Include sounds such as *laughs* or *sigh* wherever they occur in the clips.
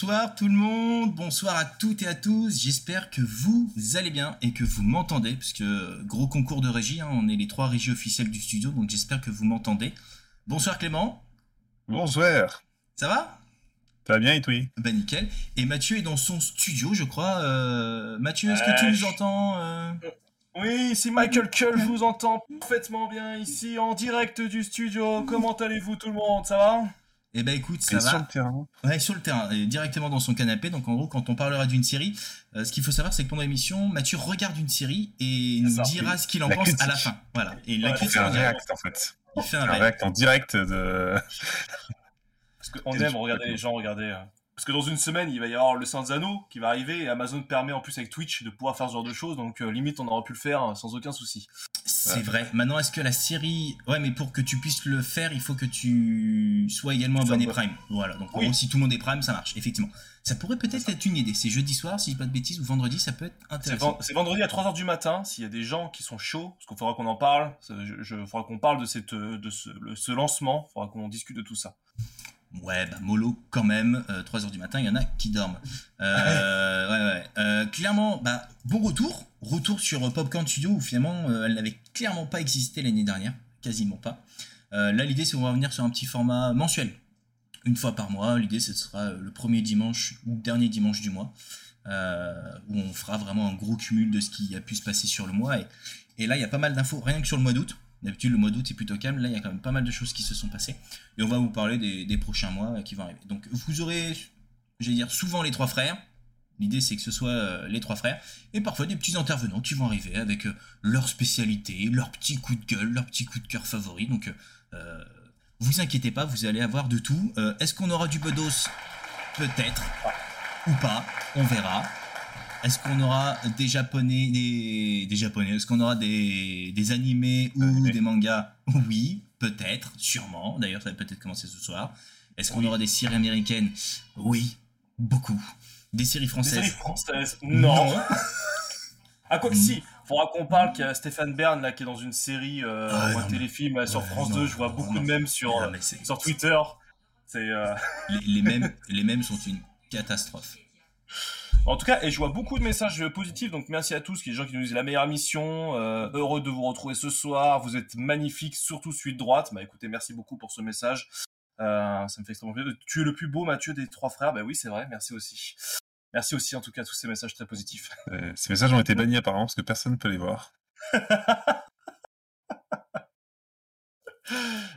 bonsoir tout le monde, bonsoir à toutes et à tous. J'espère que vous allez bien et que vous m'entendez, puisque gros concours de régie, hein, on est les trois régies officielles du studio, donc j'espère que vous m'entendez. Bonsoir Clément. Bonsoir. Ça va? Ça va bien et toi? Bah nickel. Et Mathieu est dans son studio, je crois. Euh, Mathieu, est-ce que tu nous entends euh? Oui, c'est Michael Cull, je vous entends parfaitement bien ici en direct du studio. Comment allez-vous tout le monde? Ça va? Eh ben écoute, ça va. Sur le terrain. Ouais, sur le terrain, directement dans son canapé. Donc en gros, quand on parlera d'une série, euh, ce qu'il faut savoir, c'est que pendant l'émission, Mathieu regarde une série et nous dira ce qu'il en pense à la fin. Voilà. Et la critique. fait un react en fait. Il fait un, react en direct de. Parce qu'on aime regarder les gens regarder. Euh, parce que dans une semaine, il va y avoir le Sanzano qui va arriver et Amazon permet en plus avec Twitch de pouvoir faire ce genre de choses. Donc euh, limite, on aura pu le faire euh, sans aucun souci. C'est vrai. Maintenant, est-ce que la série. Ouais, mais pour que tu puisses le faire, il faut que tu sois également abonné Prime. Voilà. Donc si tout le monde est Prime, ça marche, effectivement. Ça pourrait peut-être être une idée. C'est jeudi soir, si je dis pas de bêtises, ou vendredi, ça peut être intéressant. C'est vendredi à 3h du matin. S'il y a des gens qui sont chauds, parce qu'il faudra qu'on en parle, il faudra qu'on parle de, cette, de ce, ce lancement, il faudra qu'on discute de tout ça. Ouais, bah mollo quand même. 3h euh, du matin, il y en a qui dorment. Euh, ouais, ouais. Euh, clairement, bah, bon retour. Retour sur Popcorn Studio où finalement, elle n'avait clairement pas existé l'année dernière. Quasiment pas. là, l'idée, c'est qu'on va revenir sur un petit format mensuel. Une fois par mois. L'idée, ce sera le premier dimanche ou dernier dimanche du mois. où on fera vraiment un gros cumul de ce qui a pu se passer sur le mois. Et, et là, il y a pas mal d'infos, rien que sur le mois d'août. D'habitude, le mois d'août est plutôt calme. Là, il y a quand même pas mal de choses qui se sont passées. Et on va vous parler des, prochains mois qui vont arriver. Donc, vous aurez, je vais dire, souvent les trois frères. L'idée, c'est que ce soit euh, les trois frères. Et parfois des petits intervenants qui vont arriver avec euh, leur spécialité, leur petit coup de gueule, leur petit coup de cœur favori. Donc, euh, vous inquiétez pas, vous allez avoir de tout. Est-ce qu'on aura du Bedos Peut-être. Ou pas. On verra. Est-ce qu'on aura des japonais, des, japonais? Est-ce qu'on aura des, des animés ou des mangas? Oui, peut-être, sûrement. D'ailleurs, ça va peut-être commencer ce soir. Est-ce qu'on aura des séries américaines? Oui, beaucoup. Des séries françaises Des séries françaises? Non. ah, quoi que si Faudra qu'on parle qu'il y a Stéphane Bern là, qui est dans une série euh, ah, ou un téléfilm sur France 2. Je vois beaucoup de mèmes sur, sur Twitter. C'est euh, les, les, mêmes, *laughs* les mêmes sont une catastrophe. En tout cas, et je vois beaucoup de messages positifs, donc merci à tous, qui les gens qui nous disent la meilleure mission, euh, heureux de vous retrouver ce soir, vous êtes magnifiques, surtout celui de droite. Bah écoutez, merci beaucoup pour ce message. Euh, ça me fait extrêmement plaisir. Tu es le plus beau Mathieu des trois frères, bah oui c'est vrai, merci aussi. Merci aussi en tout cas tous ces messages très positifs. Euh, ces messages ont été bannis apparemment parce que personne ne peut les voir. *laughs*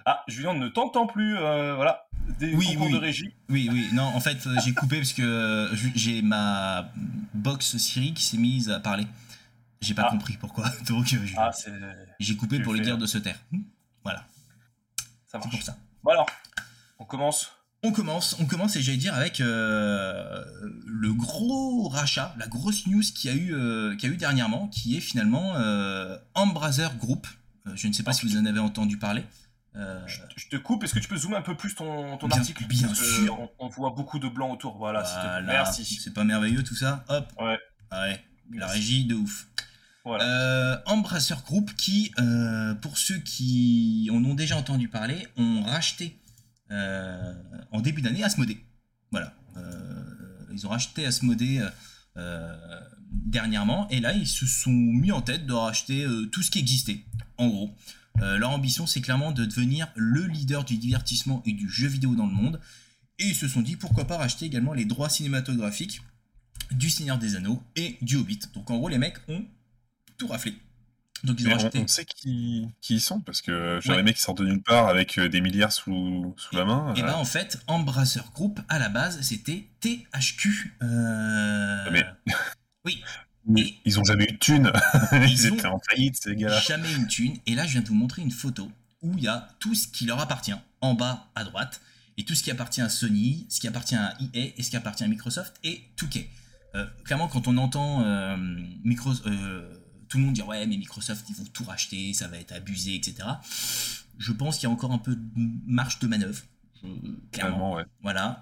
ah, Julien ne t'entend plus, voilà oui, oui, de régie. Oui, oui. Non, en fait, euh, j'ai coupé parce que euh, j'ai ma box Siri qui s'est mise à parler. J'ai pas ah. compris pourquoi. *laughs* Donc, euh, ah, j'ai coupé pour lui dire de se taire. Hmm, voilà. Ça marche. pour ça. Bon alors, on commence. On commence, on commence et j'allais dire avec le gros rachat, la grosse news qui a eu, qui a eu dernièrement, qui est finalement Embracer Group. je ne sais pas si vous en avez entendu parler. Euh, je, te coupe, est-ce que tu peux zoomer un peu plus ton, ton article? Bien sûr. On, voit beaucoup de blanc autour. Voilà, merci. C'est pas merveilleux tout ça? Hop. Ouais. Ouais. La régie de ouf. Voilà. Euh, Embracer Group qui, euh, pour ceux qui en ont déjà entendu parler, ont racheté en début d'année Asmodée. Voilà. ils ont racheté Asmodée dernièrement et là ils se sont mis en tête de racheter tout ce qui existait. En gros. Euh, leur ambition, c'est clairement de devenir le leader du divertissement et du jeu vidéo dans le monde. Et ils se sont dit pourquoi pas racheter également les droits cinématographiques du Seigneur des Anneaux et du Hobbit. Donc en gros, les mecs ont tout raflé. Donc ils ont racheté... on, sait qui, qui, ils sont parce que genre les mecs qui sortent de nulle part avec euh, des milliards sous, sous la main. Et bah en fait, Embracer Group à la base c'était THQ. Euh... Mais... *laughs* Oui, ils ont jamais eu de thune. ils, *laughs* étaient en faillite, ces gars-là. Jamais une thune. Et là, je viens de vous montrer une photo où il y a tout ce qui leur appartient en bas à droite et tout ce qui appartient à Sony, ce qui appartient à EA et ce qui appartient à Microsoft et 2K. Euh, clairement, quand on entend euh, euh, tout le monde dire ouais, mais Microsoft ils vont tout racheter, ça va être abusé, etc. Je pense qu'il y a encore un peu de marge de manœuvre. clairement, ouais. Voilà,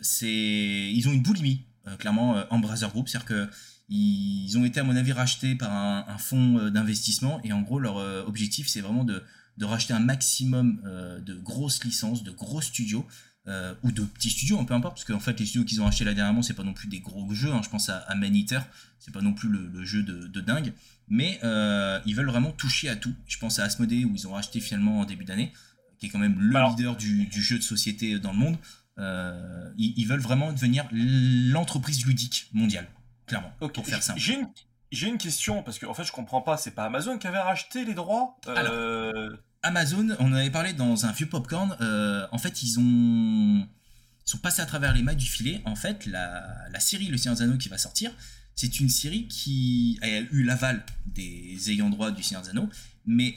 c'est ils ont une boulimie. clairement, Embracer Group, c'est-à-dire que ils ont été, à mon avis, rachetés par un, fonds euh, d'investissement et en gros, leur euh, objectif, c'est vraiment de, racheter un maximum euh, de grosses licences, de gros studios ou de petits studios, peu importe, parce qu'en fait les studios qu'ils ont achetés là dernièrement, c'est pas non plus des gros jeux, hein. je pense à, à Man Eater, c'est pas non plus le, jeu de, dingue, mais ils veulent vraiment toucher à tout. Je pense à Asmodee où ils ont acheté finalement en début d'année, qui est quand même le leader du, jeu de société dans le monde. Ils, veulent vraiment devenir l'entreprise ludique mondiale, clairement, pour faire simple. J'ai une question, parce qu'en en fait, je comprends pas, c'est pas Amazon qui avait racheté les droits euh, Amazon, on en avait parlé dans un vieux popcorn, euh, en fait, ils ont... sont passés à travers les mailles du filet. En fait, la, série Le Seigneur des Anneaux qui va sortir, c'est une série qui a eu l'aval des ayants droit du Seigneur des Anneaux, mais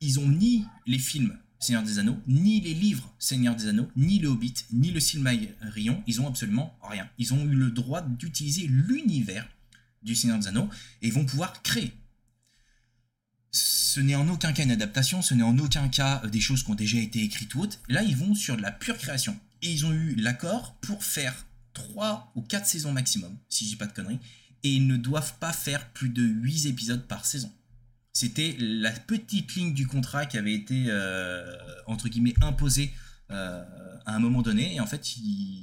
ils ont ni les films Seigneur des Anneaux, ni les livres Seigneur des Anneaux, ni le Hobbit, ni le Silmarillion, ils ont absolument rien. Ils ont eu le droit d'utiliser l'univers du Seigneur des Anneaux et vont pouvoir créer. Ce n'est en aucun cas une adaptation, ce n'est en aucun cas euh, des choses qui ont déjà été écrites ou autres. Là, ils vont sur de la pure création. Et ils ont eu l'accord pour faire 3 ou 4 saisons maximum, si j'ai pas de conneries. Et ils ne doivent pas faire plus de 8 épisodes par saison. C'était la petite ligne du contrat qui avait été, euh, entre guillemets, imposée euh, à un moment donné. Et en fait,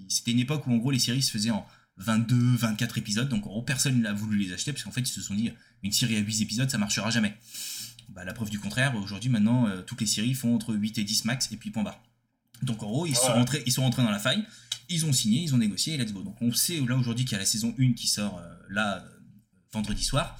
c'était une époque où, en gros, les séries se faisaient en 22, 24 épisodes. Donc en gros, personne n'a voulu les acheter parce qu'en fait, ils se sont dit une série à 8 épisodes, ça marchera jamais. Bah, la preuve du contraire, aujourd'hui, maintenant, euh, toutes les séries font entre 8 et 10 max et puis point barre. Donc en gros, ils, sont rentrés, ils sont rentrés dans la faille, ils ont signé, ils ont négocié et let's go. Donc on sait là aujourd'hui qu'il y a la saison 1 qui sort là vendredi soir,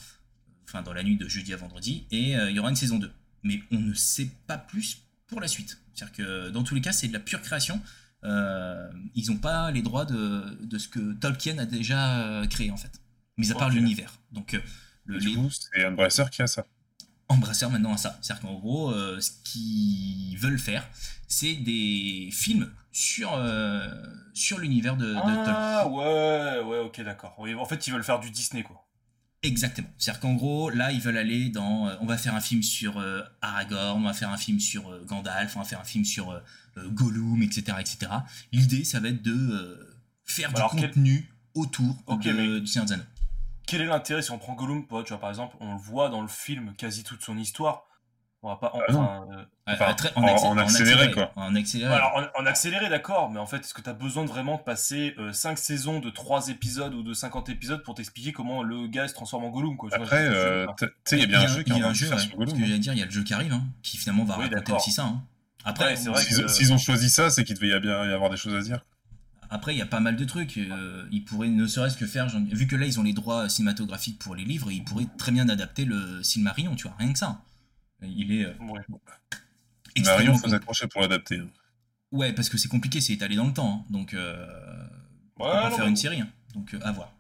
enfin dans la nuit de jeudi à vendredi, et il y aura une saison 2. Mais on ne sait pas plus pour la suite. C'est-à-dire que dans tous les cas, c'est de la pure création. Euh, ils n'ont pas les droits de, de, ce que Tolkien a déjà euh, créé en fait, mis à part l'univers. Donc euh, le, du coup, c'est Embracer qui a ça. Embracer maintenant a ça. C'est-à-dire qu'en gros, ce qu'ils veulent faire, c'est des films sur, sur l'univers de, Tolkien. Ah ouais, ouais, ok, d'accord. en fait, ils veulent faire du Disney quoi. Exactement. C'est-à-dire qu'en gros, là, ils veulent aller dans. on va faire un film sur Aragorn, on va faire un film sur Gandalf, on va faire un film sur euh, Gollum, etc. etc. L'idée, ça va être de euh, faire du contenu autour de, du Seigneur des Anneaux. Quel est l'intérêt si on prend Gollum Tu vois, par exemple, on le voit dans le film quasi toute son histoire. On va pas. en, accéléré, quoi. En accéléré. Alors, en, accéléré, d'accord, mais en fait, est-ce que tu as besoin de vraiment passer 5 euh, saisons de 3 épisodes ou de 50 épisodes pour t'expliquer comment le gars se transforme en Gollum quoi, Après, tu sais, il y a bien un jeu qui y a un jeu, Ce que j'allais dire, il y a le jeu qui arrive, hein, qui finalement va raconter aussi ça. Hein. Après, s'ils ont choisi ça, c'est qu'il devait bien y avoir des choses à dire. Après, il y a pas mal de trucs. Euh, ils pourraient ne serait-ce que faire, vu que là, ils ont les droits cinématographiques pour les livres, ils pourraient très bien adapter le Silmarillion, tu vois, rien que ça. Il est. Euh, ouais. Silmarillion, faut s'accrocher pour l'adapter. Hein. Ouais, parce que c'est compliqué, c'est étalé dans le temps. Hein. donc, euh, on va faire une série. Hein. donc, à voir.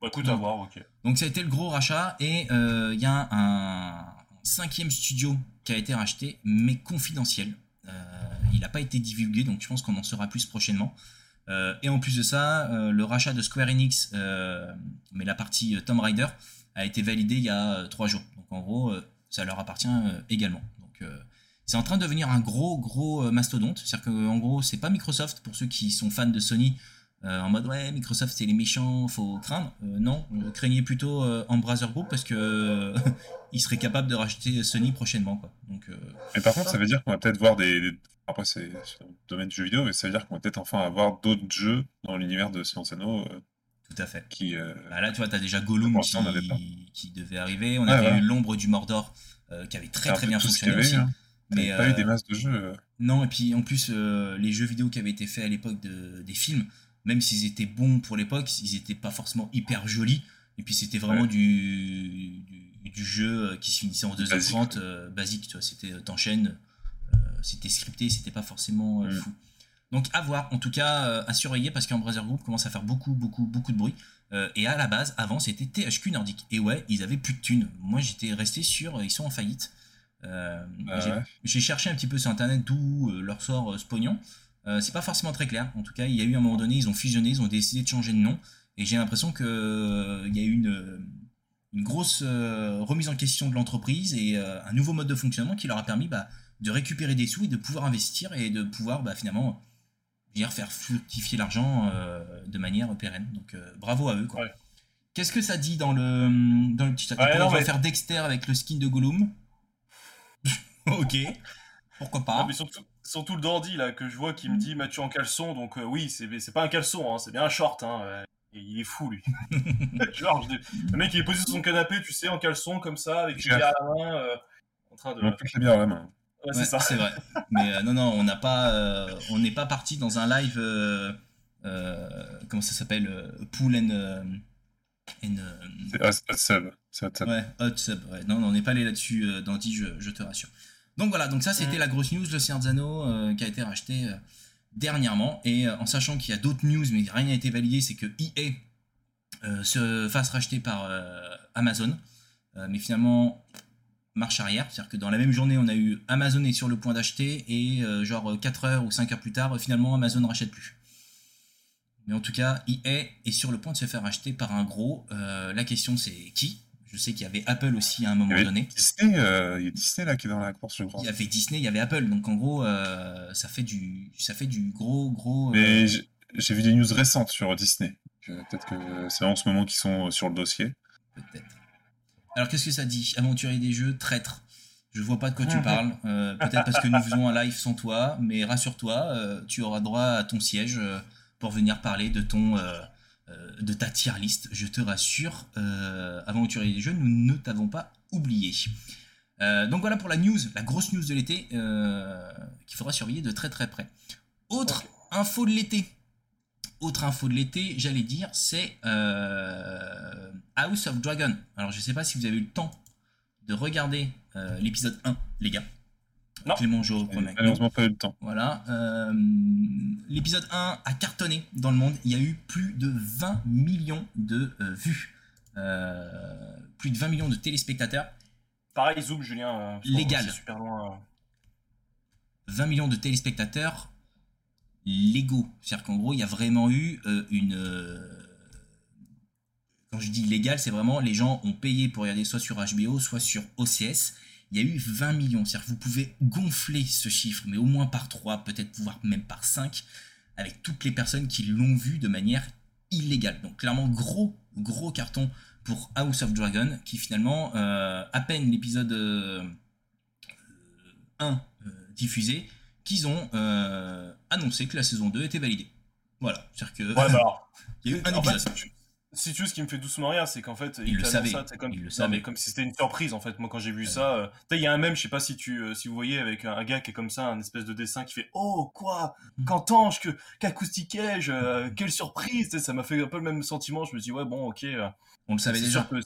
Bah, écoute, à voir, ok. Donc, ça a été le gros rachat. Et il y a un cinquième studio qui a été racheté, mais confidentiel. Euh, il n'a pas été divulgué, donc je pense qu'on en saura plus prochainement. Euh, et en plus de ça, euh, le rachat de Square Enix, mais la partie Tomb Raider, a été validé il y a trois jours. Donc en gros, ça leur appartient également. Donc c'est en train de devenir un gros gros mastodonte. C'est-à-dire qu'en gros, c'est pas Microsoft pour ceux qui sont fans de Sony. en mode ouais Microsoft c'est les méchants faut craindre non craignez plutôt Embracer Group parce que *laughs* il serait capable de racheter Sony prochainement. Quoi. Donc, euh, Mais par contre, ça veut dire qu'on va peut-être voir des, Après, c'est le domaine du jeu vidéo, mais ça veut dire qu'on va peut-être enfin avoir d'autres jeux dans l'univers de Science Anno. Euh, Tout à fait. Qui, euh, bah là, tu vois, tu as déjà Gollum qui, qui, devait arriver. On avait eu l'ombre du Mordor qui avait très très bien fonctionné aussi. Hein. Mais pas eu des masses de jeux. Non, et puis en plus, les jeux vidéo qui avaient été faits à l'époque de, des films, même s'ils étaient bons pour l'époque, ils n'étaient pas forcément hyper jolis. Et puis c'était vraiment du, du, jeu euh, qui se finissait en 2h30, euh, basique, tu vois, c'était euh, t'enchaînes, c'était scripté, c'était pas forcément mm. fou. Donc à voir, en tout cas à surveiller parce qu'Embracer Group commence à faire beaucoup, beaucoup, beaucoup de bruit. et à la base, avant c'était THQ Nordic. Et ouais, ils avaient plus de thunes. Moi j'étais resté sur, ils sont en faillite. Ah j'ai cherché un petit peu sur internet d'où leur sort ce pognon. c'est pas forcément très clair. En tout cas, il y a eu un moment donné, ils ont fusionné, ils ont décidé de changer de nom. Et j'ai l'impression qu'il euh, y a eu une, une grosse euh, remise en question de l'entreprise et euh, un nouveau mode de fonctionnement qui leur a permis bah, de récupérer des sous et de pouvoir investir et de pouvoir bah, finalement dire, faire fructifier l'argent de manière pérenne. Donc bravo à eux. Qu'est-ce que ça dit dans le, dans le petit chat? On va faire Dexter avec le skin de Gollum. *laughs* ok. Pourquoi pas? Mais surtout, Surtout le dandy là que je vois qui me dit Mathieu en caleçon, donc euh, oui, c'est c'est pas un caleçon, hein, c'est bien un short. Hein, euh, et il est fou lui. *laughs* Le mec il est posé sur son canapé, tu sais, en caleçon comme ça, avec une Chef. bière à la main, euh, en train de. Non plus que la bière à la main. Ouais, Ouais, c'est ça. c'est vrai. Mais euh, non, non, on n'a pas, euh, on n'est pas parti dans un live, euh, euh, comment ça s'appelle, pool and, and, euh, C'est hot sub. C'est hot sub. ouais, hot sub. Ouais. Non, non, on n'est pas allé là-dessus, euh, Dandy, je, je te rassure. Donc voilà, donc ça c'était Mm. la grosse news, le euh, qui a été racheté euh, dernièrement. Et euh, en sachant qu'il y a d'autres news, mais rien n'a été validé, c'est que EA euh, se fasse racheter par euh, Amazon. Euh, mais finalement, marche arrière. C'est-à-dire que dans la même journée, on a eu Amazon est sur le point d'acheter et euh, genre 4 heures ou 5 heures plus tard, euh, finalement, Amazon ne rachète plus. Mais en tout cas, EA est sur le point de se faire racheter par un gros. Euh, la question, c'est qui? Je sais qu'il y avait Apple aussi à un Il y moment avait donné. Disney, euh, il y a Disney là qui est dans la course, je crois. Il y avait Disney, il y avait Apple. Donc en gros, euh, ça, fait du, ça fait du gros, gros. euh, Mais j'ai- vu des news récentes sur Disney. Euh, Peut-être que c'est en ce moment qu'ils sont sur le dossier. Peut-être. Alors qu'est-ce que ça dit? Aventurier des jeux, traître. Je vois pas de quoi tu *laughs* parles. Euh, Peut-être parce que nous faisons un live sans toi, mais rassure-toi, euh, tu auras droit à ton siège euh, pour venir parler de ton de ta tier list. Je te rassure, Aventurier des jeux, nous ne t'avons pas oublié. Donc voilà pour la news, la grosse news de l'été qu'il faudra surveiller de très très près. Autre info de l'été. Autre info de l'été, j'allais dire, c'est euh, House of Dragon. Alors je sais pas si vous avez eu le temps de regarder euh, l'épisode 1, les gars. Non. Clément J'ai premier. malheureusement pas eu le temps. Voilà. euh, l'épisode 1 a cartonné dans le monde. Il y a eu plus de 20 millions de vues. Plus de 20 millions de téléspectateurs. Pareil, zoom, Julien. Légal. C'est super loin. euh. 20 millions de téléspectateurs légaux. C'est-à-dire qu'en gros, il y a vraiment eu euh, une. euh, quand je dis légal, c'est vraiment les gens ont payé pour regarder soit sur HBO, soit sur OCS. Il y a eu 20 millions. C'est-à-dire que vous pouvez gonfler ce chiffre, mais au moins par 3, peut-être voire même par 5, avec toutes les personnes qui l'ont vu de manière illégale. Donc clairement, gros, gros carton pour House of Dragon, qui finalement, euh, à peine l'épisode euh, 1 euh, diffusé, qu'ils ont euh, annoncé que la saison 2 était validée. Voilà, c'est-à-dire que Ouais, bah alors. *laughs* il y a eu un fait, épisode. si tu- si tu veux, ce qui me fait doucement rire, c'est qu'en fait, Il le c'est comme, il le non, savait. mais comme si c'était une surprise, en fait. Moi, quand j'ai vu ça, euh, il y a un même, je sais pas si tu, euh, si vous voyez, avec un, un gars qui est comme ça, un espèce de dessin qui fait Oh, quoi Mhm. Qu'entends-je que, qu'acoustiquais-je Quelle surprise Ça m'a fait un peu le même sentiment. Je me dis, ouais, bon, ok. On le savait déjà. que-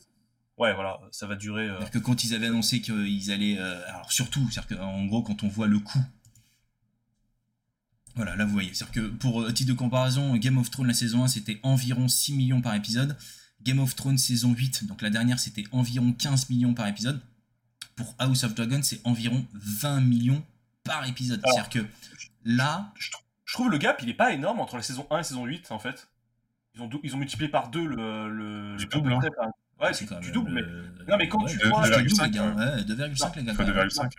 Ouais, voilà, ça va durer. que quand ils avaient annoncé qu'ils allaient. alors surtout, c'est-à-dire qu'en gros, quand on voit le coût. Voilà, là vous voyez. C'est-à-dire que pour euh, titre de comparaison, Game of Thrones la saison 1 c'était environ 6 millions par épisode. Game of Thrones saison 8, donc la dernière c'était environ 15 millions par épisode. Pour House of Dragon c'est environ 20 millions par épisode. C'est-à-dire que là, je, trou- je trouve le gap, il est pas énorme entre la saison 1 et la saison 8, en fait. Ils ont, dou- ils ont multiplié par deux le. le Du double, hein. Ouais, c'est même. doubles, mais. Non, mais quand tu vois- c'est 2,5, double, les gars. Ouais, 2,5 les gars. Fois quand même. 2,5.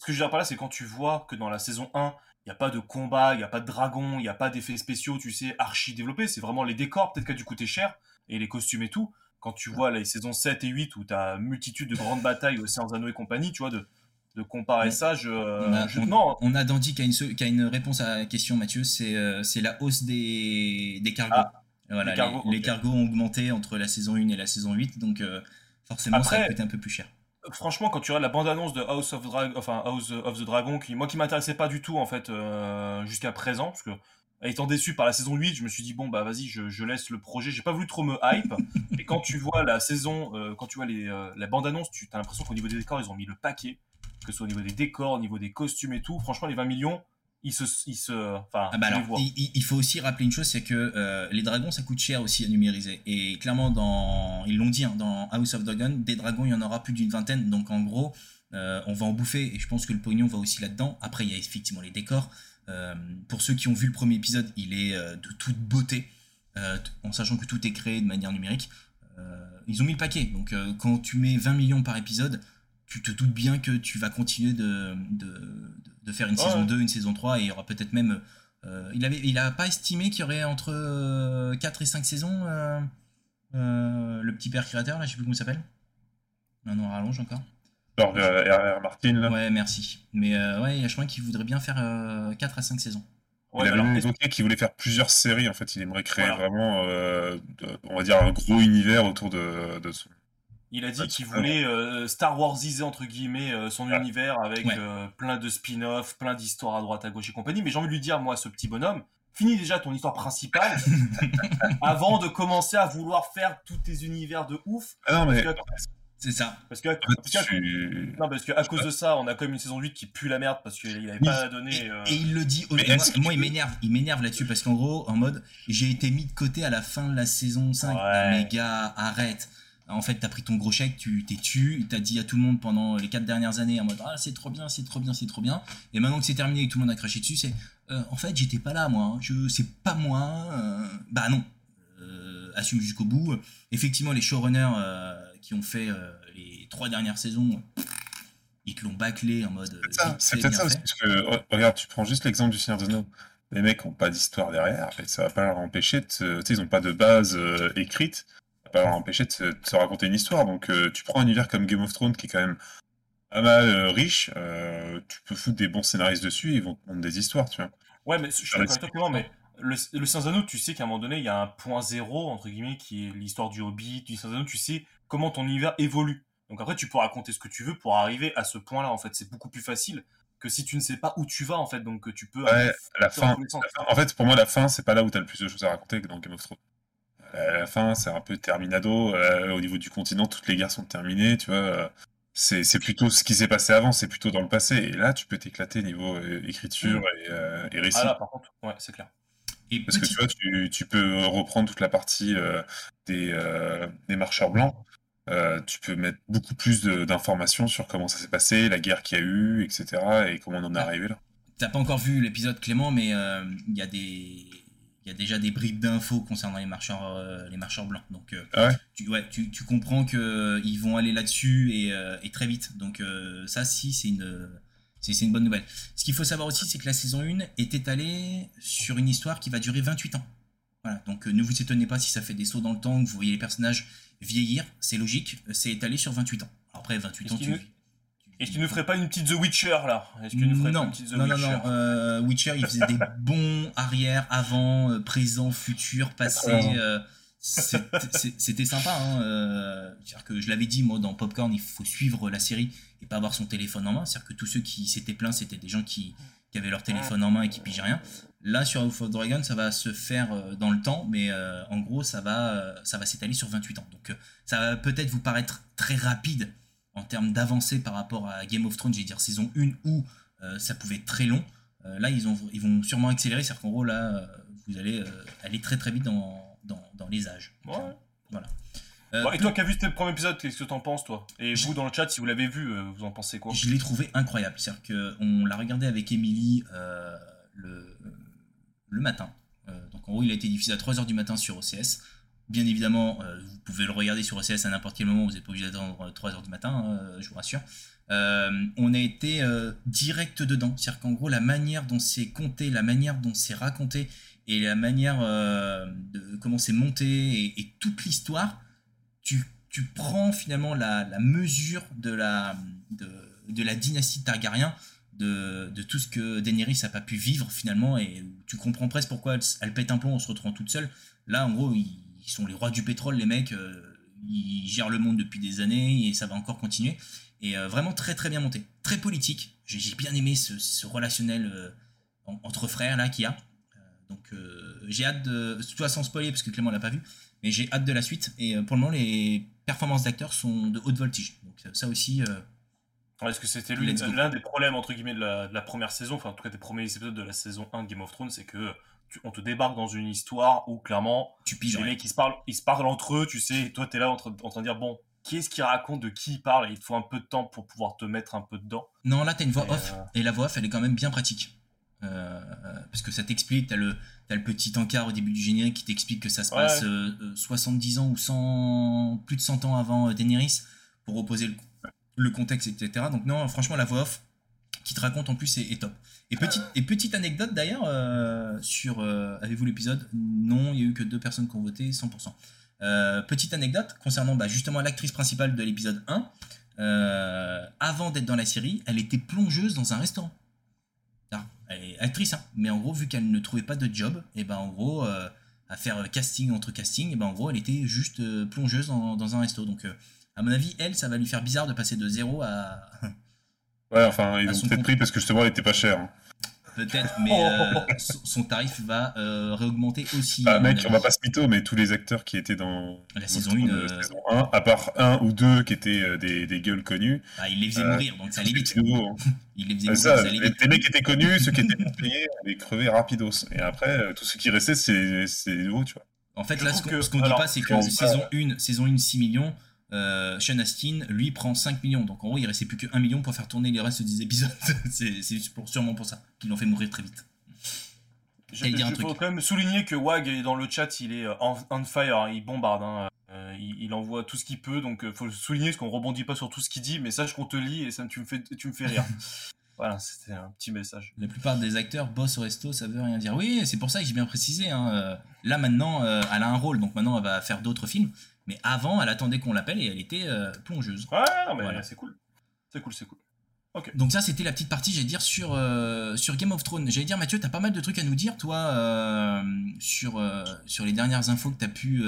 Ce que je veux dire par là, c'est quand tu vois que dans la saison 1, il n'y a pas de combat, il n'y a pas de dragon, il n'y a pas d'effets spéciaux, tu sais, archi développés. C'est vraiment les décors, peut-être qui a dû coûter cher, et les costumes et tout. Quand tu vois les saisons 7 et 8 où tu as multitude de grandes batailles, Océans Anneaux et compagnie, tu vois, de, de comparer Ouais. ça, je. On a- je- on- non, On a Dandy qui a une, se- qui a une réponse à la question, Mathieu, c'est euh, la hausse des, des cargos. Ah, voilà, les cargos, les, cargos ont augmenté entre la saison 1 et la saison 8, donc euh, forcément ça Après- coûter un peu plus cher. Franchement, quand tu regardes la bande-annonce de House of, enfin, House of the Dragon, qui, moi qui m'intéressait pas du tout en fait euh, jusqu'à présent, parce que étant déçu par la saison 8, je me suis dit bon bah vas-y, je, je laisse le projet. J'ai pas voulu trop me hype. et quand tu vois la saison, euh, quand tu vois les, euh, la bande-annonce, tu as l'impression qu'au niveau des décors, ils ont mis le paquet, que ce soit au niveau des décors, au niveau des costumes et tout. Franchement, les 20 millions, se, se, enfin, Ah bah alors, il, faut aussi rappeler une chose, c'est que euh, les dragons ça coûte cher aussi à numériser. Et clairement, dans, ils l'ont dit, hein, dans House of Dragon, des dragons il y en aura plus d'une vingtaine. Donc en gros, euh, on va en bouffer et je pense que le pognon va aussi là-dedans. Après, il y a effectivement les décors. Euh, pour ceux qui ont vu le premier épisode, il est de toute beauté, en sachant que tout est créé de manière numérique. Ils ont mis le paquet. Donc quand tu mets 20 millions par épisode, tu te doutes bien que tu vas continuer de, de, de faire une Ouais, saison ouais. 2, une saison 3, et il y aura peut-être même... euh, il avait, il a pas estimé qu'il y aurait entre euh, 4 et 5 saisons euh, euh, le petit père créateur, là, je sais plus comment il s'appelle. Non, non, rallonge encore. George R.R. Martin, là. Ouais, merci. Mais euh, ouais, je crois qu'il voudrait bien faire 4 à 5 saisons. il avait même évoqué qu'il voulait faire plusieurs séries. En fait, il aimerait créer vraiment, on va dire, un gros univers autour de, de son, il a dit qu'il voulait euh, Star Warsiser entre guillemets euh, son univers avec euh, plein de spin-off, plein d'histoires à droite, à gauche et compagnie. Mais j'ai envie de lui dire, moi, ce petit bonhomme, finis déjà ton histoire principale *laughs* avant de commencer à vouloir faire tous tes univers de ouf. Ah non, mais. C'est ça. Parce que, non, parce que à cause de ça, on a quand même une saison 8 qui pue la merde parce qu'il n'avait pas donné. Et, il le dit. Moi, moi il m'énerve, il m'énerve là-dessus parce qu'en gros, en mode, j'ai été mis de côté à la fin de la saison 5. Mais gars, arrête. En fait, t'as pris ton gros chèque, tu t'es tu, t'as dit à tout le monde pendant les quatre dernières années en mode ah c'est trop bien, c'est trop bien, c'est trop bien. Et maintenant que c'est terminé et que tout le monde a craché dessus, c'est euh, en fait j'étais pas là moi, hein. je c'est pas moi. Euh, bah non, euh, assume jusqu'au bout. Effectivement, les showrunners qui ont fait les trois dernières saisons, ils te l'ont bâclé en mode. C'est peut-être ça, aussi, parce que regarde, tu prends juste l'exemple du Seigneur Anneaux. Les mecs ont pas d'histoire derrière et ça va pas leur empêcher de, tu sais, ils ont pas de base écrite pas leur empêcher de se, raconter une histoire. Donc euh, tu prends un univers comme Game of Thrones qui est quand même pas mal euh, riche, euh, tu peux foutre des bons scénaristes dessus, ils vont te des histoires, tu vois. Ouais, mais je suis d'accord mais le, le Saint tu sais qu'à un moment donné, il y a un point zéro, entre guillemets, qui est l'histoire du Hobbit, du Saint tu sais comment ton univers évolue. Donc après, tu peux raconter ce que tu veux pour arriver à ce point-là, en fait. C'est beaucoup plus facile que si tu ne sais pas où tu vas, en fait. Donc tu peux... Ouais, la fin, En fait, pour moi, la fin, c'est pas là où tu as le plus de choses à raconter que dans Game of Thrones à la fin, c'est un peu terminado. Euh, au niveau du continent, toutes les guerres sont terminées, tu vois. C'est plutôt ce qui s'est passé avant, c'est plutôt dans le passé. Et là, tu peux t'éclater niveau euh, écriture et, euh, et, récit. Ah là, par contre, ouais, c'est clair. Et Parce que tu vois, tu, tu, peux reprendre toute la partie des, des, marcheurs blancs. tu peux mettre beaucoup plus d'informations sur comment ça s'est passé, la guerre qu'il y a eu, etc. et comment on en est arrivé là. T'as pas encore vu l'épisode Clément, mais il y a des il y a déjà des bribes d'infos concernant les marcheurs, euh, les marcheurs blancs. Donc, euh, ah tu, ouais, tu, tu, comprends qu'ils euh, vont aller là-dessus et, et, très vite. Donc, ça, si, c'est une, c'est une bonne nouvelle. Ce qu'il faut savoir aussi, c'est que la saison 1 est étalée sur une histoire qui va durer 28 ans. Voilà, donc ne vous étonnez pas si ça fait des sauts dans le temps, que vous voyez les personnages vieillir, c'est logique, c'est étalé sur 28 ans. après, 28 ans, tu, est-ce qu'il ne ferait pas une petite The Witcher là? Est-ce qu'il nous ferait non, une petite The non, Witcher? non, non, euh, Witcher, il faisait des *laughs* bons arrière, avant, euh, présent, futur, passé. Euh, c'était sympa. Hein, euh, C'est-à-dire que je l'avais dit, moi, dans Popcorn, il faut suivre la série et pas avoir son téléphone en main. C'est-à-dire que tous ceux qui s'étaient plaints, c'était des gens qui, qui, avaient leur téléphone en main et qui pigeaient rien. Là, sur House of Dragon, ça va se faire dans le temps, mais en gros, ça va, ça va s'étaler sur 28 ans. Donc, ça va peut-être vous paraître très rapide en termes d'avancée par rapport à Game of Thrones, j'ai dire saison 1 où euh, ça pouvait être très long. Euh, là, ils, ont, ils vont sûrement accélérer, c'est-à-dire qu'en gros, là, euh, vous allez aller très très vite dans, dans, dans les âges. Voilà. et toi qui as vu ce premier épisode, qu'est-ce que t'en penses toi? Et vous dans le chat, si vous l'avez vu, vous en pensez quoi? Je l'ai trouvé incroyable. C'est-à-dire qu'on l'a regardé avec Emily le, le matin. donc en gros, il a été diffusé à 3h du matin sur OCS. Bien évidemment, euh, vous pouvez le regarder sur OCS à n'importe quel moment, vous n'êtes pas obligé d'attendre 3h du matin, hein, je vous rassure. Euh, on a été euh, direct dedans. C'est-à-dire qu'en gros, la manière dont c'est compté, la manière dont c'est raconté, et la manière de comment c'est monté, et, toute l'histoire, tu, prends finalement la, mesure de la, de, la dynastie Targaryen, de, de, tout ce que Daenerys n'a pas pu vivre finalement, et tu comprends presque pourquoi elle, elle pète un plomb en se retrouvant toute seule. Là, en gros, il ils sont les rois du pétrole, les mecs. Euh, ils gèrent le monde depuis des années et ça va encore continuer. Et euh, vraiment très très bien monté. Très politique. J'ai bien aimé ce, relationnel euh, entre frères là qu'il y a. donc j'ai hâte de. Toi sans spoiler parce que Clément l'a pas vu. Mais j'ai hâte de la suite. Et pour le moment, les performances d'acteurs sont de haute voltige. Donc ça aussi. Est-ce que c'était l'un des problèmes entre guillemets de la, de la, première saison, enfin en tout cas des premiers épisodes de la saison 1 de Game of Thrones, c'est que on te débarque dans une histoire où clairement, tu piges les mecs ils se parlent, ils se parlent entre eux, tu sais, et toi t'es là en train, en train de dire bon, qui est-ce qui raconte de qui il parle et il te faut un peu de temps pour pouvoir te mettre un peu dedans. Non, là t'as une voix off euh, et la voix off elle est quand même bien pratique. Euh, parce que ça t'explique, t'as le, as le petit encart au début du générique qui t'explique que ça se passe 70 euh, ans ou 100, plus de 100 ans avant Daenerys pour opposer le, contexte, etc. Donc non, franchement la voix off qui te raconte en plus est top. Et petite, et petite anecdote d'ailleurs euh, sur. Euh, avez-vous l'épisode? Non, il n'y a eu que deux personnes qui ont voté, 100%. Euh, petite anecdote concernant bah, justement l'actrice principale de l'épisode 1. euh, avant d'être dans la série, elle était plongeuse dans un restaurant. Ah, elle est actrice, hein, mais en gros, vu qu'elle ne trouvait pas de job, et ben en gros, à faire casting entre casting, et ben en gros, elle était juste plongeuse dans, un resto. Donc, à mon avis, elle, ça va lui faire bizarre de passer de zéro à. Ouais, enfin, ils ont peut-être pris parce que justement, il était pas cher. hein. Peut-être, mais euh, *laughs* son tarif va euh, réaugmenter aussi. Bah, mec, on va pas se mytho, mais tous les acteurs qui étaient dans La dans saison le- 1, de euh, saison 1, à part un ou deux qui étaient des, des gueules connues, bah, il les faisait euh, mourir, donc ça allait vite. nouveau. hein. *laughs* Il les faisait C'est mourir, ça, les, vite. les mecs qui étaient connus, ceux qui étaient bien payés, allaient crever rapidos. Et après, euh, tout ce qui restait, c'est nouveaux, tu vois. En fait, Je là, ce qu'on qu'on dit pas, c'est que saison 1, saison 1, 6 millions, euh, Sean Astin, lui, prend 5 millions. Donc en gros, il restait plus que 1 million pour faire tourner les restes des épisodes. *laughs* c'est sûrement pour ça qu'ils l'ont fait mourir très vite. Je, T'allais dire un je- truc. faut quand même souligner que Wag est dans le chat, il est euh, on, on fire, hein, il bombarde, hein, euh, il, il envoie tout ce qu'il peut, donc euh, faut souligner parce qu'on rebondit pas sur tout ce qu'il dit, mais sache qu'on te lit et ça tu me fais, tu me fais rire. *laughs* voilà, c'était un petit message. La plupart des acteurs bossent au resto, ça veut rien dire. Oui, c'est pour ça que j'ai bien précisé. hein, euh, Là, maintenant, euh, elle a un rôle, donc maintenant, elle va faire d'autres films. Mais avant, elle attendait qu'on l'appelle et elle était euh, plongeuse. Ouais, non, mais Voilà. c'est cool, c'est cool, c'est cool. Donc ça, c'était la petite partie, j'allais dire, sur, euh, sur Game of Thrones. J'allais dire, Mathieu, t'as pas mal de trucs à nous dire, toi, euh, sur, sur les dernières infos que t'as pu...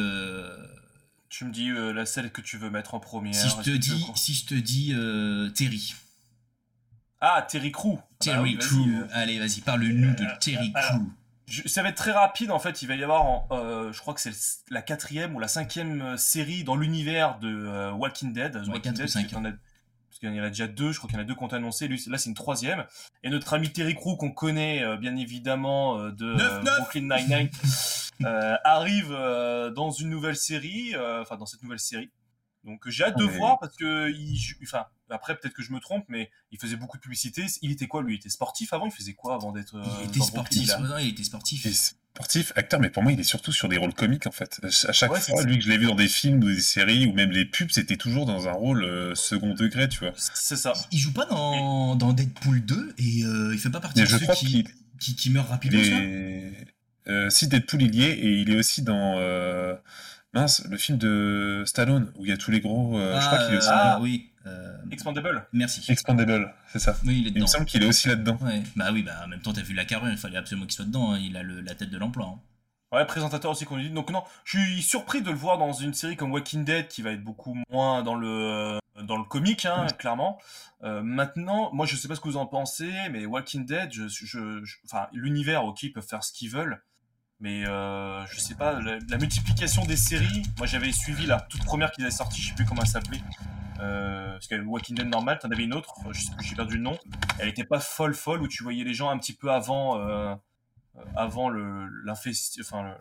Tu me dis la celle que tu veux mettre en première. si je te dis, si je te dis Terry. Ah, Terry Crew. Bah Terry vas-y, Crew. euh, Allez, vas-y, parle-nous de Terry alors, Crew. Je- ça va être très rapide en fait. Il va y avoir, en, euh, je crois que c'est la quatrième ou la cinquième euh, série dans l'univers de euh, Walking Dead. The Ouais, Walking Dead, parce qu'il y en a- parce qu'il y en a déjà deux. Je crois qu'il y en a deux qui ont annoncé. Lui, là, c'est une troisième. Et notre ami Terry Crew qu'on connaît euh, bien évidemment euh, de euh. Brooklyn Nine-Nine *laughs* euh, arrive euh, dans une nouvelle série, euh, enfin dans cette nouvelle série. Donc j'ai hâte de Ah, mais- voir parce que il, enfin après peut-être que je me trompe, mais il faisait beaucoup de publicité. Il était quoi lui? Il était sportif avant? Il faisait quoi avant d'être euh, Il était sportif. Il était sportif. Sportif, acteur, mais pour moi, il est surtout sur des rôles comiques, en fait. À chaque Ouais, fois, lui que je l'ai vu dans des films ou des séries, ou même les pubs, c'était toujours dans un rôle euh, second degré, tu vois. C'est ça. Il joue pas dans, dans Deadpool 2 et euh, il fait pas partie Mais de je ceux crois qui, qui, qui meurent rapidement. Euh, si Deadpool, il y est, et il est aussi dans... euh, Mince, le film de Stallone, où il y a tous les gros... euh, je crois qu'il est aussi... euh, Ah. oui. euh, Expandable. merci. Expandable, c'est ça. Oui, il est Il me dedans. semble qu'il est aussi là-dedans. Ouais. Bah oui, bah en même temps, t'as vu la carrière, il fallait absolument qu'il soit dedans. hein. Il a le- la tête de l'emploi. hein. Ouais, présentateur aussi qu'on lui dit. Donc non, je suis surpris de le voir dans une série comme Walking Dead qui va être beaucoup moins dans le dans le comique, hein, clairement. Euh, maintenant, moi je sais pas ce que vous en pensez, mais Walking Dead, je, je, je- enfin l'univers, ok, ils peuvent faire ce qu'ils veulent, mais euh, je sais pas, la, la multiplication des séries. Moi j'avais suivi la toute première qu'ils avaient sortie, je sais plus comment elle s'appelait. Euh, parce qu'il y avait Walking Dead normal, t'en avais une autre, je sais plus, j'ai perdu le nom. Elle était pas folle folle où tu voyais les gens un petit peu avant. euh, avant le l'infest- enfin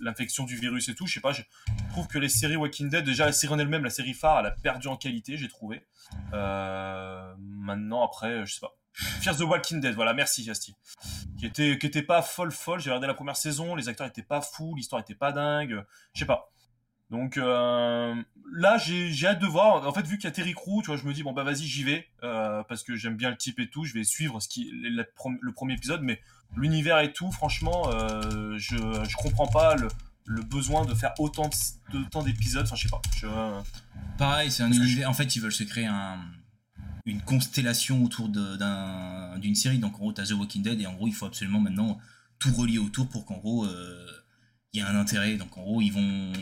l'infection du virus et tout. Je sais pas, je trouve que les séries Walking Dead, déjà la série en elle-même, la série phare, elle a perdu en qualité, j'ai trouvé. Euh, maintenant, après, je sais pas. Fear the Walking Dead, voilà, merci Yasti. Qui était, qui était pas folle folle, j'ai regardé la première saison, les acteurs étaient pas fous, l'histoire était pas dingue, je sais pas. Donc euh, là, j'ai j'ai hâte de voir. En fait, vu qu'il y a Terry Crew, tu vois, je me dis bon bah vas-y, j'y vais euh, parce que j'aime bien le type et tout. Je vais suivre ce qui la- le premier épisode, mais l'univers et tout, franchement, euh, je je comprends pas le, le besoin de faire autant de- d'épisodes. Enfin, je sais pas. Je, Pareil, c'est un univers. En fait, ils veulent se créer un, une constellation autour d'une série. Donc, en gros, t'as The Walking Dead et en gros, il faut absolument maintenant tout relier autour pour qu'en gros, euh, il y ait un intérêt. Donc, en gros, ils vont.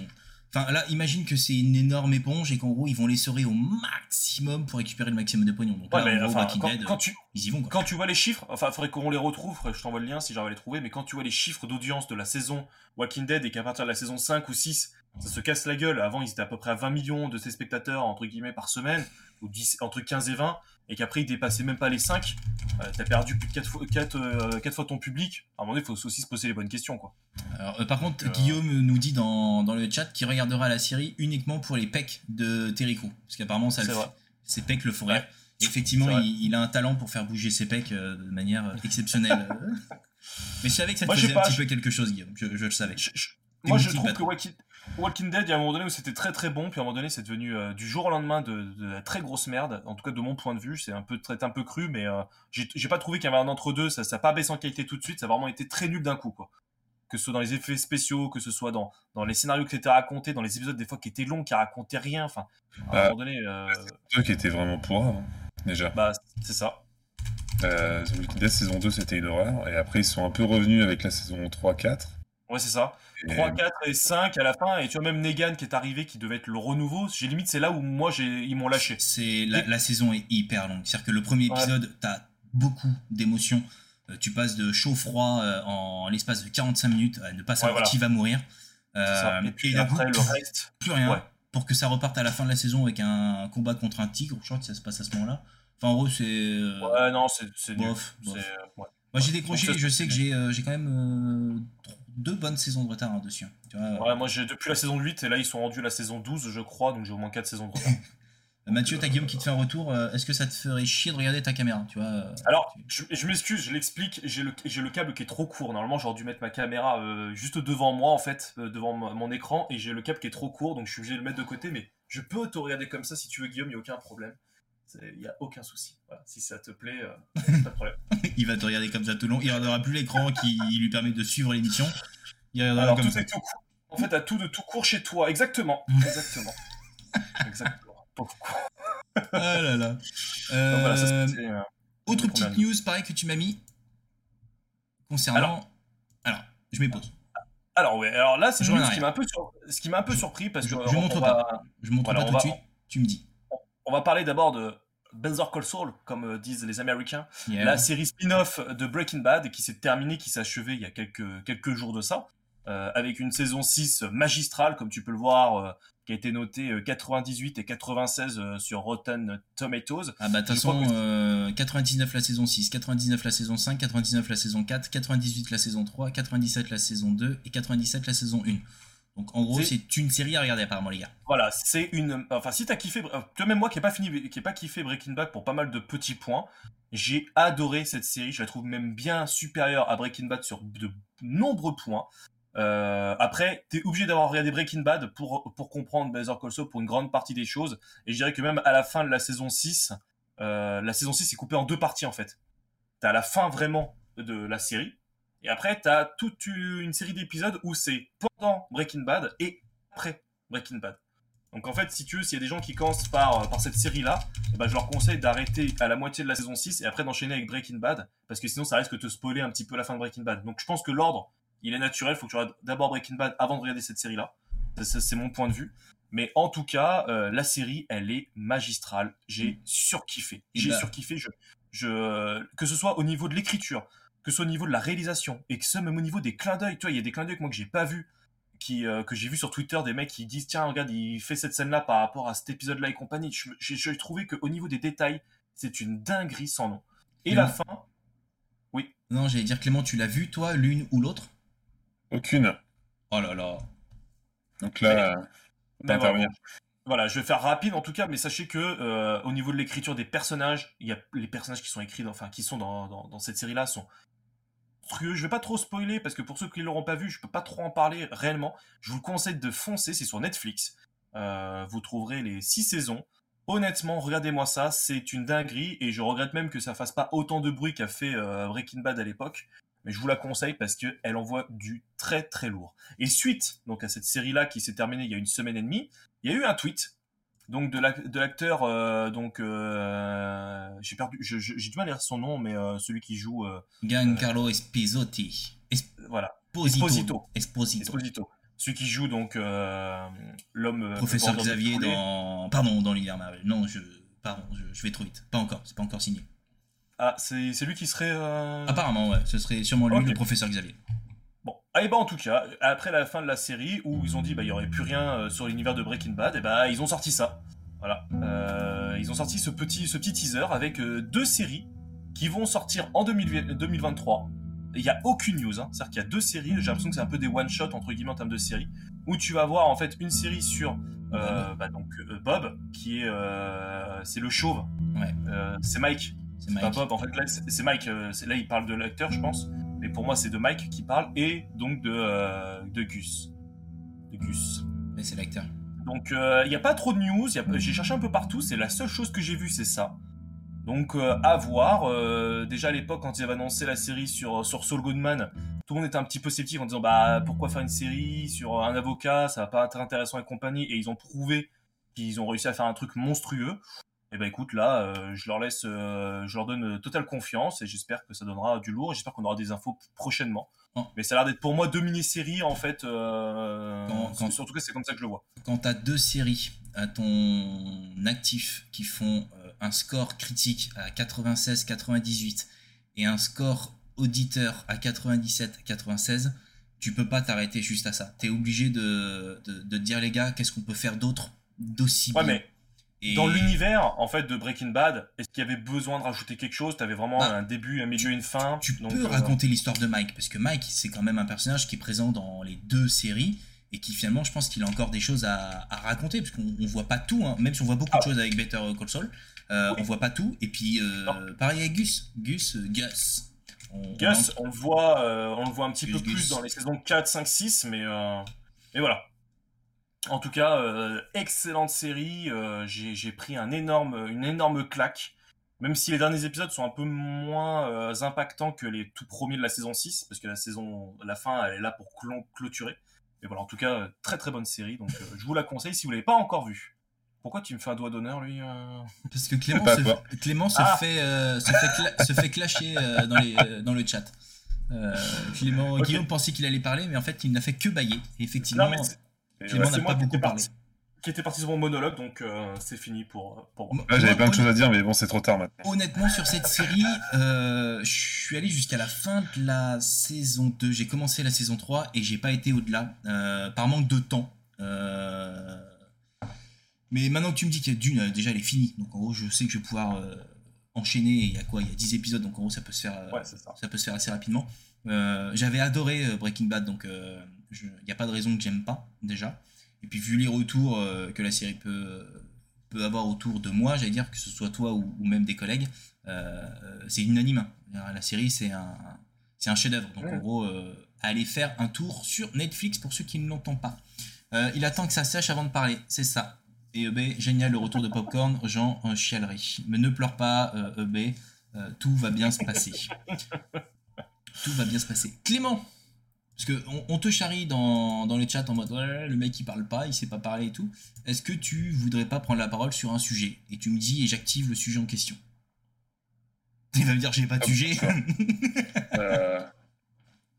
Enfin, là, imagine que c'est une énorme éponge et qu'en gros, ils vont l'essorer au maximum pour récupérer le maximum de pognon. Donc, ouais, là, mais en gros, enfin, Walking quand, Dead, quand tu ils y vont. Quoi. quand tu vois les chiffres, enfin, faudrait qu'on les retrouve. je t'envoie le lien si j'arrive à les trouver. Mais quand tu vois les chiffres d'audience de la saison Walking Dead et qu'à partir de la saison 5 ou 6, ça se casse la gueule. Avant, ils étaient à peu près à 20 millions de téléspectateurs, entre guillemets, par semaine, ou 10, entre 15 et 20, et qu'après, ils dépassaient même pas les 5. Euh, T'as perdu plus de 4 fois, quatre, euh, fois ton public. À un moment donné, il faut aussi se poser les bonnes questions, quoi. Alors, euh, par contre, Guillaume nous dit dans, dans le chat qu'il regardera la série uniquement pour les pecs de Terry Crew. Parce qu'apparemment, ça le fait. Ses pecs le font rire. Ouais. Et effectivement, il, il a un talent pour faire bouger ses pecs de manière exceptionnelle. *laughs* Mais je savais que ça te Moi, faisait un pas, petit je- peu quelque chose, Guillaume. Je, je le savais. Je- moi, je trouve que patron. Walking, Dead, il y a un moment donné où c'était très très bon, puis à un moment donné, c'est devenu euh, du jour au lendemain de, de la très grosse merde. En tout cas, de mon point de vue, c'est un peu très un peu cru, mais euh, j'ai pas trouvé qu'il y avait un entre deux. Ça, ça a pas baissé en qualité tout de suite. Ça a vraiment été très nul d'un coup, quoi. que ce soit dans les effets spéciaux, que ce soit dans, dans les scénarios qui étaient racontés, dans les épisodes des fois qui étaient longs, qui racontaient rien. Enfin, à un Bah, moment donné, euh, Deux qui étaient vraiment hein, déjà. bah, c'est ça. Euh, The Walking Dead saison 2, c'était une horreur. Et après, ils sont un peu revenus avec la saison 3-4. Ouais, c'est ça. Et- 3, 4 et 5 à la fin. Et tu vois, même Negan qui est arrivé, qui devait être le renouveau, j'ai limite, c'est là où moi, ils m'ont lâché. C'est la, la saison est hyper longue. C'est-à-dire que le premier épisode, t'as beaucoup d'émotions. Euh, tu passes de chaud-froid euh, en l'espace de 45 minutes à ne pas savoir voilà. qui va mourir. Euh, Et puis d'un coup, après, le reste. plus rien. Ouais. Pour que ça reparte à la fin de la saison avec un combat contre un tigre. Je crois que ça se passe à ce moment-là. Enfin, en gros, c'est. euh, Ouais, non, c'est, bof. Moi, j'ai décroché. Je sais que j'ai quand même deux bonnes saisons de retard hein, dessus. hein. Tu vois, Ouais, moi, j'ai depuis la saison 8, et là, ils sont rendus à la saison 12, je crois, donc j'ai au moins 4 saisons de retard. *laughs* Euh, Mathieu, t'as Guillaume qui te fait un retour. euh, Est-ce que ça te ferait chier de regarder ta caméra Tu vois euh, Alors, je, je m'excuse, je l'explique, j'ai le, câble qui est trop court. Normalement, j'aurais dû mettre ma caméra euh, juste devant moi, en fait, euh, devant mon mon écran, et j'ai le câble qui est trop court, donc je suis obligé de le mettre de côté, mais je peux te regarder comme ça si tu veux, Guillaume, il n'y a aucun problème. Il n'y a aucun souci. Voilà, si ça te plaît, euh, *laughs* pas de problème. il va te regarder comme ça tout le long. Il regardera plus l'écran qui lui permet de suivre l'émission. Il regardera Alors, comme tout ça. est tout court. En fait, à tout de tout court chez toi. Exactement. *laughs* Exactement. Exactement. Ah là là. Donc voilà, ça, Euh, euh, autre petite news, pareil, que tu m'as mis concernant. Alors, je m'épose. Alors, ouais, alors là, c'est reviens qui m'a un, peu sur- ce qui m'a un peu surpris parce Je- que. je on- montre on pas. Je montre Voilà, pas tout va- de suite. Tu me dis. On va parler d'abord de Better Call Saul, comme euh, disent les Américains. Yeah. La série spin-off de Breaking Bad qui s'est terminée, qui s'est achevée il y a quelques, quelques jours de ça, euh, avec une saison 6 magistrale, comme tu peux le voir, euh, qui a été notée euh, 98 et 96 euh, sur Rotten Tomatoes. Ah bah de toute façon, que- euh, 99 la saison 6, 99 la saison 5, 99 la saison 4, 98 la saison 3, 97 la saison 2 et 97 la saison 1. Donc en gros, C'est- une série à regarder apparemment les gars. Voilà, c'est une. Enfin, si t'as kiffé, toi même moi qui n'ai pas fini, qui ai pas kiffé Breaking Bad pour pas mal de petits points, j'ai adoré cette série. Je la trouve même bien supérieure à Breaking Bad sur de nombreux points. Euh, après, t'es obligé d'avoir regardé Breaking Bad pour pour comprendre Better Call Saul pour une grande partie des choses. Et je dirais que même à la fin de la saison 6, euh, la saison 6 est coupée en deux parties en fait. T'as la fin vraiment de la série. Et après, t'as toute une série d'épisodes où c'est pendant Breaking Bad et après Breaking Bad. Donc en fait, si tu veux, s'il y a des gens qui commencent par, euh, par cette série-là, eh ben, je leur conseille d'arrêter à la moitié de la saison 6 et après d'enchaîner avec Breaking Bad, parce que sinon ça risque de te spoiler un petit peu la fin de Breaking Bad. Donc je pense que l'ordre, il est naturel, il faut que tu regardes d'abord Breaking Bad avant de regarder cette série-là. C'est mon point de vue. Mais en tout cas, euh, la série, elle est magistrale. J'ai surkiffé. Et J'ai bah- surkiffé. Je, je, que ce soit au niveau de l'écriture, que ce soit au niveau de la réalisation, et que ce soit même au niveau des clins d'œil. Tu vois, il y a des clins d'œil que moi que j'ai pas vu, qui, euh, que j'ai vu sur Twitter, des mecs qui disent tiens regarde, il fait cette scène-là par rapport à cet épisode-là et compagnie. Je- J'ai trouvé qu'au niveau des détails, c'est une dinguerie sans nom. Et la fin, Non, j'allais dire Clément, tu l'as vu toi, l'une ou l'autre? Aucune. Oh là là. Donc là, euh, ben, intervenir. Voilà, je vais faire rapide en tout cas, mais sachez que euh, au niveau de l'écriture des personnages, il y a les personnages qui sont écrits, dans- enfin qui sont dans, dans, dans cette série-là sont Je vais pas trop spoiler parce que pour ceux qui l'auront pas vu, je peux pas trop en parler réellement. Je vous le conseille de foncer, c'est sur Netflix. Euh, vous trouverez les six saisons. Honnêtement, regardez-moi ça, c'est une dinguerie et je regrette même que ça fasse pas autant de bruit qu'a fait euh, Breaking Bad à l'époque. Mais je vous la conseille parce que elle envoie du très très lourd. Et suite donc à cette série-là qui s'est terminée il y a une semaine et demie, il y a eu un tweet donc de l'ac- de l'acteur euh, donc euh, j'ai perdu j'ai du mal à lire son nom mais euh, celui qui joue Giancarlo Esposito. voilà Esposito. Esposito. Celui qui joue donc l'homme Professeur Xavier dans. Pardon, dans l'univers Marvel. Non, je. Pardon, je, je vais trop vite. Pas encore, c'est pas encore signé. ah c'est lui qui serait Apparemment, ouais, ce serait sûrement lui, le professeur Xavier. Ah, et bah en tout cas, après la fin de la série où ils ont dit bah il y aurait plus rien euh, sur l'univers de Breaking Bad, et bah ils ont sorti ça. Voilà, Euh, ils ont sorti ce petit ce petit teaser avec euh, deux séries qui vont sortir en 2000 2023. Il y a aucune news, hein. c'est-à-dire qu'il y a deux séries. J'ai l'impression que c'est un peu des one shot entre guillemets en termes de séries où tu vas voir en fait une série sur euh, bah, donc Bob qui est c'est le chauve, Ouais, c'est Mike c'est pas Mike. Bob, en fait, là, c'est Mike. là, il parle de l'acteur, je pense. Mais pour moi, c'est de Mike qui parle et donc de, euh, de Gus. De Gus. Mais c'est l'acteur. Donc, euh, il n'y a pas trop de news. J'ai cherché un peu partout. C'est la seule chose que j'ai vue, c'est ça. Donc euh, à voir. Déjà à l'époque, quand ils avaient annoncé la série sur, sur Saul Goodman, tout le monde était un petit peu sceptique en disant bah pourquoi faire une série sur un avocat, ça va pas être intéressant et compagnie. Et ils ont prouvé qu'ils ont réussi à faire un truc monstrueux. Et ben écoute, là, euh, je leur laisse, je leur donne totale confiance et j'espère que ça donnera du lourd. J'espère qu'on aura des infos prochainement. Oh. Mais ça a l'air d'être pour moi deux mini-séries en fait. Quand, quand, surtout que c'est comme ça que je le vois. Quand tu as deux séries à ton actif qui font un score critique à 96-98 et un score auditeur à 97-96, tu peux pas t'arrêter juste à ça. Tu es obligé de, de, dire, les gars, qu'est-ce qu'on peut faire d'autre d'aussi ouais, mais dans l'univers en fait de Breaking Bad, est-ce qu'il y avait besoin de rajouter quelque chose? Tu avais vraiment bah, un début, un milieu, une fin? Tu peux euh, raconter l'histoire de Mike, parce que Mike, c'est quand même un personnage qui est présent dans les deux séries et qui finalement, je pense qu'il a encore des choses à, raconter, parce qu'on voit pas tout, hein. même si on voit beaucoup de ah. choses avec Better Call Saul, euh, on voit pas tout. Et puis, euh, pareil avec Gus. Gus, euh, Gus. On, Gus, on, le voit, on le voit un petit peu plus dans les saisons 4, 5, 6, mais, mais voilà. En tout cas, excellente série. J'ai pris un énorme, une énorme claque. Même si les derniers épisodes sont un peu moins impactants que les tout premiers de la saison 6, parce que la saison, la fin, elle est là pour clôturer. Mais voilà, en tout cas, très très bonne série. Donc, je vous la conseille si vous l'avez pas encore vue. Pourquoi tu me fais un doigt d'honneur, lui euh? Parce que Clément, se, Clément se, ah fait, euh, se, fait se, fait, clasher euh, dans, les, dans, le chat. Clément, Guillaume pensait qu'il allait parler, mais en fait, il n'a fait que bailler. effectivement, Clément n'a pas beaucoup parlé. Qui était parti sur mon monologue, donc c'est fini pour, pour moi. J'avais plein de choses à dire, mais bon, c'est trop tard maintenant. Honnêtement, sur cette série, je suis allé jusqu'à la fin de la saison 2. J'ai commencé la saison 3 et j'ai pas été au-delà, par manque de temps. Euh, mais maintenant que tu me dis qu'il y a Dune, euh, déjà elle est finie. Donc en gros, je sais que je vais pouvoir euh, enchaîner. Il y a quoi? Il y a 10 épisodes, donc en gros, ça peut se faire, euh, ça. peut se faire assez rapidement. J'avais adoré Breaking Bad, donc il n'y a pas de raison que j'aime pas, déjà. Et puis vu les retours que la série peut, peut avoir autour de moi, j'allais dire, que ce soit toi ou, même des collègues, c'est unanime. La série, c'est un, c'est un chef-d'œuvre. Donc en gros, allez faire un tour sur Netflix pour ceux qui ne l'entendent pas. il attend que ça sèche avant de parler, c'est ça. Et EB, génial le retour de Popcorn, Jean chialerie. Mais ne pleure pas, EB, euh, euh, tout va bien se passer. tout va bien se passer. Clément parce que on, te charrie dans, dans les chats en mode le mec il parle pas, il sait pas parler et tout. Est-ce que tu voudrais pas prendre la parole sur un sujet? Et tu me dis et j'active le sujet en question. Il va me dire j'ai pas de ah, sujet. *laughs*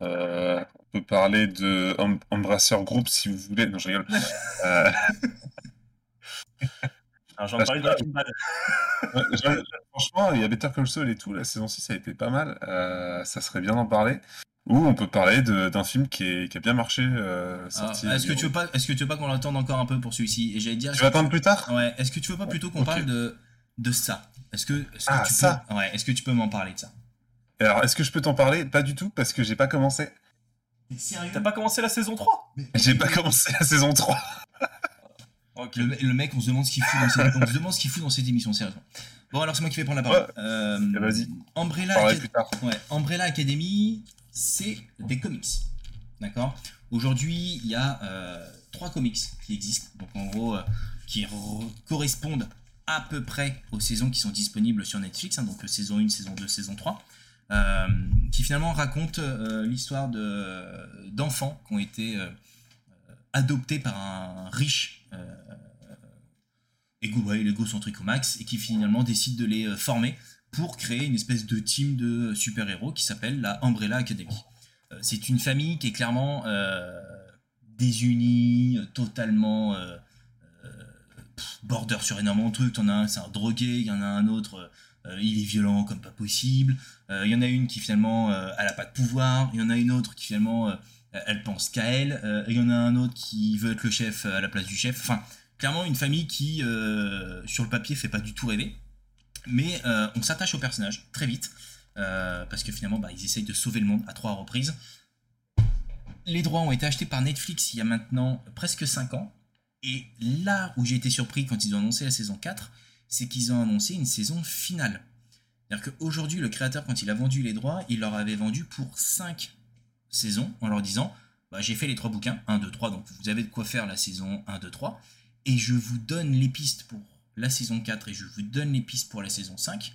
Euh, on peut parler de Embrasseur Group si vous voulez. Non, je rigole. j'en parlais de Franchement, il y a Better Call Saul et tout, la saison 6 a été pas mal, euh, ça serait bien d'en parler. Ou on peut parler d'un film qui, est, qui, a bien marché, euh, Est-ce que, tu veux pas, est-ce que tu veux pas qu'on l'attende encore un peu pour celui-ci? Et j'allais dire. Tu vas attendre plus tard? Ouais. Est-ce que tu veux pas plutôt qu'on parle de, de ça? Est-ce que, est ah, tu ça peux, ouais, est-ce que tu peux m'en parler de ça? Alors, est-ce que je peux t'en parler? Pas du tout, parce que j'ai pas commencé. Mais sérieux? T'as pas commencé la saison 3 *laughs* J'ai pas commencé la saison 3. *laughs* Le, mec, on se demande ce qu'il fout, dans cette, on se demande ce qu'il fout dans cette émission, sérieusement. Bon, alors c'est moi qui vais prendre la parole. Euh, eh, Vas-y. Umbrella, ouais, Umbrella Academy, c'est des comics. D'accord? Aujourd'hui, il y a euh, trois comics qui existent. Donc en gros, euh, qui correspondent à peu près aux saisons qui sont disponibles sur Netflix. Hein, donc saison 1, saison 2, saison 3. qui finalement racontent l'histoire d'enfants qui ont été adoptés par un riche euh, égocentrique au max et qui finalement décide de les euh, former pour créer une espèce de team de super-héros qui s'appelle la Umbrella Academy. Euh, c'est une famille qui est clairement euh, désunie, totalement border sur énormément de trucs. T'en as un, c'est un drogué, il y en a un autre, il est violent comme pas possible. Il y en a une qui finalement, elle a pas de pouvoir. Il y en a une autre qui finalement euh, elle pense qu'à elle. Euh, il y en a un autre qui veut être le chef à la place du chef. Enfin, clairement une famille qui, euh, sur le papier, fait pas du tout rêver. Mais on s'attache au personnage très vite. parce que finalement, bah, ils essayent de sauver le monde à trois reprises. Les droits ont été achetés par Netflix il y a maintenant presque 5 ans. Et là où j'ai été surpris quand ils ont annoncé la saison 4, c'est qu'ils ont annoncé une saison finale. C'est-à-dire qu'aujourd'hui, le créateur, quand il a vendu les droits, il leur avait vendu pour 5 saison en leur disant bah, j'ai fait les trois bouquins, 1, 2, 3, donc vous avez de quoi faire la saison 1, 2, 3, et je vous donne les pistes pour la saison 4 et je vous donne les pistes pour la saison 5,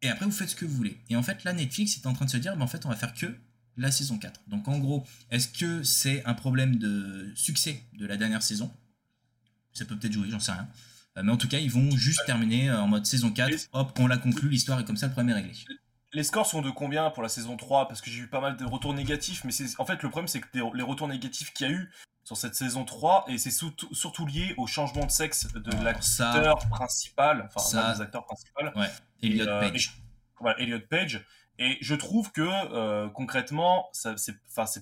et après vous faites ce que vous voulez. Et en fait, là, Netflix est en train de se dire, bah, en fait, on va faire que la saison 4. Donc en gros, est-ce que c'est un problème de succès de la dernière saison? Ça peut peut-être jouer, j'en sais rien. Euh, mais en tout cas, ils vont juste terminer euh, en mode saison 4. Hop, on l'a conclu, l'histoire est comme ça, le problème est réglé. Les scores sont de combien pour la saison 3 Parce que j'ai eu pas mal de retours négatifs, mais c'est en fait le problème c'est que les retours négatifs qu'il y a eu sur cette saison 3, et c'est surtout, lié au changement de sexe de l'acteur principal, enfin ça, des acteurs principaux. Ouais, Elliot euh, Page. voilà, Elliot Page. Et je trouve que euh, concrètement, ça, c'est,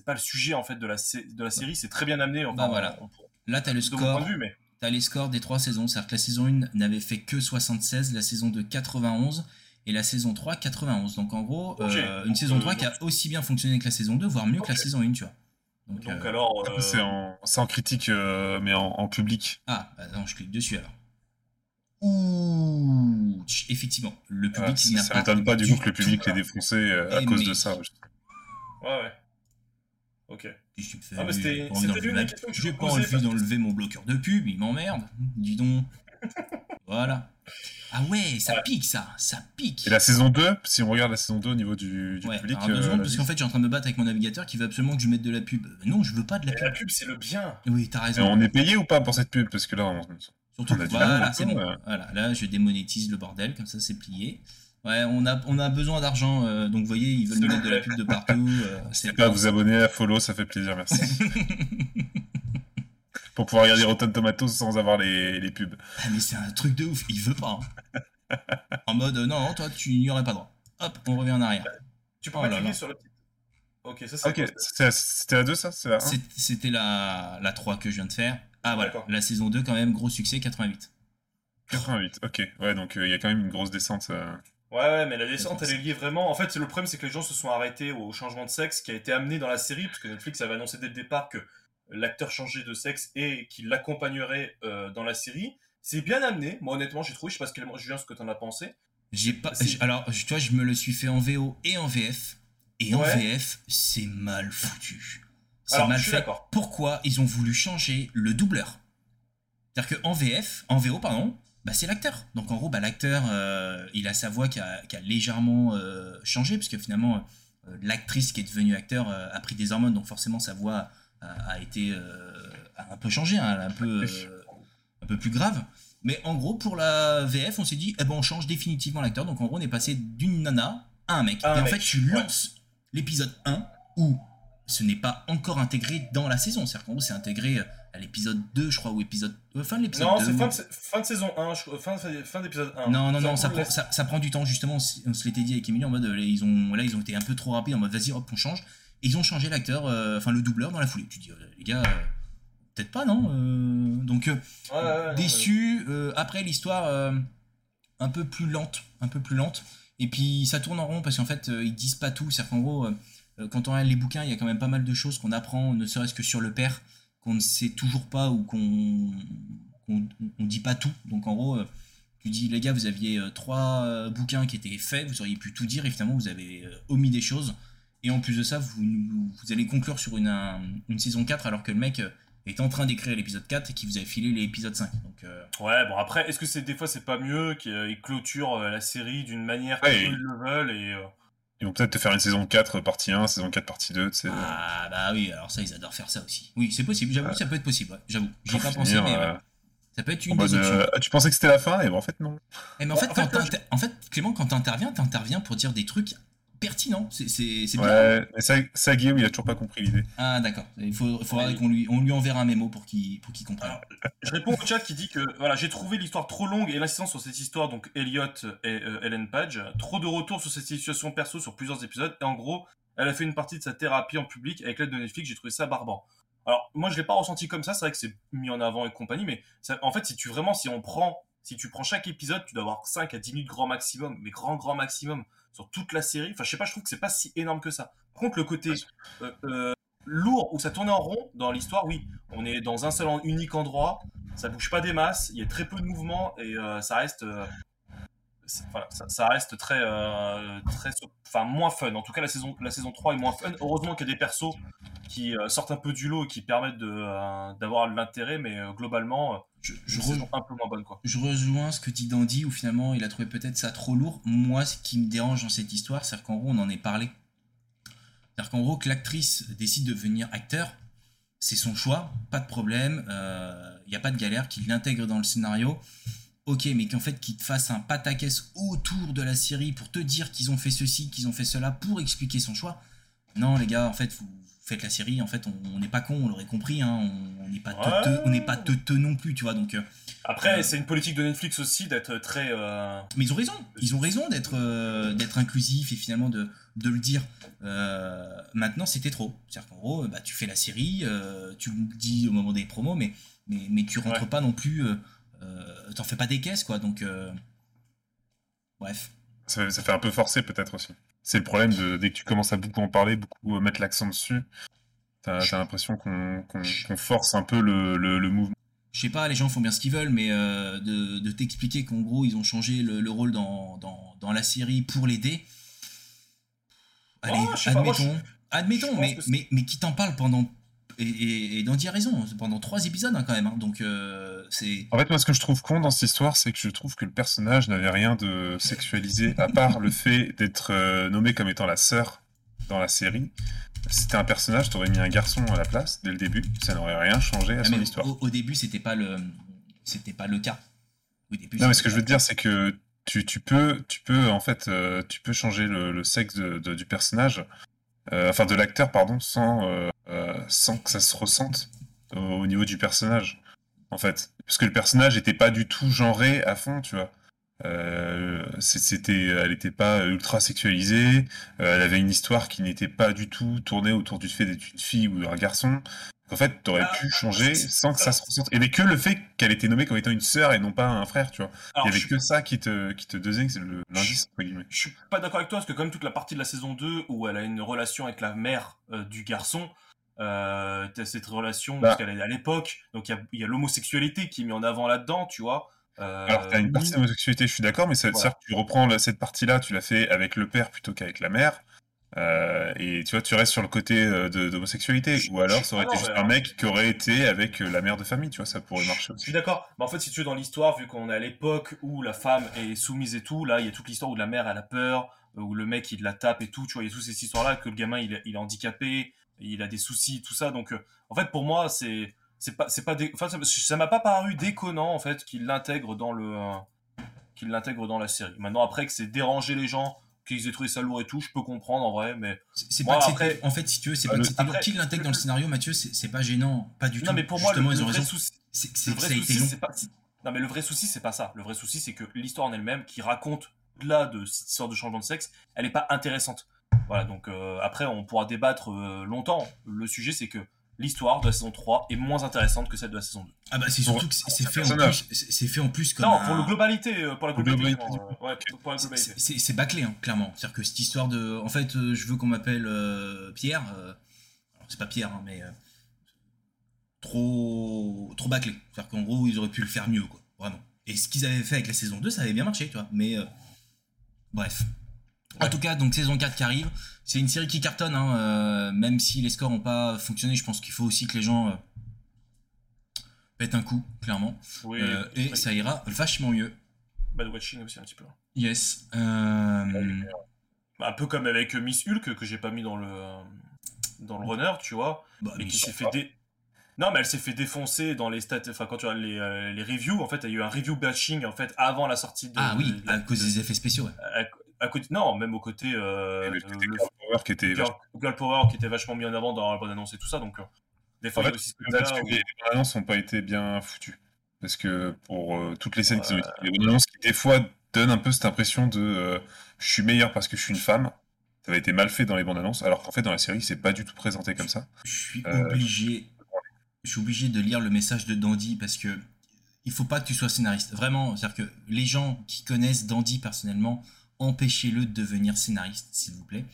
pas le sujet en fait de la, de la série, c'est très bien amené. Enfin, bah voilà. Là, t'as le score. Mais... T'as les scores des trois saisons, c'est-à-dire que la saison 1 n'avait fait que 76, la saison 2 91 et la saison 3 91. Donc en gros, euh, une saison 3 qui a aussi bien fonctionné que la saison 2, voire mieux que la saison 1, tu vois. Donc, euh, alors. C'est en, en, critique, mais en, public. Ah, bah non, je clique dessus alors. Ouh, effectivement, le public ouais, n'a pas. Ça m'étonne pas du coup que le public l'ait défoncé euh, à cause de ça. Ouais, ouais. Ok. Ah, bah c'était J'ai pas envie d'enlever mon bloqueur de pub, il m'emmerde. Dis donc. *laughs* voilà. Ah ouais, ça pique ça, ça pique. Et la saison 2, si on regarde la saison 2 au niveau du, du ouais, public. Alors, euh, parce qu'en fait, je suis en train de me battre avec mon navigateur qui veut absolument que je mette de la pub. Non, je veux pas de la pub. La pub, c'est le bien. Oui, t'as raison. Et on est payé ou pas pour cette pub? Parce que là, on, Surtout, on a voilà, c'est bon. Voilà, là, je démonétise le bordel, comme ça, c'est plié. Ouais, on a, on a besoin d'argent, euh, donc vous voyez, ils veulent nous mettre de la pub de partout. Euh, *laughs* c'est pas vous abonner à follow, ça fait plaisir, merci. *laughs* Pour pouvoir regarder Rotten Tomatoes sans avoir les, les pubs. Ah, mais c'est un truc de ouf, il veut pas. Hein. *laughs* en mode, non, non, toi, tu n'y aurais pas droit. Hop, on revient en arrière. Tu peux oh cliquer sur le petit. Ok, ça c'est C'était la 2, ça C'était la, la 3 que je viens de faire. Ah voilà, la saison 2 quand même, gros succès, 88. 88, ok. Ouais, donc euh, il y a quand même une grosse descente. Euh. Ouais, ouais, mais la descente, elle est liée vraiment. En fait, le problème, c'est que les gens se sont arrêtés au changement de sexe qui a été amené dans la série, parce que Netflix avait annoncé dès le départ que l'acteur changeait de sexe et qu'il l'accompagnerait euh, dans la série. C'est bien amené, moi honnêtement, j'ai trouvé. Je sais pas ce que, Julien, ce que t'en as pensé. J'ai pas. Alors, tu vois, je me le suis fait en VO et en VF. Et en VF, c'est mal foutu. C'est mal fait. Pourquoi ils ont voulu changer le doubleur? C'est-à-dire qu'en VF, en VO, pardon, bah, c'est l'acteur. Donc en gros, bah, l'acteur, euh, il a sa voix qui a, légèrement euh, changé, puisque finalement, euh, l'actrice qui est devenue acteur a pris des hormones, donc forcément sa voix a, été un peu changée, hein, un, peu, un peu plus grave. Mais en gros, pour la VF, on s'est dit, eh ben, on change définitivement l'acteur. Donc en gros, on est passé d'une nana à un mec. Et en fait, tu lances l'épisode 1 où ce n'est pas encore intégré dans la saison. C'est-à-dire qu'en gros, c'est intégré euh, à l'épisode 2, je crois, ou épisode. Euh, fin de l'épisode 2. Non, c'est fin, de saison 1, fin, fin d'épisode 1. Non, non, non, ça prend, ça, prend, du temps, justement. On se l'était dit avec Emilio en mode. Euh, ils ont, là, ils ont été un peu trop rapides en mode vas-y, hop, on change. Et ils ont changé l'acteur, enfin le doubleur dans la foulée. Tu dis, les gars, peut-être pas, non Donc, déçu. après, l'histoire un peu plus lente. Un peu plus lente. Et puis, ça tourne en rond parce qu'en fait, ils disent pas tout. C'est-à-dire qu'en gros euh, quand on regarde les bouquins, il y a quand même pas mal de choses qu'on apprend, ne serait-ce que sur le père, qu'on ne sait toujours pas ou qu'on on, dit pas tout. Donc en gros, euh, tu dis les gars, vous aviez euh, trois bouquins qui étaient faits, vous auriez pu tout dire, et finalement vous avez omis des choses. Et en plus de ça, vous, vous allez conclure sur une, une, saison 4 alors que le mec est en train d'écrire l'épisode 4 et qui vous a filé l'épisode 5. Donc, Ouais, bon après, est-ce que c'est des fois c'est pas mieux qu'ils clôturent la série d'une manière ouais, qu'ils le veulent et ils vont peut-être te faire une saison 4 partie 1, saison 4 partie 2. Ah bah oui, alors ça ils adorent faire ça aussi. Oui, c'est possible, j'avoue, ça peut être possible, j'avoue. J'y ai pas pensé, mais euh, ça peut être une des. Euh, tu pensais que c'était la fin, et ben en fait non. Eh, mais en, fait, en fait, Clément, quand t'interviens, t'interviens pour dire des trucs pertinent. C'est bien. Ouais, mais ça, ça, Guillaume, il a toujours pas compris l'idée. Ah, d'accord. Il faut, faudra qu'on lui, on lui enverra un mémo pour qu'il qu'il comprenne. je réponds au chat qui dit que voilà, j'ai trouvé l'histoire trop longue et l'insistance sur cette histoire, donc Elliot et euh, Ellen Page. Trop de retours sur cette situation perso sur plusieurs épisodes. Et en gros, elle a fait une partie de sa thérapie en public avec l'aide de Netflix. J'ai trouvé ça barbant. Alors, moi, je l'ai pas ressenti comme ça. C'est vrai que c'est mis en avant et compagnie, mais en fait, si tu vraiment, si on prend, si tu prends chaque épisode, tu dois avoir 5 à 10 minutes grand maximum, mais grand, grand maximum sur toute la série. Enfin, je sais pas, je trouve que c'est pas si énorme que ça. Par contre, le côté euh, euh, lourd où ça tournait en rond dans l'histoire, oui, on est dans un seul unique endroit, ça bouge pas des masses, il y a très peu de mouvements et euh, ça reste. Voilà, ça, reste très, très, enfin moins fun. En tout cas, la saison, la saison 3 est moins fun. Heureusement qu'il y a des persos qui sortent un peu du lot et qui permettent de, d'avoir l'intérêt, mais globalement, Je, je je, re- un peu moins bonne quoi. je rejoins ce que dit Dandy, où finalement il a trouvé peut-être ça trop lourd. Moi, ce qui me dérange dans cette histoire, c'est qu'en gros, on en est parlé. C'est-à-dire qu'en gros, que l'actrice décide de devenir acteur, c'est son choix, pas de problème, il n'y a pas de galère, qu'il l'intègre dans le scénario. Ok, mais qu'en fait, qu'ils te fassent un pataquès autour de la série pour te dire qu'ils ont fait ceci, qu'ils ont fait cela, pour expliquer son choix. Non, les gars, en fait, vous faites la série, en fait, on n'est pas con, on l'aurait compris, hein, on n'est pas Ouais. teuteux, on n'est pas teuteux non plus, tu vois, donc... euh, Après, Euh. c'est une politique de Netflix aussi d'être très. euh, Mais ils ont raison, ils ont raison d'être euh, d'être inclusifs et finalement de, de le dire. Euh, maintenant, c'était trop. C'est-à-dire qu'en gros, bah, tu fais la série, euh, tu le dis au moment des promos, mais, mais, mais tu rentres Ouais. pas non plus, euh, euh, t'en fais pas des caisses, quoi. Donc, euh, bref. Ça, ça fait un peu forcé peut-être aussi. C'est le problème de dès que tu commences à beaucoup en parler, beaucoup euh, mettre l'accent dessus, t'as l'impression qu'on force un peu le, le, le mouvement. Je sais pas, les gens font bien ce qu'ils veulent, mais euh, de, de t'expliquer qu'en gros, ils ont changé le, le rôle dans, dans, dans la série pour l'aider. Allez, Oh, pas, moi, admettons. je admettons, mais, qui t'en parle pendant. Et, et, et Dandy a raison, pendant trois épisodes hein, quand même. hein, donc, euh, c'est. En fait, moi, ce que je trouve con dans cette histoire, c'est que je trouve que le personnage n'avait rien de sexualisé, à part le fait d'être euh, nommé comme étant la sœur dans la série. Si C'était un personnage, t'aurais mis un garçon à la place dès le début, ça n'aurait rien changé à Ah, son mais histoire. au, au début, c'était pas le. C'était pas le cas. Au début, Non, mais ce que je veux te dire, c'est que tu, tu peux, tu peux en fait, euh, tu peux changer le, le sexe de- de- du personnage, euh, enfin de l'acteur, pardon, sans, sans que ça se ressente au, au niveau du personnage, en fait, parce que le personnage était pas du tout genré à fond, tu vois. Euh, c'était, elle était pas ultra sexualisée, euh, elle avait une histoire qui n'était pas du tout tournée autour du fait d'être une fille ou d'un garçon. En fait, t'aurais Ah, pu changer sans que ça se ressente. Il y avait que le fait qu'elle était nommée comme étant une sœur et non pas un frère, tu vois. Alors, Il y avait que ça qui te, qui te donnait l'indice, entre guillemets. je suis pas d'accord avec toi parce que, comme toute la partie de la saison 2 où elle a une relation avec la mère euh, du garçon, euh, t'as cette relation Bah. parce qu'elle est à l'époque, donc il y a, l'homosexualité qui est mise en avant là-dedans, tu vois. Euh, Alors, t'as une où- partie d'homosexualité, je suis d'accord, mais ça Voilà. dire que tu reprends cette partie-là, tu l'as fait avec le père plutôt qu'avec la mère. euh, et tu vois, tu restes sur le côté euh, d'homosexualité. Je- Ou alors, je- ça aurait été non, juste un mec qui aurait été avec euh, la mère de famille, tu vois, ça pourrait marcher Je aussi. suis d'accord. Mais en fait, si tu veux, dans l'histoire, vu qu'on est à l'époque où la femme est soumise et tout, là, il y a toute l'histoire où la mère, elle a peur, où le mec, il la tape et tout, tu vois, il y a toutes ces histoires-là, que le gamin, il est handicapé, il a des soucis, tout ça. Donc, euh, en fait, pour moi, c'est. C'est pas, c'est pas dé- enfin, ça ça m'a pas paru déconnant en fait qu'il l'intègre dans le, euh, qu'il l'intègre dans la série. Maintenant après que c'est déranger les gens, qu'ils aient trouvé ça lourd et tout, je peux comprendre en vrai, mais C'est pas que après- c'était- En fait, si tu veux, c'est Bah, pas le- que c'était lourd. après- Qui l'intègre dans le scénario, Mathieu, c'est pas gênant. Pas du tout. non mais pour moi le, ils ont vrai raison. souci, C'est que ça a été long. pas. Non, mais le vrai souci, c'est pas ça. Le vrai souci, c'est que l'histoire en elle-même, qui raconte là de cette histoire de changement de sexe, elle est pas intéressante. Voilà, donc euh, après, on pourra débattre euh, longtemps. Le sujet, c'est que l'histoire de la saison 3 est moins intéressante que celle de la saison 2. Ah bah c'est Pour- surtout que c'est fait en plus. C'est c'est fait en plus comme. non, un- pour le globalité, euh, pour la globalité. globalité, justement, euh, ouais, pour la C'est- globalité. C'est c'est bâclé, hein, clairement. C'est-à-dire que cette histoire de. En fait, euh, je veux qu'on m'appelle euh, Pierre. euh, alors, c'est pas Pierre, hein, mais. euh, trop. Trop bâclé. C'est-à-dire qu'en gros, ils auraient pu le faire mieux, quoi. Vraiment. Et ce qu'ils avaient fait avec la saison 2, ça avait bien marché, tu vois. Mais. euh, bref. En tout cas, donc saison 4 qui arrive. C'est une série qui cartonne, hein, euh, même si les scores n'ont pas fonctionné. Je pense qu'il faut aussi que les gens. euh, pètent un coup, clairement. Oui, Euh, et oui. ça ira vachement mieux. Bad Watching aussi un petit peu. Yes. Un peu comme avec Miss Hulk que j'ai pas mis dans le dans le runner, tu vois. bah, qui s'est fait dé... Non, mais elle s'est fait défoncer dans les stats. Enfin, quand tu as les, euh, les reviews, en fait, il y a eu un review bashing en fait avant la sortie de. Ah oui, de- à cause des effets spéciaux. ouais. À, à côté, non, même au côté euh, Et le de- côté le Girl Power qui était Girl, vachement- Girl Power qui était vachement mis en avant dans la bonne annonce et tout ça. Donc, euh, des fois, En fait, aussi ce où- les les annonces n'ont pas été bien foutues. Parce que pour euh, toutes les scènes qu'ils ont Ouais. utilisées, les annonces qui des fois donnent un peu cette impression de euh, je suis meilleur parce que je suis une femme. Ça avait été mal fait dans les bandes annonces, alors qu'en fait dans la série c'est pas du tout présenté comme ça. Je suis Euh, obligé, je suis obligé de lire le message de Dandy parce que il faut pas que tu sois scénariste. Vraiment, c'est-à-dire que les gens qui connaissent Dandy personnellement, empêchez-le de devenir scénariste, s'il vous plaît.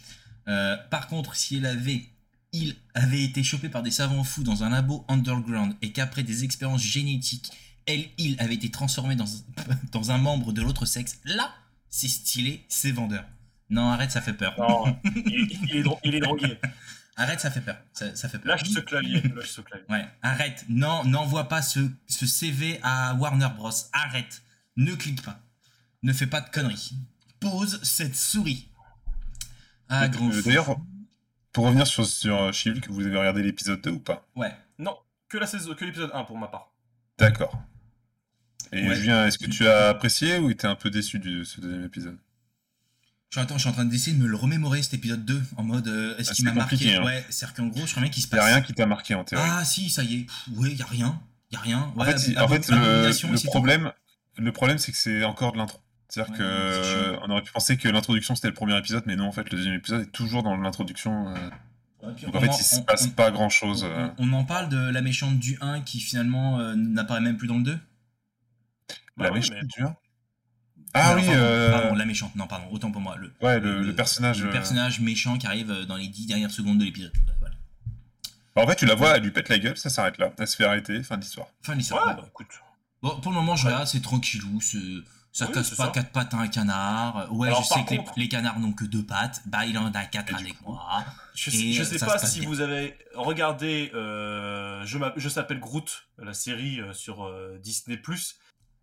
Euh, par contre, si elle avait, il avait été chopé par des savants fous dans un labo underground et qu'après des expériences génétiques, elle, il avait été transformé dans, *laughs* dans un membre de l'autre sexe, là, c'est stylé, c'est vendeur. Non, arrête, ça fait peur. Non, il, il est dro- il est drogué. Arrête, ça fait peur. Ça, ça fait peur. Lâche ce clavier. Lâche ce clavier. Ouais, arrête. Non, n'envoie pas ce, ce CV à Warner Bros. Arrête. Ne clique pas. Ne fais pas de conneries. Pose cette souris. Ah, Euh. D'ailleurs, pour revenir sur, sur She-Hulk, vous avez regardé l'épisode 2 ou pas? Ouais. Non, que la saison, que l'épisode 1 pour ma part. D'accord. Et Ouais. Julien, est-ce que tu as apprécié ou était un peu déçu de ce deuxième épisode? Je suis, attends, je suis en train d'essayer de me le remémorer cet épisode 2 en mode euh, est-ce Ah, qu'il m'a marqué? hein. Ouais, c'est-à-dire qu'en gros, je crois bien qu'il se Il n'y passe. a rien qui t'a marqué en théorie. Ah, si, ça y est. Pff, ouais, y a rien. Y a rien. en fait, le, problème, le problème, c'est que c'est encore de l'intro. C'est-à-dire Ouais, que c'est chiant. euh, on aurait pu penser que l'introduction c'était le premier épisode, mais non, en fait, le deuxième épisode est toujours dans l'introduction. euh, Ouais, donc on en fait, en- il se passe on- pas grand-chose. euh. On, on en parle de la méchante du 1 qui finalement euh, n'apparaît même plus dans le 2 La Bah oui, méchante mais- du un Ah Non, oui, pardon, euh, pardon, la méchante, non, pardon, autant pour moi. Le, ouais, le, le personnage. le euh, personnage méchant qui arrive dans les 10 dernières secondes de l'épisode. Voilà. bah, en fait, tu la vois, elle lui pète la gueule, ça s'arrête là. Elle se fait arrêter, fin de l'histoire. Fin l'histoire. ouais. bah écoute. Bon, pour le moment, je regarde, c'est tranquillou, c'est- ça Oui, casse pas ça. quatre pattes à un canard. Ouais, Alors, je sais que les- contre- les, canards n'ont que deux pattes, bah il en a quatre avec coup- moi. *laughs* Je sais, je euh, sais pas si bien. vous avez regardé euh, Je, je s'appelle Groot, la série euh, sur euh, Disney+.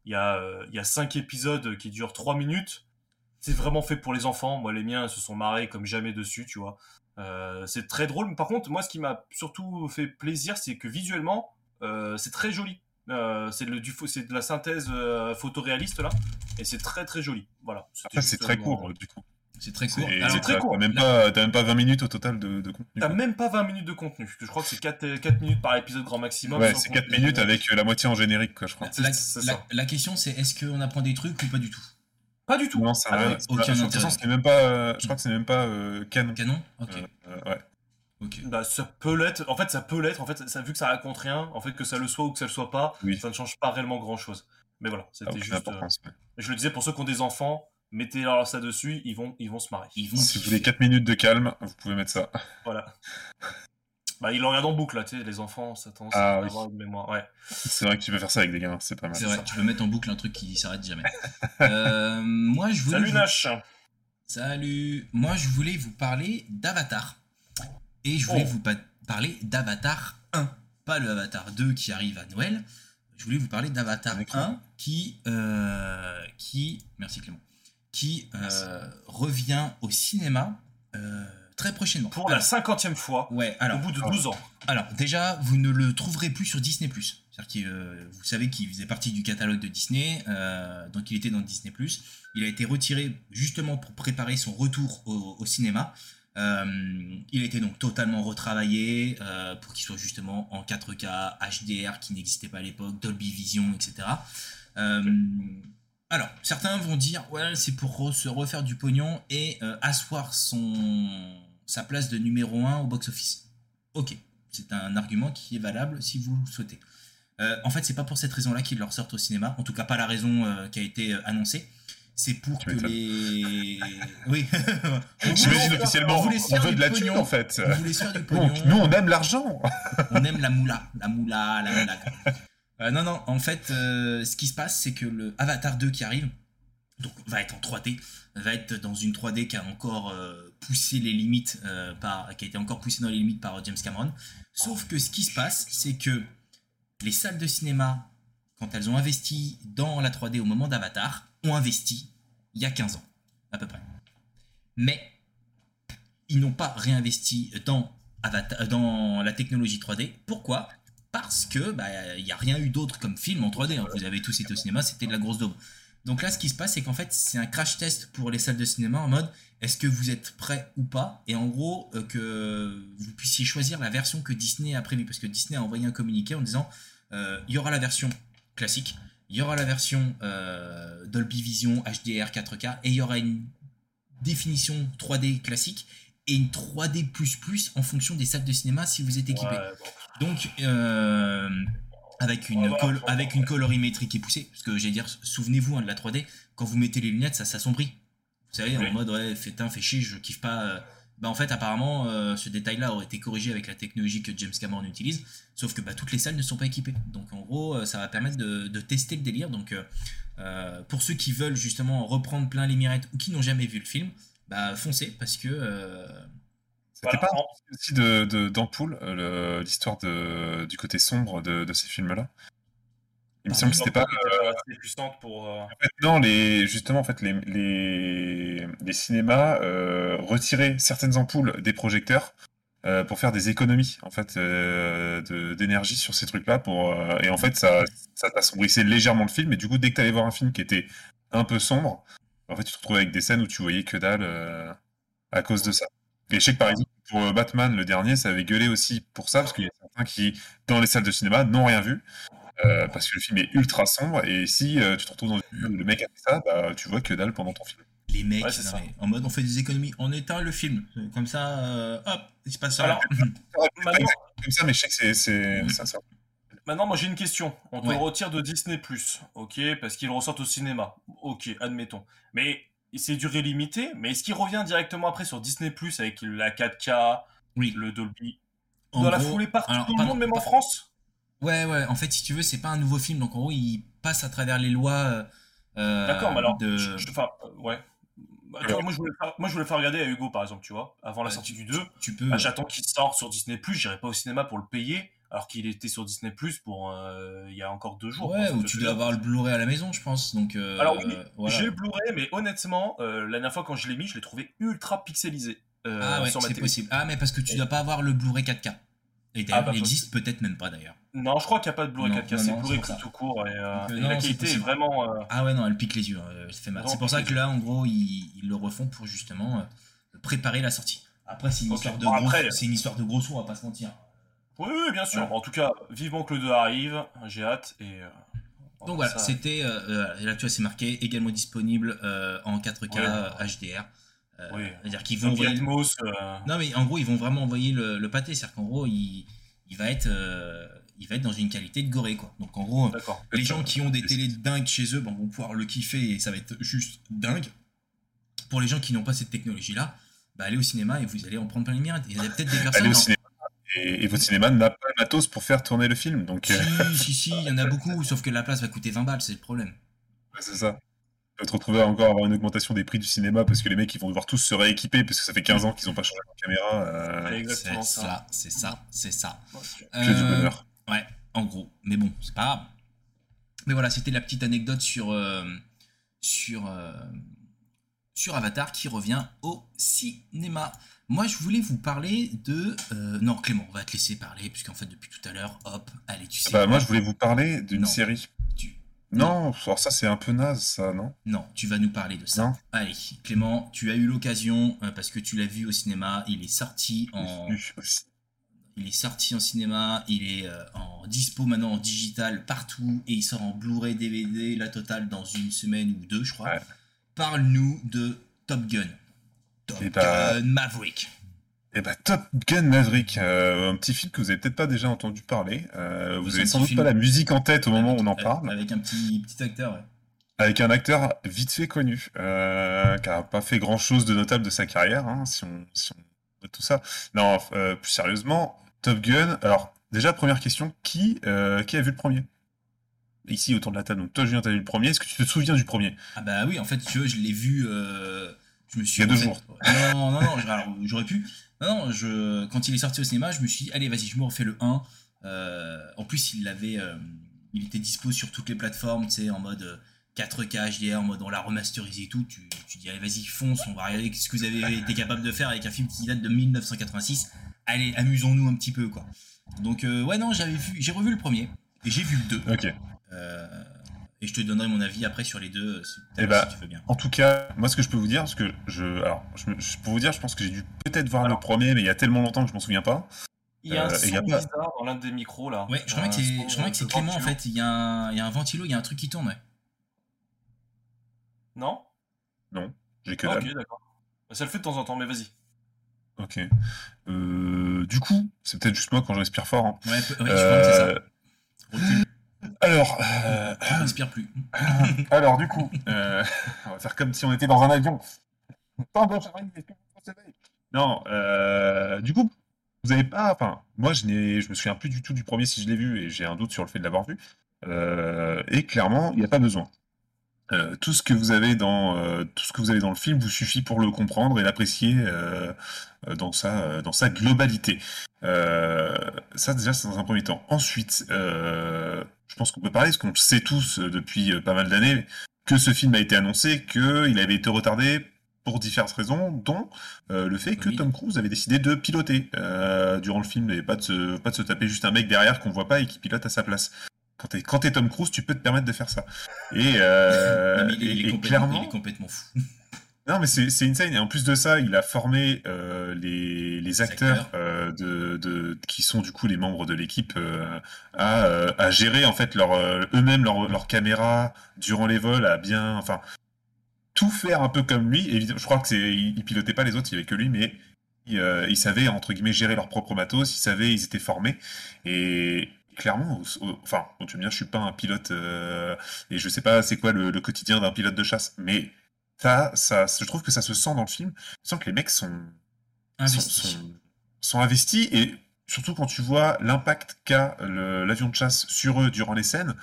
Il y, a, il y a cinq épisodes qui durent 3 minutes. C'est vraiment fait pour les enfants. Moi, les miens se sont marrés comme jamais dessus, tu vois. C'est très drôle. Mais par contre, moi, ce qui m'a surtout fait plaisir, c'est que visuellement, c'est très joli. Euh, c'est le- du fo- c'est de la synthèse euh, photoréaliste là, et c'est très très joli. Voilà. Après, c'est très euh, court, du coup. C'est très court. C'est très t'as- court. T'as même, Là- pas- t'as même pas 20 minutes au total de, de contenu. T'as même pas 20 minutes de contenu. Je crois que c'est 4, 4 minutes par épisode grand maximum. Ouais, c'est 4 contenu. minutes avec la moitié en générique, quoi, je crois. La, question c'est est-ce qu'on apprend des trucs ou pas du tout? Pas du tout. Non, ça Ah aucun pas- de toute intérêt. façon, c'est même pas. euh, je crois que c'est même pas euh, canon. Canon? Ok. Euh, euh, ouais. Bah, ça peut l'être. En fait, ça peut l'être. En fait, ça, vu que ça raconte rien, en fait, que ça le soit ou que ça le soit pas, Oui. ça ne change pas réellement grand chose. Mais voilà, Ça c'était aucune juste. euh. Je le disais pour ceux qui ont des enfants, mettez leur ça dessus, ils vont, ils vont se marrer. Ils vont Si vous voulez 4 minutes de calme, vous pouvez mettre ça. Voilà. bah, ils le regardent en boucle, là, tu sais, les enfants, ça tendance Ah à oui. avoir une mémoire. Ouais. C'est vrai que tu peux faire ça avec des gamins, c'est pas mal. C'est vrai, tu peux mettre en boucle un truc qui s'arrête jamais. *laughs* Euh, moi, je voulais Salut vous- Nash. Salut. Moi, je voulais vous parler d'Avatar. Et je voulais Oh. vous pa- parler d'Avatar 1, pas le Avatar 2 qui arrive à Noël. Je voulais vous parler d'Avatar Avec 1 qui, euh, qui, merci Clément, qui euh, revient au cinéma euh, très prochainement. Pour la cinquantième fois, ouais, au alors, bout de 12 ans. alors, déjà, vous ne le trouverez plus sur Disney+. C'est-à-dire que vous savez qu'il faisait partie du catalogue de Disney, donc il était dans Disney+. Il a été retiré justement pour préparer son retour au, au cinéma. Euh, il a été donc totalement retravaillé euh, pour qu'il soit justement en 4K, HDR qui n'existait pas à l'époque, Dolby Vision, etc. Euh, alors, certains vont dire, ouais, c'est pour se refaire du pognon et asseoir son, sa place de numéro 1 au box-office. Ok, c'est un argument qui est valable si vous le souhaitez. En fait, c'est pas pour cette raison-là qu'ils le ressortent au cinéma, en tout cas pas la raison qui a été annoncée. C'est pour Tu que les. Oui. *laughs* J'imagine on officiellement, voulait on veut de la thune en fait. On voulait faire du Nous, pognon. nous, on aime l'argent. on aime la moula, la moula, la moula. Euh, non, non, en fait, euh, ce qui se passe, c'est que le Avatar 2 qui arrive, donc va être en 3D, va être dans une 3D qui a encore euh, poussé les limites, par, qui a été encore poussé dans les limites par James Cameron. Sauf que ce qui se passe, c'est que les salles de cinéma, quand elles ont investi dans la 3D au moment d'Avatar, ont investi il y a 15 ans, à peu près. Mais ils n'ont pas réinvesti dans, Avatar, dans la technologie 3D. Pourquoi? Parce que bah, il n'y a rien eu d'autre comme film en 3D. hein. Vous avez tous été au cinéma, c'était de la grosse daube. Donc là, ce qui se passe, c'est qu'en fait, c'est un crash test pour les salles de cinéma en mode est-ce que vous êtes prêts ou pas? Et en gros, euh, que vous puissiez choisir la version que Disney a prévue. Parce que Disney a envoyé un communiqué en disant euh, il y aura la version classique, il y aura la version euh, Dolby Vision, HDR, 4K, et il y aura une définition 3D classique et une 3D en fonction des salles de cinéma si vous êtes équipé. Ouais, bon. Donc, euh, avec, une Ouais, col- voilà. avec une colorimétrie qui est poussée, parce que j'allais dire, souvenez-vous hein, de la 3D, quand vous mettez les lunettes, ça s'assombrit. Vous savez, Oui. en mode, ouais, fait un, fait chier, je kiffe pas. euh. Bah, en fait, apparemment, euh, ce détail-là aurait été corrigé avec la technologie que James Cameron utilise, sauf que bah, toutes les salles ne sont pas équipées. Donc, en gros, euh, ça va permettre de, de tester le délire. Donc, euh, pour ceux qui veulent justement reprendre plein les mirettes ou qui n'ont jamais vu le film, bah, foncez, parce que. euh, C'était Voilà, pas aussi de, de- d'Ampoule, le- l'histoire de, du côté sombre de, de ces films-là Il me semble que c'était pas. euh, assez puissante pour. euh, En fait, non, les, justement, en fait, les, les, les cinémas euh, retiraient certaines ampoules des projecteurs euh, pour faire des économies en fait euh, d'énergie sur ces trucs-là. Pour euh, et en fait, ça, ça assombrissait légèrement le film. Et du coup, dès que tu allais voir un film qui était un peu sombre, en fait, tu te retrouvais avec des scènes où tu voyais que dalle euh, à cause de ça. Et je sais que par exemple, pour euh, Batman, le dernier, ça avait gueulé aussi pour ça, parce qu'il y a certains qui, dans les salles de cinéma, n'ont rien vu. Euh, parce que le film est ultra sombre et si euh, tu te retrouves dans une vue où le mec a fait ça, bah, tu vois que dalle pendant ton film. Les mecs, Ouais, non, ça. en mode on fait des économies, on éteint le film. Comme ça, euh, hop, il se passe ça. Alors, Pas *laughs* Maintenant, exactement comme ça, mais je sais que c'est- c'est ça. Maintenant, moi j'ai une question. On te Ouais. le retire de Disney, ok, parce qu'il ressort au cinéma. Ok, admettons. Mais c'est durée limitée, mais est-ce qu'il revient directement après sur Disney avec la 4K, Oui. le Dolby? En Dans la gros- foulée partout alors, dans le pardon, monde, même en France? Ouais, ouais, en fait, si tu veux, c'est pas un nouveau film, donc en gros, il passe à travers les lois. euh, euh, D'accord, mais alors. de- je- je- Enfin, euh, ouais. Bah, tu vois, moi, je voulais faire, moi je voulais faire regarder à Hugo par exemple, tu vois, avant la Ouais, sortie du 2. Tu peux. Bah, J'attends qu'il sorte sur Disney, j'irai pas au cinéma pour le payer, alors qu'il était sur Disney pour euh, il y a encore deux jours. Ouais, ou tu dois avoir le Blu-ray à la maison, je pense. Donc, Alors oui, voilà. J'ai le Blu-ray, mais honnêtement, la dernière fois quand je l'ai mis, je l'ai trouvé ultra pixelisé Ah ouais, c'est possible. Ah, mais parce que tu dois pas avoir le Blu-ray 4K. Et Ah, d'ailleurs, bah, il existe peut-être même pas d'ailleurs. Non, je crois qu'il n'y a pas de Blu-ray Non, 4K, non, c'est Blu-ray tout court et, euh, Donc, et non, la qualité est vraiment. euh, Ah ouais, non, elle pique les yeux. hein, ça fait mal. C'est pour ça que là, en gros, ils, ils le refont pour justement euh, préparer la sortie. Après, c'est une, histoire de Bon, gros, après- c'est une histoire de gros sous, on va pas se mentir. Oui, oui, bien sûr. Voilà. En tout cas, vivement que le 2 arrive, j'ai hâte et. euh, on Donc voilà, ça- c'était, et là tu vois, c'est marqué également disponible en 4K Ouais. euh, HDR. Euh, Oui. C'est-à-dire qu'ils vont envoyer. Atmos, euh, Non, mais en gros, ils vont vraiment envoyer le, le pâté. C'est-à-dire qu'en gros, il, il, va être, euh, il va être dans une qualité de goré, quoi. Donc en gros, les gens qui ont des télés dingues chez eux ben, vont pouvoir le kiffer et ça va être juste dingue. Pour les gens qui n'ont pas cette technologie-là, bah, allez au cinéma et vous allez en prendre plein les mirettes. Il y a peut-être des *laughs* personnes. Allez au cinéma. Et, et votre cinéma n'a pas le matos pour faire tourner le film, donc Si, si, si, il y en a beaucoup, sauf que la place va coûter 20 balles, c'est le problème. ouais, c'est ça. Tu vas te retrouver à encore avoir une augmentation des prix du cinéma parce que les mecs ils vont devoir tous se rééquiper parce que ça fait 15 ans qu'ils n'ont pas changé leur caméra. euh, C'est exactement C'est ça. c'est ça, c'est ça. Que du Euh, bonheur. Ouais, en gros. Mais bon, c'est pas grave. Mais voilà, c'était la petite anecdote sur, euh, sur, euh, sur Avatar qui revient au cinéma. Moi, je voulais vous parler de... euh, non, Clément, on va te laisser parler, puisqu'en fait, depuis tout à l'heure, hop, allez, tu sais... Bah, moi je voulais vous parler d'une série. Non, alors ça c'est un peu naze ça, non? Non, tu vas nous parler de ça. Non. Allez, Clément, tu as eu l'occasion, euh, parce que tu l'as vu au cinéma, il est sorti en... Il est sorti en cinéma, il est euh, en dispo maintenant en digital partout et il sort en Blu-ray, DVD, la totale dans une semaine ou deux, je crois. Ouais. Parle-nous de Top Gun. Top bah- Gun Maverick. Eh ben, Top Gun Maverick, euh, un petit film que vous avez peut-être pas déjà entendu parler. Euh, vous avez sans doute film. pas la musique en tête au moment où on en parle. Avec un petit, petit acteur, ouais. avec un acteur vite fait connu, euh, qui a pas fait grand chose de notable de sa carrière, hein, si on, si on tout ça. Non, plus sérieusement, Top Gun. Alors, déjà, première question, qui, qui a vu le premier? Ici, autour de la table. Donc, toi, Julien, t'as vu le premier. Est-ce que tu te souviens du premier? Ah bah oui, en fait, tu vois, je l'ai vu. je me suis. Il y a deux fait- jours. Non, non, non, j'aurais pu. Non, non, je, quand il est sorti au cinéma, je me suis dit, allez, vas-y, je me refais le 1. Euh, en plus, il l'avait. euh, il était dispo sur toutes les plateformes, tu sais, en mode euh, 4K HDR, en mode on l'a remasterisé et tout. Tu, tu dis, allez, vas-y, fonce, on va regarder ce que vous avez été capable de faire avec un film qui date de 1986. Allez, amusons-nous un petit peu, quoi. Donc, euh, ouais, non, j'avais vu, j'ai revu le premier et j'ai vu le 2. Ok. Euh, et je te donnerai mon avis après sur les deux, euh, si, Eh bah, si tu veux bien. En tout cas, moi, ce que je peux vous dire, parce que je, alors, je, me- je- pour vous dire, je pense que j'ai dû peut-être voir Alors. le premier, mais il y a tellement longtemps que je m'en souviens pas. Il y a un Euh, son et y a pas- bizarre dans l'un des micros là. Ouais, je crois que c'est, Clément en fait. Il y, a un, il y a un ventilo, il y a un truc qui tourne. Ouais. Non? J'ai que Ah. Ok, d'accord. Bah, Ça le fait de temps en temps, mais vas-y. Ok. Euh, du coup, c'est peut-être juste moi quand je respire fort. hein. Ouais, peu- ouais, je pense que c'est ça. Euh, alors, euh, je plus. alors du coup, euh, on va faire comme si on était dans un avion. Pardon, Non, euh, du coup, vous avez pas. Enfin, moi, je n'ai, je me souviens plus du tout du premier si je l'ai vu et j'ai un doute sur le fait de l'avoir vu. Euh, et clairement, il n'y a pas besoin. Euh, tout ce que vous avez dans euh, tout ce que vous avez dans le film vous suffit pour le comprendre et l'apprécier euh, dans sa dans sa globalité. Ça déjà c'est dans un premier temps. Ensuite, je pense qu'on peut parler parce qu'on sait tous depuis pas mal d'années que ce film a été annoncé, qu'il avait été retardé pour différentes raisons, dont euh, le fait que Oui. Tom Cruise avait décidé de piloter euh, durant le film et pas de se pas de se taper juste un mec derrière qu'on voit pas et qui pilote à sa place. Quand t'es quand t'es Tom Cruise, tu peux te permettre de faire ça. Et, euh, *laughs* il, est, et- il et clairement, il est complètement fou. *laughs* non, mais c'est insane. Et en plus de ça, il a formé euh, les, les acteurs, euh, de, de, qui sont du coup les membres de l'équipe euh, à, à gérer en fait leur, eux-mêmes leur, leur caméra durant les vols, à bien, enfin, tout faire un peu comme lui. Évidemment, je crois que c'est, il, il pilotait pas les autres, il y avait que lui, mais il, il savait entre guillemets gérer leur propre matos. Ils savaient, ils étaient formés et clairement, au- au- enfin, bon, tu me dire, je suis pas un pilote euh, et je sais pas c'est quoi le, le quotidien d'un pilote de chasse, mais ça, ça, je trouve que ça se sent dans le film. Je sens que les mecs sont, sont, Investi. sont, sont investis et surtout quand tu vois l'impact qu'a l'avion de chasse sur eux durant les scènes,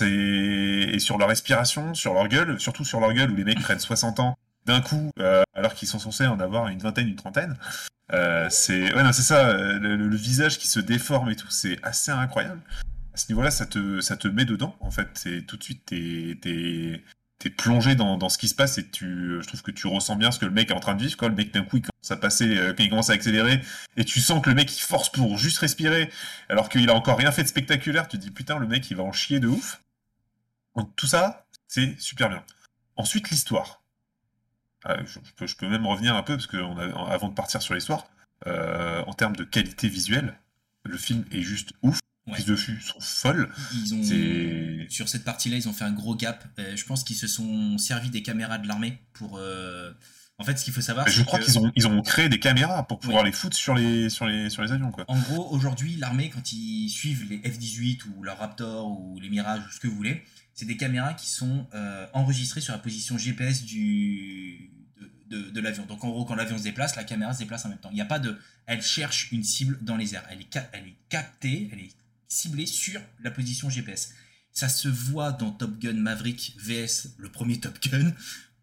et sur leur respiration, sur leur gueule, surtout sur leur gueule où les mecs prennent 60 ans d'un coup euh, alors qu'ils sont censés en avoir une vingtaine, une trentaine. Euh, c'est ouais, c'est ça, euh, le, visage qui se déforme et tout, c'est assez incroyable. À ce niveau-là, ça te, ça te met dedans, en fait. C'est tout de suite, t'es, t'es, t'es plongé dans, dans ce qui se passe et tu, je trouve que tu ressens bien ce que le mec est en train de vivre. Quand le mec d'un coup il commence à passer, euh, quand il commence à accélérer et tu sens que le mec il force pour juste respirer alors qu'il a encore rien fait de spectaculaire, tu te dis putain le mec il va en chier de ouf. Donc tout ça, c'est super bien. Ensuite l'histoire. Ah, je, je peux, je peux même revenir un peu parce que on a- avant de partir sur l'histoire, euh, en termes de qualité visuelle, le film est juste ouf. Les Ouais. de vue sont folles. Ils ont, C'est- sur cette partie-là, ils ont fait un gros gap. Euh, je pense qu'ils se sont servis des caméras de l'armée pour. euh, En fait, ce qu'il faut savoir, Je c'est crois qu'ils ont, ils ont créé des caméras pour pouvoir les foutre sur les, sur les, sur les avions. Quoi. en gros, aujourd'hui, l'armée, quand ils suivent les F-18 ou leur Raptor ou les Mirage ou ce que vous voulez, c'est des caméras qui sont euh, enregistrées sur la position GPS du, de, de- de l'avion. Donc, en gros, quand l'avion se déplace, la caméra se déplace en même temps. Il n'y a pas de. Elle cherche une cible dans les airs. Elle est, elle est captée, elle est ciblée sur la position GPS. Ça se voit dans Top Gun Maverick VS, le premier Top Gun,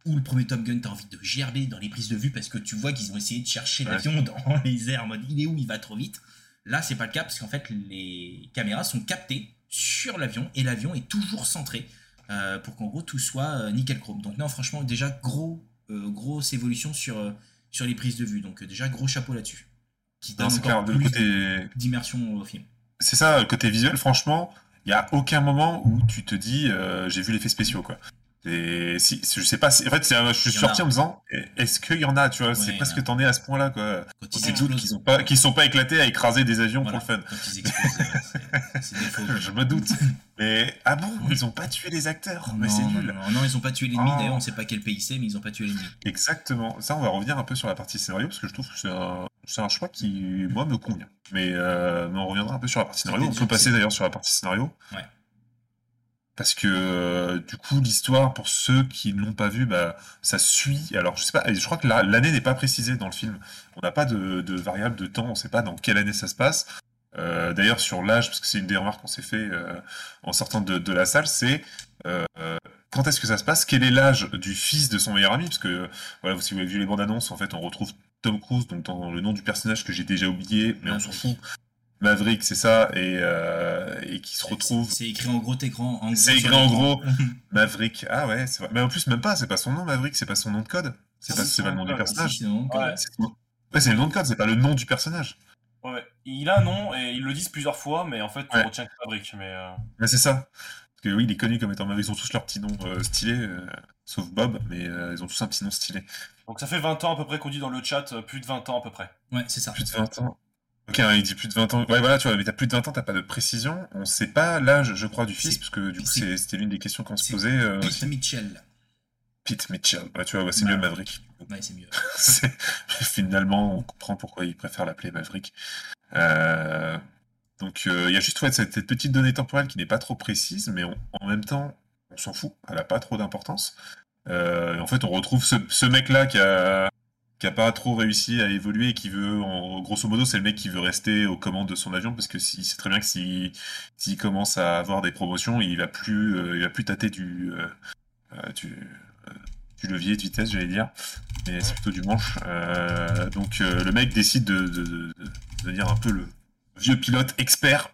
où le premier Top Gun, t'as envie de gerber dans les prises de vue parce que tu vois qu'ils ont essayé de chercher Ouais. l'avion dans *laughs* les airs en mode il est où, il va trop vite. Là, c'est pas le cas parce qu'en fait, les caméras sont captées sur l'avion et l'avion est toujours centré euh, pour qu'en gros tout soit euh, nickel chrome. Donc, non, franchement, déjà, gros, euh, grosse évolution sur, sur les prises de vue. Donc, déjà, gros chapeau là-dessus. Qui donne Non, encore clair, plus côté, d'immersion au film. c'est ça, côté visuel, franchement, il n'y a aucun moment où tu te dis euh, j'ai vu l'effet spéciaux. Quoi. Et si, je sais pas, si- en fait, je suis sorti en me disant est-ce qu'il y en a, tu vois, Ouais, c'est il y parce en que a. t'en es à ce point-là, quoi. Quand ils explosent. qu'ils ont pas, qu'ils sont pas éclatés à écraser des avions Voilà, pour le fun. Quand ils explosent, c'est- c'est des faux. *laughs* Je me doute. Mais ah bon, ils ont pas tué les acteurs, mais Non, c'est non, nul. non, non, ils ont pas tué l'ennemi. Ah. D'ailleurs, on sait pas quel pays c'est, mais ils ont pas tué l'ennemi. Exactement. Ça, on va revenir un peu sur la partie scénario parce que je trouve que c'est un, c'est un choix qui, moi, me convient. Mais, euh, mais on reviendra un peu sur la partie scénario. On peut passer d'ailleurs sur la partie scénario. Ouais. Parce que euh, du coup, l'histoire, pour ceux qui ne l'ont pas vu, bah, ça suit. Alors, je sais pas, je crois que la- l'année n'est pas précisée dans le film. On n'a pas de, de variable de temps, on ne sait pas dans quelle année ça se passe. Euh, D'ailleurs, sur l'âge, parce que c'est une des remarques qu'on s'est fait euh, en sortant de, de la salle, c'est quand est-ce que ça se passe? Quel est l'âge du fils de son meilleur ami? Parce que, voilà, si vous avez vu les bandes annonces, en fait, on retrouve Tom Cruise, donc dans le nom du personnage que j'ai déjà oublié, mais on s'en Maverick. fout. Maverick, c'est ça, et, euh, et qui se retrouve. C'est écrit en gros écran. en gros C'est écrit en gros. *laughs* Maverick, ah ouais, c'est vrai. Mais en plus, même pas, c'est pas son nom, Maverick, c'est pas son nom de code. C'est Ah, pas, c'est c'est pas le nom du son nom de Si, personnage. C'est le nom de code, c'est pas le nom du personnage. Ouais, il a un nom et ils le disent plusieurs fois, mais en fait, tu Ouais. retiens que Fabrique. Mais euh, Mais c'est ça. Parce que oui, il est connu comme étant Maverick. Ils ont tous leur petit nom euh, stylé, euh, sauf Bob, mais euh, ils ont tous un petit nom stylé. donc ça fait 20 ans à peu près qu'on dit dans le chat, plus de 20 ans à peu près. Ouais, c'est ça. Plus de 20 ans. Ok, hein, il dit plus de 20 ans. Ouais, voilà, tu vois, mais t'as plus de 20 ans, t'as pas de précision. On sait pas l'âge, je crois, du fils, parce que du coup, c'est- c'était l'une des questions qu'on se c'est posait euh, Pete aussi. Mitchell. Pete Mitchell. Ouais, tu vois, ouais, c'est mieux Maverick. Ouais, c'est mieux. *laughs* C'est- Finalement, on comprend pourquoi il préfère l'appeler Maverick. Euh, Donc, euh, il y a juste ouais, cette, cette petite donnée temporelle qui n'est pas trop précise, mais on- en même temps, on s'en fout. Elle n'a pas trop d'importance. Euh, et en fait, on retrouve ce, ce mec-là qui a, qui a pas trop réussi à évoluer et qui veut, en, grosso modo, c'est le mec qui veut rester aux commandes de son avion parce que si, c'est très bien que s'il s'il commence à avoir des promotions, il va plus, euh, va plus tâter du, euh, euh, du levier de vitesse, j'allais dire, mais c'est plutôt du manche. Donc le mec décide de, de- de- de devenir un peu le vieux pilote expert.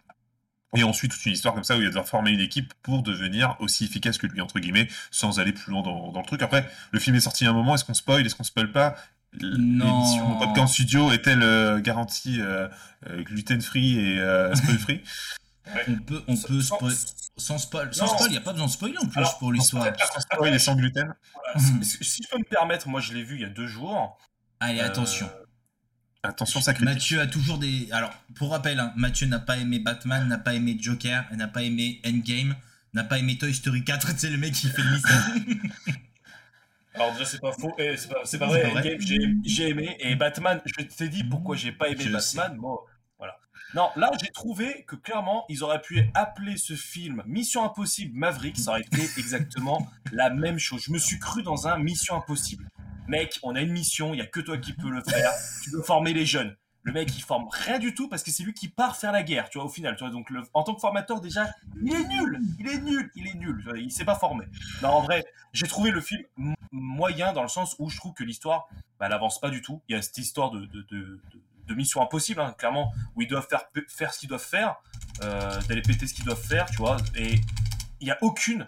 Et ensuite, toute une histoire comme ça où il va devoir former une équipe pour devenir aussi efficace que lui, entre guillemets, sans aller plus loin dans, dans le truc. Après, le film est sorti à un moment, est-ce qu'on spoil, est-ce qu'on spoil pas? L'émission Popcorn Studio est-elle euh, garantie euh, euh, gluten-free et euh, *laughs* spoil-free On peut, on peut Sans- spoil- sans spoil. Sans Non. spoil, il n'y a pas besoin de spoiler en plus Alors, pour l'histoire. Sans spoil et sans gluten Voilà, si- je peux me permettre, moi je l'ai vu il y a deux jours. Allez, Euh, attention. Attention, ça critique. Mathieu a toujours des. Alors, pour rappel, hein, Mathieu n'a pas aimé Batman, n'a pas aimé Joker, n'a pas aimé Endgame, n'a pas aimé Toy Story 4. *laughs* C'est le mec qui fait le mystère. *laughs* Alors déjà c'est pas faux, et c'est pas, c'est pas vrai, vrai. J'ai j'ai aimé, et Batman, je t'ai dit pourquoi j'ai pas aimé Je Batman, bon, voilà. Non, là j'ai trouvé que clairement ils auraient pu appeler ce film Mission Impossible Maverick, ça aurait été exactement *laughs* la même chose. Je me suis cru dans un Mission Impossible. Mec, on a une mission, il y a que toi qui peux le faire, tu veux former les jeunes. Le mec il forme rien du tout parce que c'est lui qui part faire la guerre, tu vois, au final, tu vois, donc le- en tant que formateur déjà, il est nul, il est nul, il est nul, vois, il s'est pas formé. Non, en vrai, j'ai trouvé le film moyen dans le sens où je trouve que l'histoire, bah, elle avance pas du tout. Il y a cette histoire de, de, de, de- de mission impossible, hein, clairement, où ils doivent faire, faire ce qu'ils doivent faire, euh, d'aller péter ce qu'ils doivent faire, tu vois. Et il n'y a aucune,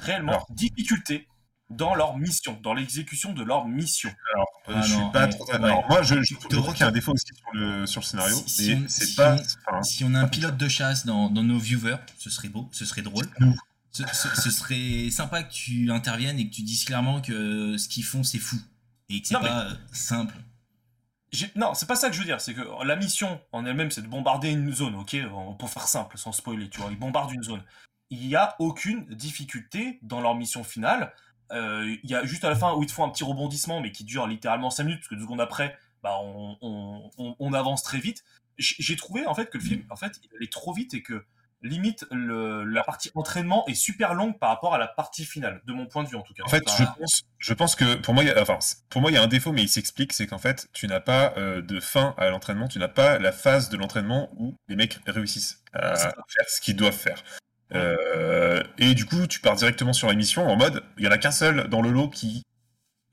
réellement, Alors. difficulté dans leur mission, dans l'exécution de leur mission. Alors, euh, Ah je non, suis pas ouais, trop. ouais. Alors, moi, je, je, crois qu'il y a un défaut aussi sur le, sur le scénario, Si- on- c'est si pas. on- enfin, si on a un pilote de chasse dans, dans nos viewers, ce serait beau, ce serait drôle. Ce, ce- ce serait sympa que tu interviennes et que tu dises clairement que ce qu'ils font, c'est fou. Et que c'est mais- pas euh, simple. Non, c'est pas ça que je veux dire. C'est que la mission en elle-même, c'est de bombarder une zone, ok? Peut faire simple, sans spoiler, tu vois. Ils bombardent une zone. Il n'y a aucune difficulté dans leur mission finale. Euh, Il y a juste à la fin où ils te font un petit rebondissement, mais qui dure littéralement 5 minutes, parce que deux secondes après, bah, on, on- on- on avance très vite. J'ai trouvé en fait que le film, en fait, il allait trop vite et que limite le- la partie entraînement est super longue par rapport à la partie finale, de mon point de vue en tout cas. En fait, Enfin, je pense, je pense que pour moi, il y a, enfin, pour moi, il y a un défaut, mais il s'explique, c'est qu'en fait, tu n'as pas euh, de fin à l'entraînement, tu n'as pas la phase de l'entraînement où les mecs réussissent à faire ce qu'ils doivent faire. Euh, et du coup, tu pars directement sur la mission en mode, il y en a qu'un seul dans le lot qui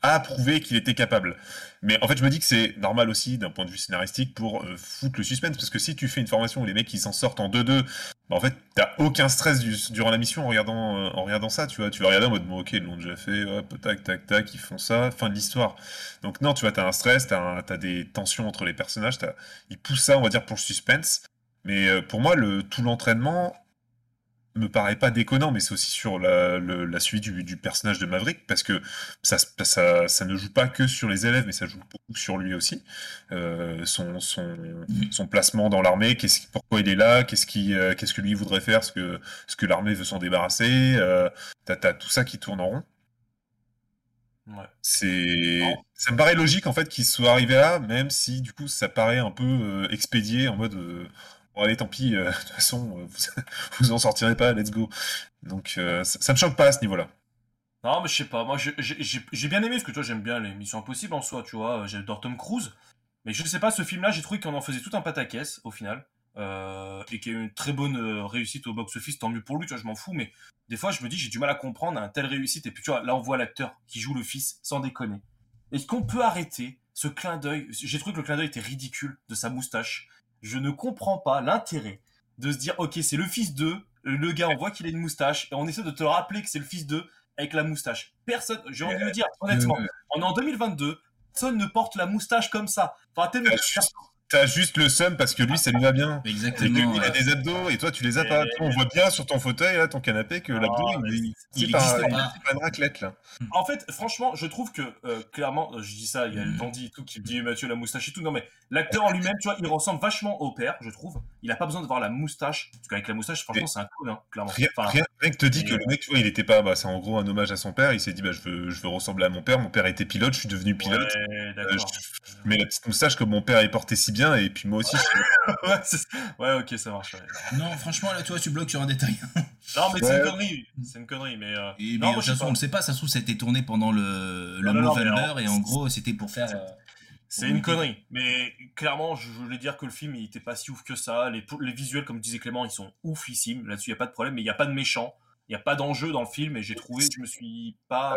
a prouvé qu'il était capable. Mais en fait, je me dis que c'est normal aussi d'un point de vue scénaristique pour euh, foutre le suspense, parce que si tu fais une formation où les mecs ils s'en sortent en 2-2, bah, en fait, t'as aucun stress du- durant la mission en regardant, euh, en regardant ça, tu vois. Tu vas regarder en mode, bon, ok, ils l'ont déjà fait, hop, tac, tac, tac, ils font ça, fin de l'histoire. Donc non, tu vois, t'as un stress, t'as t'as des tensions entre les personnages, t'as- ils poussent ça, on va dire, pour le suspense. Mais pour moi, tout l'entraînement me paraît pas déconnant, mais c'est aussi sur la, le- la suivi du, du personnage de Maverick, parce que ça, se- ça, ça ne joue pas que sur les élèves, mais ça joue beaucoup sur lui aussi. Euh, son, son, son placement dans l'armée, qu'est-ce, pourquoi il est là, qu'est-ce, qui, euh, qu'est-ce que lui voudrait faire, ce que, ce que l'armée veut s'en débarrasser. Euh, t'as, t'as tout ça qui tourne en rond. ouais. C'est, Non. ça me paraît logique en fait qu'il soit arrivé là, même si du coup ça paraît un peu expédié en mode allez tant pis, euh, *laughs* de toute façon euh, *laughs* vous, en sortirez pas, let's go. Donc euh, ça, ça me choque pas à ce niveau-là. Non, mais je sais pas. Moi, j'ai bien aimé parce que toi, j'aime bien les Missions Impossibles en soi, tu vois. J'adore Tom Cruise. Mais je sais pas, ce film-là, j'ai trouvé qu'on en faisait tout un pataquès au final. euh, et qu'il y a eu une très bonne réussite au box-office, tant mieux pour lui, tu vois, je m'en fous. Mais des fois, je me dis, j'ai du mal à comprendre un telle réussite. Et puis, tu vois, là, on voit l'acteur qui joue le fils, sans déconner. Est-ce qu'on peut arrêter ce clin d'œil? J'ai trouvé que le clin d'œil était ridicule de sa moustache. Je ne comprends pas l'intérêt de se dire, ok, c'est le fils d'eux. Le gars, on voit qu'il a une moustache. Et on essaie de te rappeler que c'est le fils d'eux avec la moustache. Personne, j'ai envie de le dire, honnêtement, Euh, on est en 2022, personne ne porte la moustache comme ça. Enfin, tellement- T'as juste, le seum parce que lui ça lui va bien. Et que Exactement. lui il a des abdos et toi tu les as pas. Et- on voit bien sur ton fauteuil, là, ton canapé, que Ah, l'abdo mais il, il, pas, il- pas. une raclette là. En fait, franchement, je trouve que, euh, clairement, je dis ça, il y a le Mm. dandy et tout qui me dit Mathieu la moustache et tout. Non, mais l'acteur en lui-même, tu vois, il ressemble vachement au père, je trouve. Il a pas besoin d'avoir la moustache. Parce qu'avec la moustache, franchement, c'est un con, hein, clairement. Rien, Enfin, rien- rien que te dit que le mec, tu vois, il était pas. Bah, c'est en gros un hommage à son père. Il s'est dit, bah, je veux, je veux ressembler à mon père. Mon père était pilote, je suis devenu pilote. ouais, Euh, je mets la petite moustache comme mon père est porté si bien, et puis moi aussi. *laughs* ouais, ok, ça marche. ouais. Non, franchement, là, tu vois, tu bloques sur un détail. *laughs* Non, mais c'est une connerie. C'est une connerie, mais. euh, Et non, mais, moi, de toute je sais façon, pas. on le sait pas, ça se trouve, ça a été tourné pendant le, le Non, et en gros, c'était pour faire. euh, C'est une connerie. Mais clairement, je voulais dire que le film, il était pas si ouf que ça. Les, les visuels, comme disait Clément, ils sont oufissimes. Là-dessus, il n'y a pas de problème. Mais il n'y a pas de méchant. Il n'y a pas d'enjeu dans le film et j'ai trouvé, je me suis pas.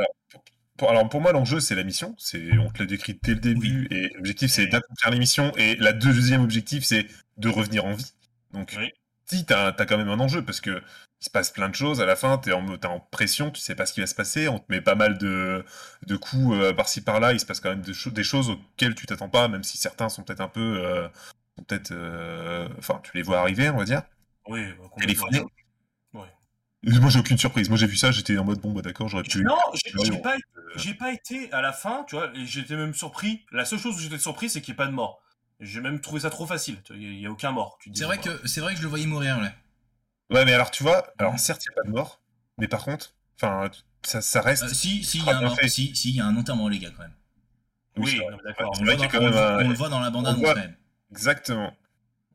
Pour- alors pour moi, l'enjeu, c'est la mission. C'est, on te l'a décrit dès le début. Et l'objectif, c'est d'accomplir les missions. Et la deuxième objectif, c'est de revenir en vie. Donc, Oui. si, t'as, as quand même un enjeu parce que il se passe plein de choses. À la fin, t'es en, t'es en pression, tu sais pas ce qui va se passer. On te met pas mal de, de coups euh, par-ci par-là. Il se passe quand même de cho- des choses auxquelles tu t'attends pas, même si certains sont peut-être un peu. euh, peut-être. euh, Enfin, tu les vois arriver, on va dire. Oui, bah. Téléphoner. Moi, j'ai aucune surprise. Moi, j'ai vu ça, j'étais en mode bon, bah d'accord, j'aurais pu. Non, j'ai pas, j'ai pas été à la fin, tu vois, et j'étais même surpris. La seule chose où j'étais surpris, c'est qu'il n'y ait pas de mort. J'ai même trouvé ça trop facile. Il n'y a, aucun mort. C'est vrai que c'est vrai que je le voyais mourir là. Ouais, mais alors tu vois, alors certes, il n'y a pas de mort, mais par contre, enfin, ça, ça reste. Euh, si si il y a un mort. si si il y a un enterrement les gars quand même. Oui, mais d'accord. On, le voit dans- a quand on le- même un- on le voit dans la bande annonce voit- quand même. Exactement.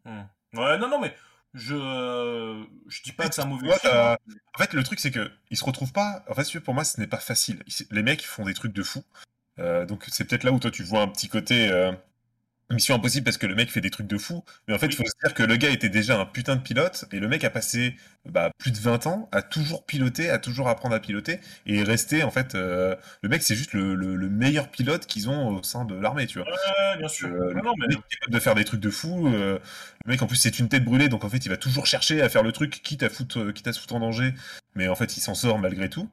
Hmm. Ouais, non, non, mais je, je dis pas que c'est un mauvais film. hein. En fait, le truc, c'est que ils se retrouvent pas. En fait, pour moi, ce n'est pas facile. Les mecs font des trucs de fou. Euh, donc, c'est peut-être là où toi, tu vois un petit côté. euh, Mission impossible parce que le mec fait des trucs de fou. Mais en fait, il faut se dire que le gars était déjà un putain de pilote et le mec a passé bah, plus de 20 ans à toujours piloter, à toujours apprendre à piloter et est resté en fait. euh, Le mec, c'est juste le, le- le meilleur pilote qu'ils ont au sein de l'armée, tu vois. Ouais, bien sûr. Euh, non, non, mais le mec est capable de faire des trucs de fou. euh, le mec, en plus, c'est une tête brûlée, donc en fait, il va toujours chercher à faire le truc, quitte à, foutre, euh, quitte à se foutre en danger. Mais en fait, il s'en sort malgré tout.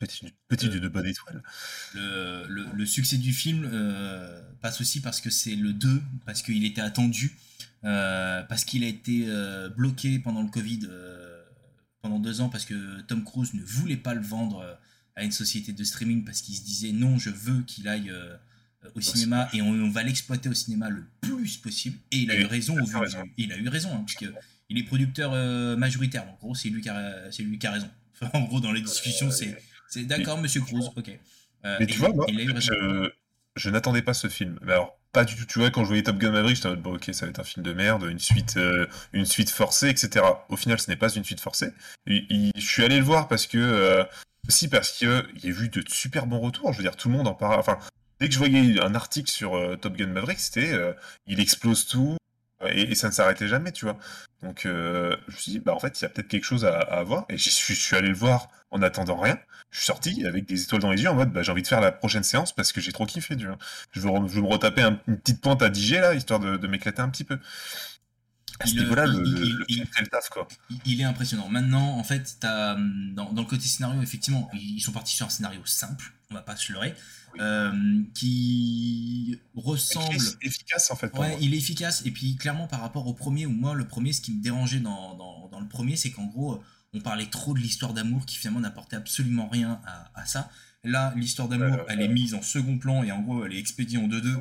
Petit, petit Euh, de bonne étoile. Le, le- le succès du film euh, passe aussi parce que c'est le 2, parce qu'il était attendu, euh, parce qu'il a été euh, bloqué pendant le Covid pendant deux ans, parce que Tom Cruise ne voulait pas le vendre à une société de streaming, parce qu'il se disait non, je veux qu'il aille au cinéma et on, on va l'exploiter au cinéma le plus possible. Et il a eu raison au vu raison. du- Il a eu raison, hein, parce que il est producteur majoritaire, en gros, c'est lui, qui a- c'est lui qui a raison. Enfin, en gros, dans les discussions, c'est c'est d'accord, monsieur Cruz, ok. Euh, Mais tu vois, moi, je, je n'attendais pas ce film. Mais alors, pas du tout. Tu vois, quand je voyais Top Gun Maverick, j'étais en mode, bon, ok, ça va être un film de merde, une suite, euh, une suite forcée, etc. Au final, ce n'est pas une suite forcée. Et- et je suis allé le voir parce que, euh, aussi parce qu'il y a eu de super bons retours. Je veux dire, tout le monde en parle. Enfin, dès que je voyais un article sur euh, Top Gun Maverick, c'était, euh, il explose tout. Et, et ça ne s'arrêtait jamais, tu vois. Donc, euh, je me suis dit, bah, en fait, il y a peut-être quelque chose à, voir. Et je suis allé le voir en attendant rien. Je suis sorti avec des étoiles dans les yeux en mode, bah, j'ai envie de faire la prochaine séance parce que j'ai trop kiffé, tu vois. Je veux, je veux me retaper un- une petite pointe à 10G, là, histoire de, de m'éclater un petit peu. À ce Il, niveau-là, il- le, le, fait le taf, quoi. Il- est impressionnant. Maintenant, en fait, t'as, hum, dans, dans le côté scénario, effectivement, ils sont partis sur un scénario simple, on va pas se leurrer, Oui. euh, qui ressemble. C'est efficace, en fait, pour Ouais, moi. il est efficace. Et puis, clairement, par rapport au premier, ou moi, le premier, ce qui me dérangeait dans, dans, dans le premier, c'est qu'en gros, on parlait trop de l'histoire d'amour qui finalement n'apportait absolument rien à, à ça. Là, l'histoire d'amour, elle est mise en second plan et en gros, elle est expédiée en 2-2.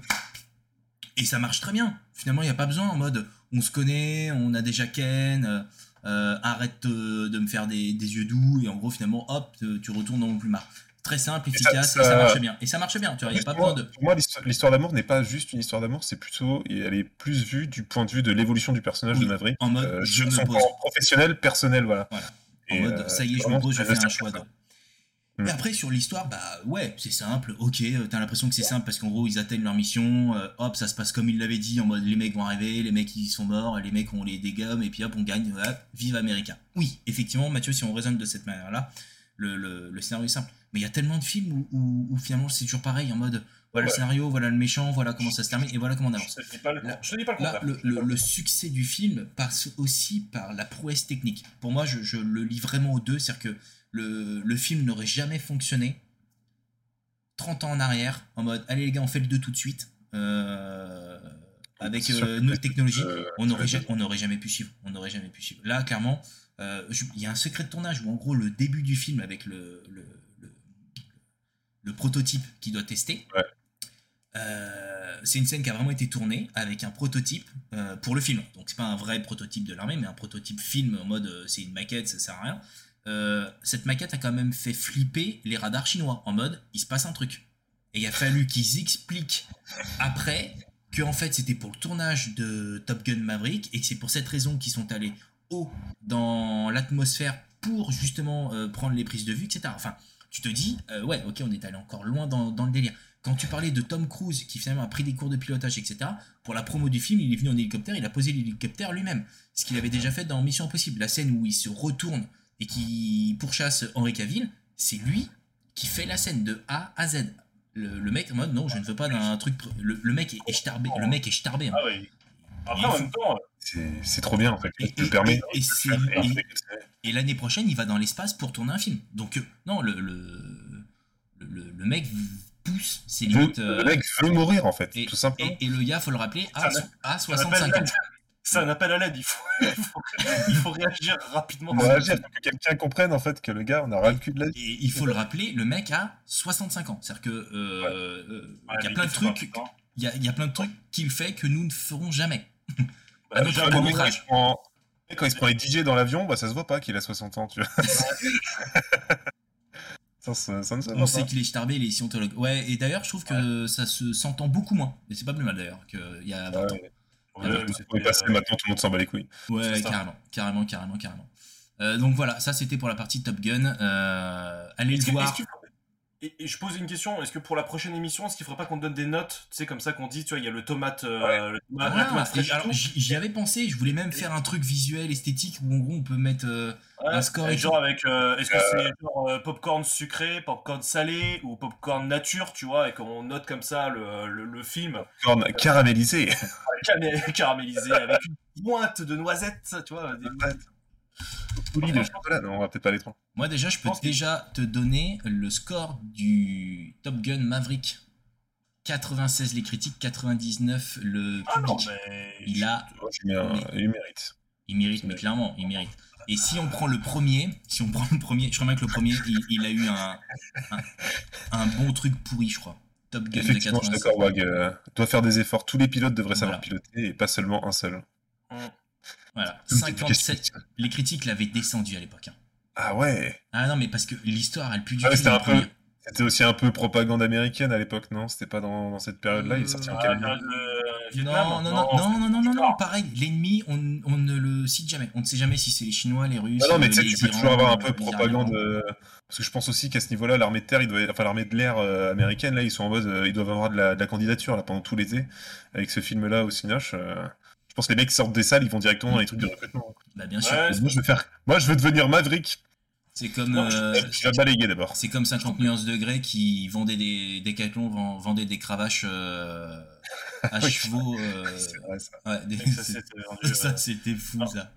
Et ça marche très bien. Finalement, il n'y a pas besoin en mode on se connaît, on a déjà Ken, euh, euh, arrête euh, de me faire des, des yeux doux. Et en gros, finalement, hop, tu retournes dans mon plumard. Très simple, Et ça- efficace, ça- et ça marche bien. Et ça marche bien, tu vois, il n'y a pas Pour moi- besoin de. Pour moi, l'histoire- d'amour n'est pas juste une histoire d'amour, c'est plutôt, elle est plus vue du point de vue de l'évolution du personnage Oui, de Maverick. En mode euh, je me pose. professionnel, personnel, voilà. Voilà. En Et, mode ça y est, je me pose, je fais un choix d'homme. Mm. Et après, sur l'histoire, bah ouais, c'est simple, ok, euh, t'as l'impression que c'est simple parce qu'en gros, ils atteignent leur mission, euh, hop, ça se passe comme ils l'avaient dit, en mode les mecs vont arriver, les mecs ils sont morts, les mecs on les dégomme, et puis hop, on gagne, hop, vive America. Oui, effectivement, Mathieu, si on raisonne de cette manière-là, le, le- le scénario est simple. Mais il y a tellement de films où, où- où finalement c'est toujours pareil, en mode voilà le scénario, voilà le méchant, voilà comment ça se termine, et voilà comment on avance. je te dis pas le, Là- je te dis pas le Là, le, succès du film passe aussi par la prouesse technique. Pour moi, je, je le lis vraiment aux deux, c'est-à-dire que le, le film n'aurait jamais fonctionné 30 ans en arrière, en mode allez les gars, on fait le 2 tout de suite, euh, avec euh, que notre peut-être, technologie, euh, on n'aurait jamais pu suivre. On n'aurait jamais pu suivre. Là, clairement, euh, il y a un secret de tournage où en gros le début du film avec le, le, le- le prototype qui doit tester. Ouais. euh, c'est une scène qui a vraiment été tournée avec un prototype euh, pour le film. Donc c'est pas un vrai prototype de l'armée, mais un prototype film en mode euh, c'est une maquette, ça sert à rien. Euh, cette maquette a quand même fait flipper les radars chinois en mode il se passe un truc. Et il a fallu qu'ils expliquent après que fait c'était pour le tournage de Top Gun Maverick et que c'est pour cette raison qu'ils sont allés haut dans l'atmosphère pour justement euh, prendre les prises de vue, etc. Enfin, tu te dis, euh, ouais, ok, on est allé encore loin dans, dans le délire. Quand tu parlais de Tom Cruise qui finalement a pris des cours de pilotage, etc., pour la promo du film, il est venu en hélicoptère, il a posé l'hélicoptère lui-même. Ce qu'il avait déjà fait dans Mission Impossible, la scène où il se retourne et qui pourchasse Henri Cavill, c'est lui qui fait la scène de A à Z. Le, le mec en mode non, je ne veux pas d'un truc. Le, le mec est, starbé. Le mec est starbé. hein. Ah ouais. Après, en même temps, C'est trop bien en fait. Et- et- permet. et- et c'est- Et- et- Et l'année prochaine, il va dans l'espace pour tourner un film. Donc, euh, non, le, le, le, le mec pousse ses Le, limites. euh, le mec veut mourir en fait, et, tout simplement. et, et le gars, faut le rappeler, à, Ça à ça 65 ans. C'est un appel à l'aide. Il faut, *laughs* il faut, il faut réagir rapidement. On va agir pour que quelqu'un comprenne en fait que le gars, on a ras le cul de la vie. Et il faut le rappeler, le mec a 65 ans. C'est-à-dire que euh, euh, Ouais, il y a plein de il faut trucs, il y a, il y a plein de trucs qu'il fait que nous ne ferons jamais. Bah, à notre déjà, Le court mec, métrage. quand il prend- Quand il se prend les DJ dans l'avion, bah ça se voit pas qu'il a 60 ans, tu vois. *laughs* ça, ça, ça ne se On sait qu'il est starbé, il est scientologue. Ouais, et d'ailleurs, je trouve que ça se s'entend beaucoup moins. Et c'est pas plus mal d'ailleurs qu'il y a 20 ans. Ouais, Ouais, ouais, est passé, euh, maintenant tout le monde s'en bat les couilles. Ouais, carrément, carrément, carrément, carrément. Euh, donc voilà, ça c'était pour la partie Top Gun. Euh, allez le que- voir. faut- Et, et je pose une question, est-ce que pour la prochaine émission, est-ce qu'il faudrait pas qu'on donne des notes Tu sais, comme ça qu'on dit, tu vois, il y a le tomate, euh, le tomate, Ah, tomate fraîche alors, j'y j'y avais pensé, je voulais même faire un truc visuel, esthétique, où en gros on peut mettre. euh, Ouais, un score et genre avec, euh, est-ce que Euh. c'est genre euh, popcorn sucré, popcorn salé ou popcorn nature, tu vois, et qu'on note comme ça le, le, le film Corne caramélisé. *laughs* caramélisé avec une pointe de noisettes, tu vois. des- Coulis de chocolat. Non, on va peut-être pas aller trop. Moi déjà, je peux que- déjà te donner le score du Top Gun Maverick. 96 les critiques, 99 le Ah non, public. mais. Il a, Moi, je mets un- Mais- Il mérite. il mérite, mais clairement, il mérite. Et si on prend le premier, si on *laughs* prend le premier, je crois bien que le premier, il, il a eu un, un, un bon truc pourri, je crois. Top Gun de Effectivement, je suis 96. d'accord, Wag. euh, doit faire des efforts. Tous les pilotes devraient savoir piloter et pas seulement un seul. Voilà, Comme c'est une 57. question. Les critiques l'avaient descendu à l'époque. hein. Ah ouais. Ah non, mais parce que l'histoire, elle pue du Ah ouais, c'était un peu- aussi un peu propagande américaine à l'époque, non? C'était pas dans, dans cette période-là Il est sorti en Ah, quelle période de Non, non, non, non, non, non, non, non, pareil, l'ennemi, on, on ne le cite jamais. On ne sait jamais si c'est les Chinois, les Russes. Non, non, mais euh, tu sais, tu peux Irans, toujours avoir un euh, peu propagande. Euh, parce que je pense aussi qu'à ce niveau-là, l'armée de terre, il doit, enfin l'armée de l'air euh, américaine, là, ils sont en mode, euh, ils doivent avoir de la, de la candidature là pendant tout l'été avec ce film-là au Cinoche. Euh, je pense que les mecs qui sortent des salles, ils vont directement dans les trucs de recrutement. Bah, bien sûr. Ouais, moi, je veux faire, moi, je veux devenir Maverick. C'est comme, Non, euh, Tu vas balayer d'abord. c'est comme 50 nuances degrés qui vendaient des Decathlon, vend- vendaient des cravaches euh, à *laughs* Oui. chevaux. euh, *laughs* vrai, ça. ouais, des- ça, c'était euh, fou, Non. ça.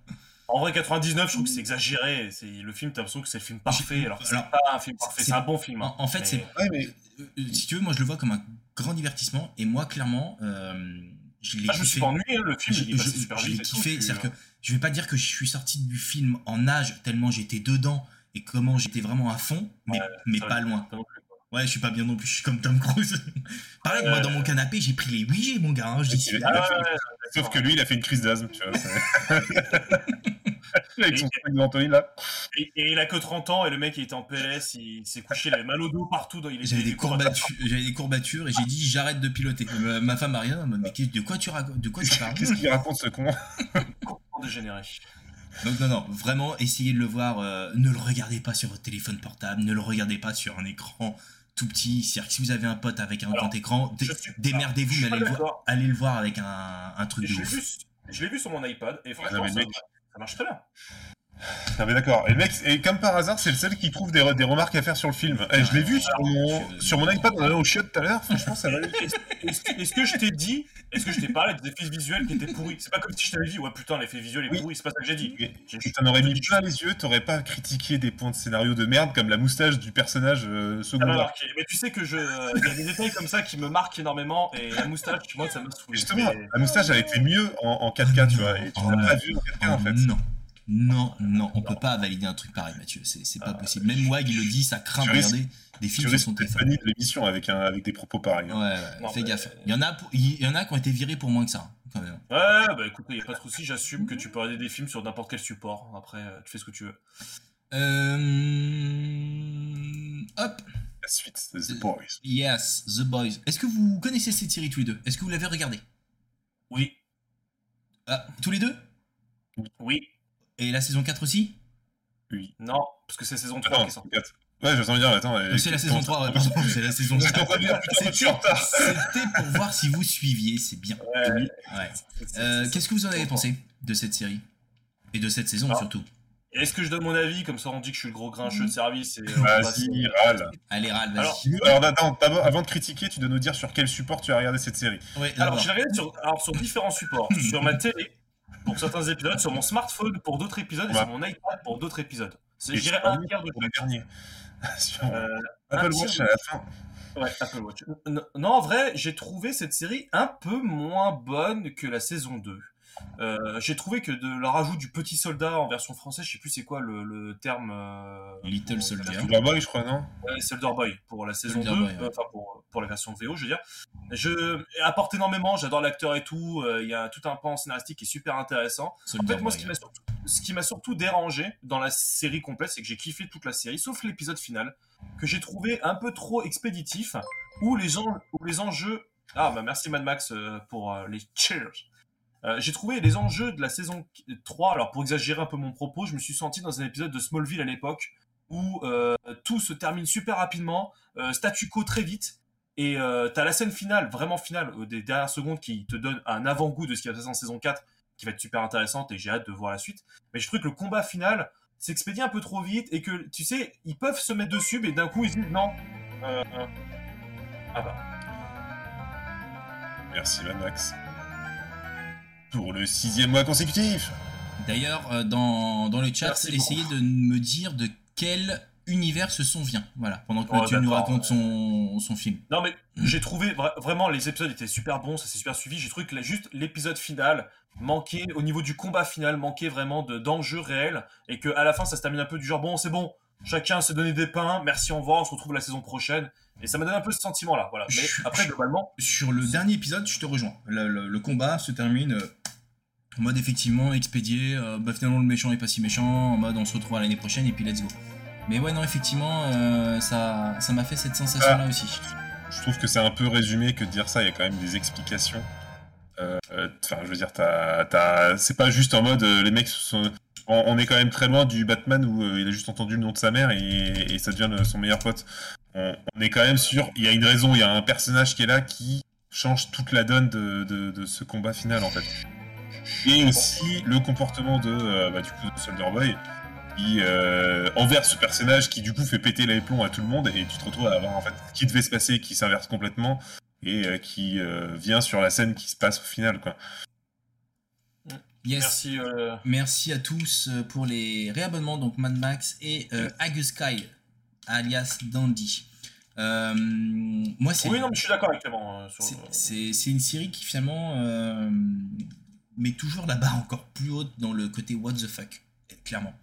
En vrai, 99, je trouve que c'est exagéré. C'est le film, t'as l'impression que c'est le film parfait, alors que c'est pas un film parfait. c'est- un bon film. hein. En, en fait, Mais- c'est Ouais, mais Euh, euh, si tu veux, moi je le vois comme un grand divertissement et moi clairement, euh, je l'ai Ah, je me suis kiffé. pas ennuyé, le film, Je, super l'ai tout, kiffé, euh, que je vais pas dire que je suis sorti du film en âge tellement j'étais dedans et comment j'étais vraiment à fond, mais, pas loin. Ouais, je suis pas bien non plus, je suis comme Tom Cruise. *laughs* Pareil, moi Ouais. dans mon canapé, j'ai pris les 8G, mon gars. hein, je dis, Il Ah, a ouais, fait- ouais, Sauf que lui, il a fait une crise d'asthme, tu vois. *laughs* Avec son truc devant Tony, là. Et, et il a que 30 ans et le mec il était en PLS, il s'est couché, il avait mal au dos partout. J'avais des j'avais des courbatures et j'ai dit j'arrête de piloter. Ma, ma femme a rien, mais de quoi tu de quoi tu parles? Qu'est-ce qu'il raconte, ce con? Complètement dégénéré. Donc non, non, vraiment, essayez de le voir. euh, ne le regardez pas sur votre téléphone portable, ne le regardez pas sur un écran tout petit. C'est-à-dire que si vous avez un pote avec un Alors, grand écran, dé- démerdez-vous, mais allez le, voir, d'accord. allez le voir avec un, un truc Je de l'ai ouf. vu, je l'ai vu sur mon iPad et franchement non, ça, mec. ça marche très bien. Ah mais d'accord. Et le mec, et comme par hasard, c'est le seul qui trouve des, re- des remarques à faire sur le film. Eh, je l'ai vu sur mon, je- sur mon iPad en allant au chiottes tout à l'heure. Franchement, ça va. Est-ce que je t'ai dit, est-ce que je t'ai parlé des effets visuels qui étaient pourris? C'est pas comme si je t'avais dit, ouais putain, l'effet visuel est Oui. pourri, c'est pas ça que j'ai dit. Tu t'en aurais mis plein les yeux, t'aurais pas critiqué des points de scénario de merde comme la moustache du personnage euh, secondaire. Mais tu sais que je, euh, il y a des détails comme ça qui me marquent énormément et la moustache, moi ça m'a saoulé. Justement, la moustache elle était mieux en, en 4K, tu vois, et tu Oh l'as non. pas vu en 4K en Oh, fait. Non, non, non, on peut pas valider un truc pareil, Mathieu. C'est c'est pas Ah, possible. Même Wag, il le dit, ça craint de regarder des films sur risques son de l'émission avec, un, avec des propos pareils. Ouais, hein. ouais, Non, fais mais- gaffe. Il y, en a, pour- il y en a qui ont été virés pour moins que ça, hein, quand même. Ouais, bah écoute, y a pas de souci, j'assume que tu peux regarder des films sur n'importe quel support. Après, euh, tu fais ce que tu veux. Euh... Hop, La suite, The Boys. yes, The Boys. Est-ce que vous connaissez cette série tous les deux? Est-ce que vous l'avez regardée? Oui, ah, Tous les deux? Oui, Et la saison 4 aussi? Oui. non, parce que c'est saison 3 Attends, qui est sortie. 4. Ouais, de dire, attends. C'est la saison 3, ouais, pardon, c'est la saison Je suis en 4. train de dire, putain, je suis en retard. C'était pour voir si vous suiviez, c'est bien. Ouais, Euh, Qu'est-ce que vous en avez pensé de cette série? Et de cette saison Ah. surtout? Est-ce que je donne mon avis? Comme ça, on dit que je suis le gros grincheux de service. et, Vas-y, râle. Allez, râle, vas-y. Alors, Alors, attends, d'abord, avant de critiquer, tu dois nous dire sur quel support tu as regardé cette série. Ouais, Alors, je l'ai regardé sur, alors, sur différents supports. *laughs* sur ma télé, pour certains épisodes, sur mon smartphone pour d'autres épisodes, et Ouais. sur mon iPad pour d'autres épisodes. C'est, je dirais, un tiers de pour le dernier. sur Euh, Apple Watch à la fin. Ouais, Apple Watch. Non, en vrai, j'ai trouvé cette série un peu moins bonne que la saison 2. Euh, j'ai trouvé que de leur ajout du petit soldat en version française, je sais plus c'est quoi le, le terme. euh, Little pour- Soldier. Soldier Boy, je crois, non Ouais, Soldier Boy pour la saison Soldier 2, Boy, ouais. euh, enfin pour, pour la version VO, je veux dire. Je apporte énormément, j'adore l'acteur et tout, euh, il y a tout un pan scénaristique qui est super intéressant. En fait, moi, Boy, ce qui m'a surtout, ce dérangé dans la série complète, c'est que j'ai kiffé toute la série, sauf l'épisode final, que j'ai trouvé un peu trop expéditif, où les, où les enjeux... Ah, bah merci Mad Max euh, pour euh, les cheers. Euh, j'ai trouvé les enjeux de la saison 3, alors pour exagérer un peu mon propos, je me suis senti dans un épisode de Smallville à l'époque, où euh, tout se termine super rapidement, euh, statu quo très vite, et t'as la scène finale, vraiment finale, des dernières secondes qui te donne un avant-goût de ce qui va se passer en saison 4, qui va être super intéressante et j'ai hâte de voir la suite. Mais je trouve que le combat final s'expédie un peu trop vite et que, tu sais, ils peuvent se mettre dessus, mais d'un coup ils se disent non. Ah bah. Merci, Mad Max. Pour le sixième mois consécutif. D'ailleurs, euh, dans, dans le chat, Merci essayez beaucoup. de me dire de quel univers ce son vient. Voilà, pendant que Oh, tu nous racontes son, son film. Non mais j'ai trouvé vra- vraiment les épisodes étaient super bons, ça s'est super suivi. J'ai trouvé que là, juste l'épisode final manquait au niveau du combat final manquait vraiment de d'enjeux réels et que à la fin ça se termine un peu du genre bon c'est bon, chacun s'est donné des pains, merci au revoir, on se retrouve la saison prochaine et ça m'a donné un peu ce sentiment là. Voilà. Mais Je- après je- globalement Sur le dernier épisode, je te rejoins. Le, le- le combat se termine euh, en mode effectivement expédié. euh, bah, finalement, le méchant est pas si méchant. En mode on se retrouve à l'année prochaine et puis let's go. Mais ouais, non, effectivement, euh, ça ça m'a fait cette sensation-là aussi. Je trouve que c'est un peu résumé que de dire ça, il y a quand même des explications. Euh, euh, Enfin, je veux dire, t'as, c'est pas juste en mode les mecs sont. On, on est quand même très loin du Batman où il a juste entendu le nom de sa mère et, et ça devient le- son meilleur pote. On, on est quand même sûr, il y a une raison, il y a un personnage qui est là qui change toute la donne de, de- de ce combat final en fait. Et aussi le comportement de, euh, bah, du coup, de Soldier Boy qui euh, envers ce personnage qui du coup fait péter les plombs à tout le monde et tu te retrouves à avoir en fait ce qui devait se passer qui s'inverse complètement et euh, qui euh, vient sur la scène qui se passe au final quoi. Yes. merci euh, Merci à tous pour les réabonnements, donc Mad Max et euh, Agus Kai, alias Dandy. Euh, moi, c'est Oui non mais je suis d'accord avec c'est- une série qui finalement euh, met toujours la barre encore plus haute dans le côté what the fuck, clairement.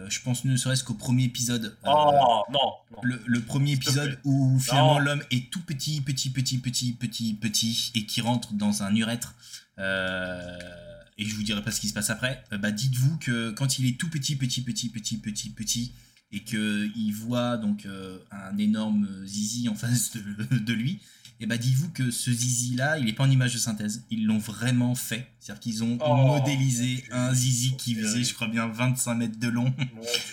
Euh, je pense ne serait-ce qu'au premier épisode. euh, Oh non, non. le, le premier épisode où finalement l'homme est tout petit, petit, petit, petit, petit, petit, et qui rentre dans un urètre. euh, et je vous dirai pas ce qui se passe après. bah dites-vous que quand il est tout petit, petit, petit, petit, petit, petit, et que il voit donc un énorme zizi en face de, de lui, et bah dites-vous que ce zizi là, il est pas en image de synthèse. Ils l'ont vraiment fait. C'est-à-dire qu'ils ont Oh, modélisé un zizi qui faisait, je crois bien, 25 mètres de long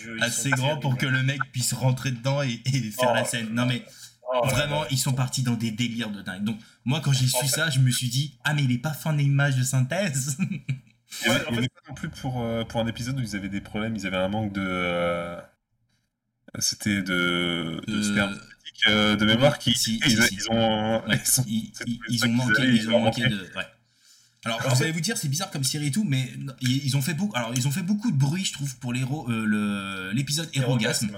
Dieu, assez grand pour que le mec puisse rentrer dedans et, et faire Oh, la scène. Non mais Oh, vraiment, ils sont partis dans des délires de dingue. Donc moi quand j'ai su *laughs* ça, je me suis dit ah mais il est pas fin d'image de synthèse. *laughs* Ouais, en fait- pas non plus pour, euh, pour un épisode où ils avaient des problèmes, ils avaient un manque de. euh, C'était de, de Euh, sperme euh, de mémoire qui. ils, ont. Ils ont manqué, ils ont manqué de. Ouais. Alors, vous allez vous dire, c'est bizarre comme série et tout, mais ils, ont fait beaucoup. Alors, ils ont fait beaucoup de bruit, je trouve, pour euh, l'épisode Hérogasme,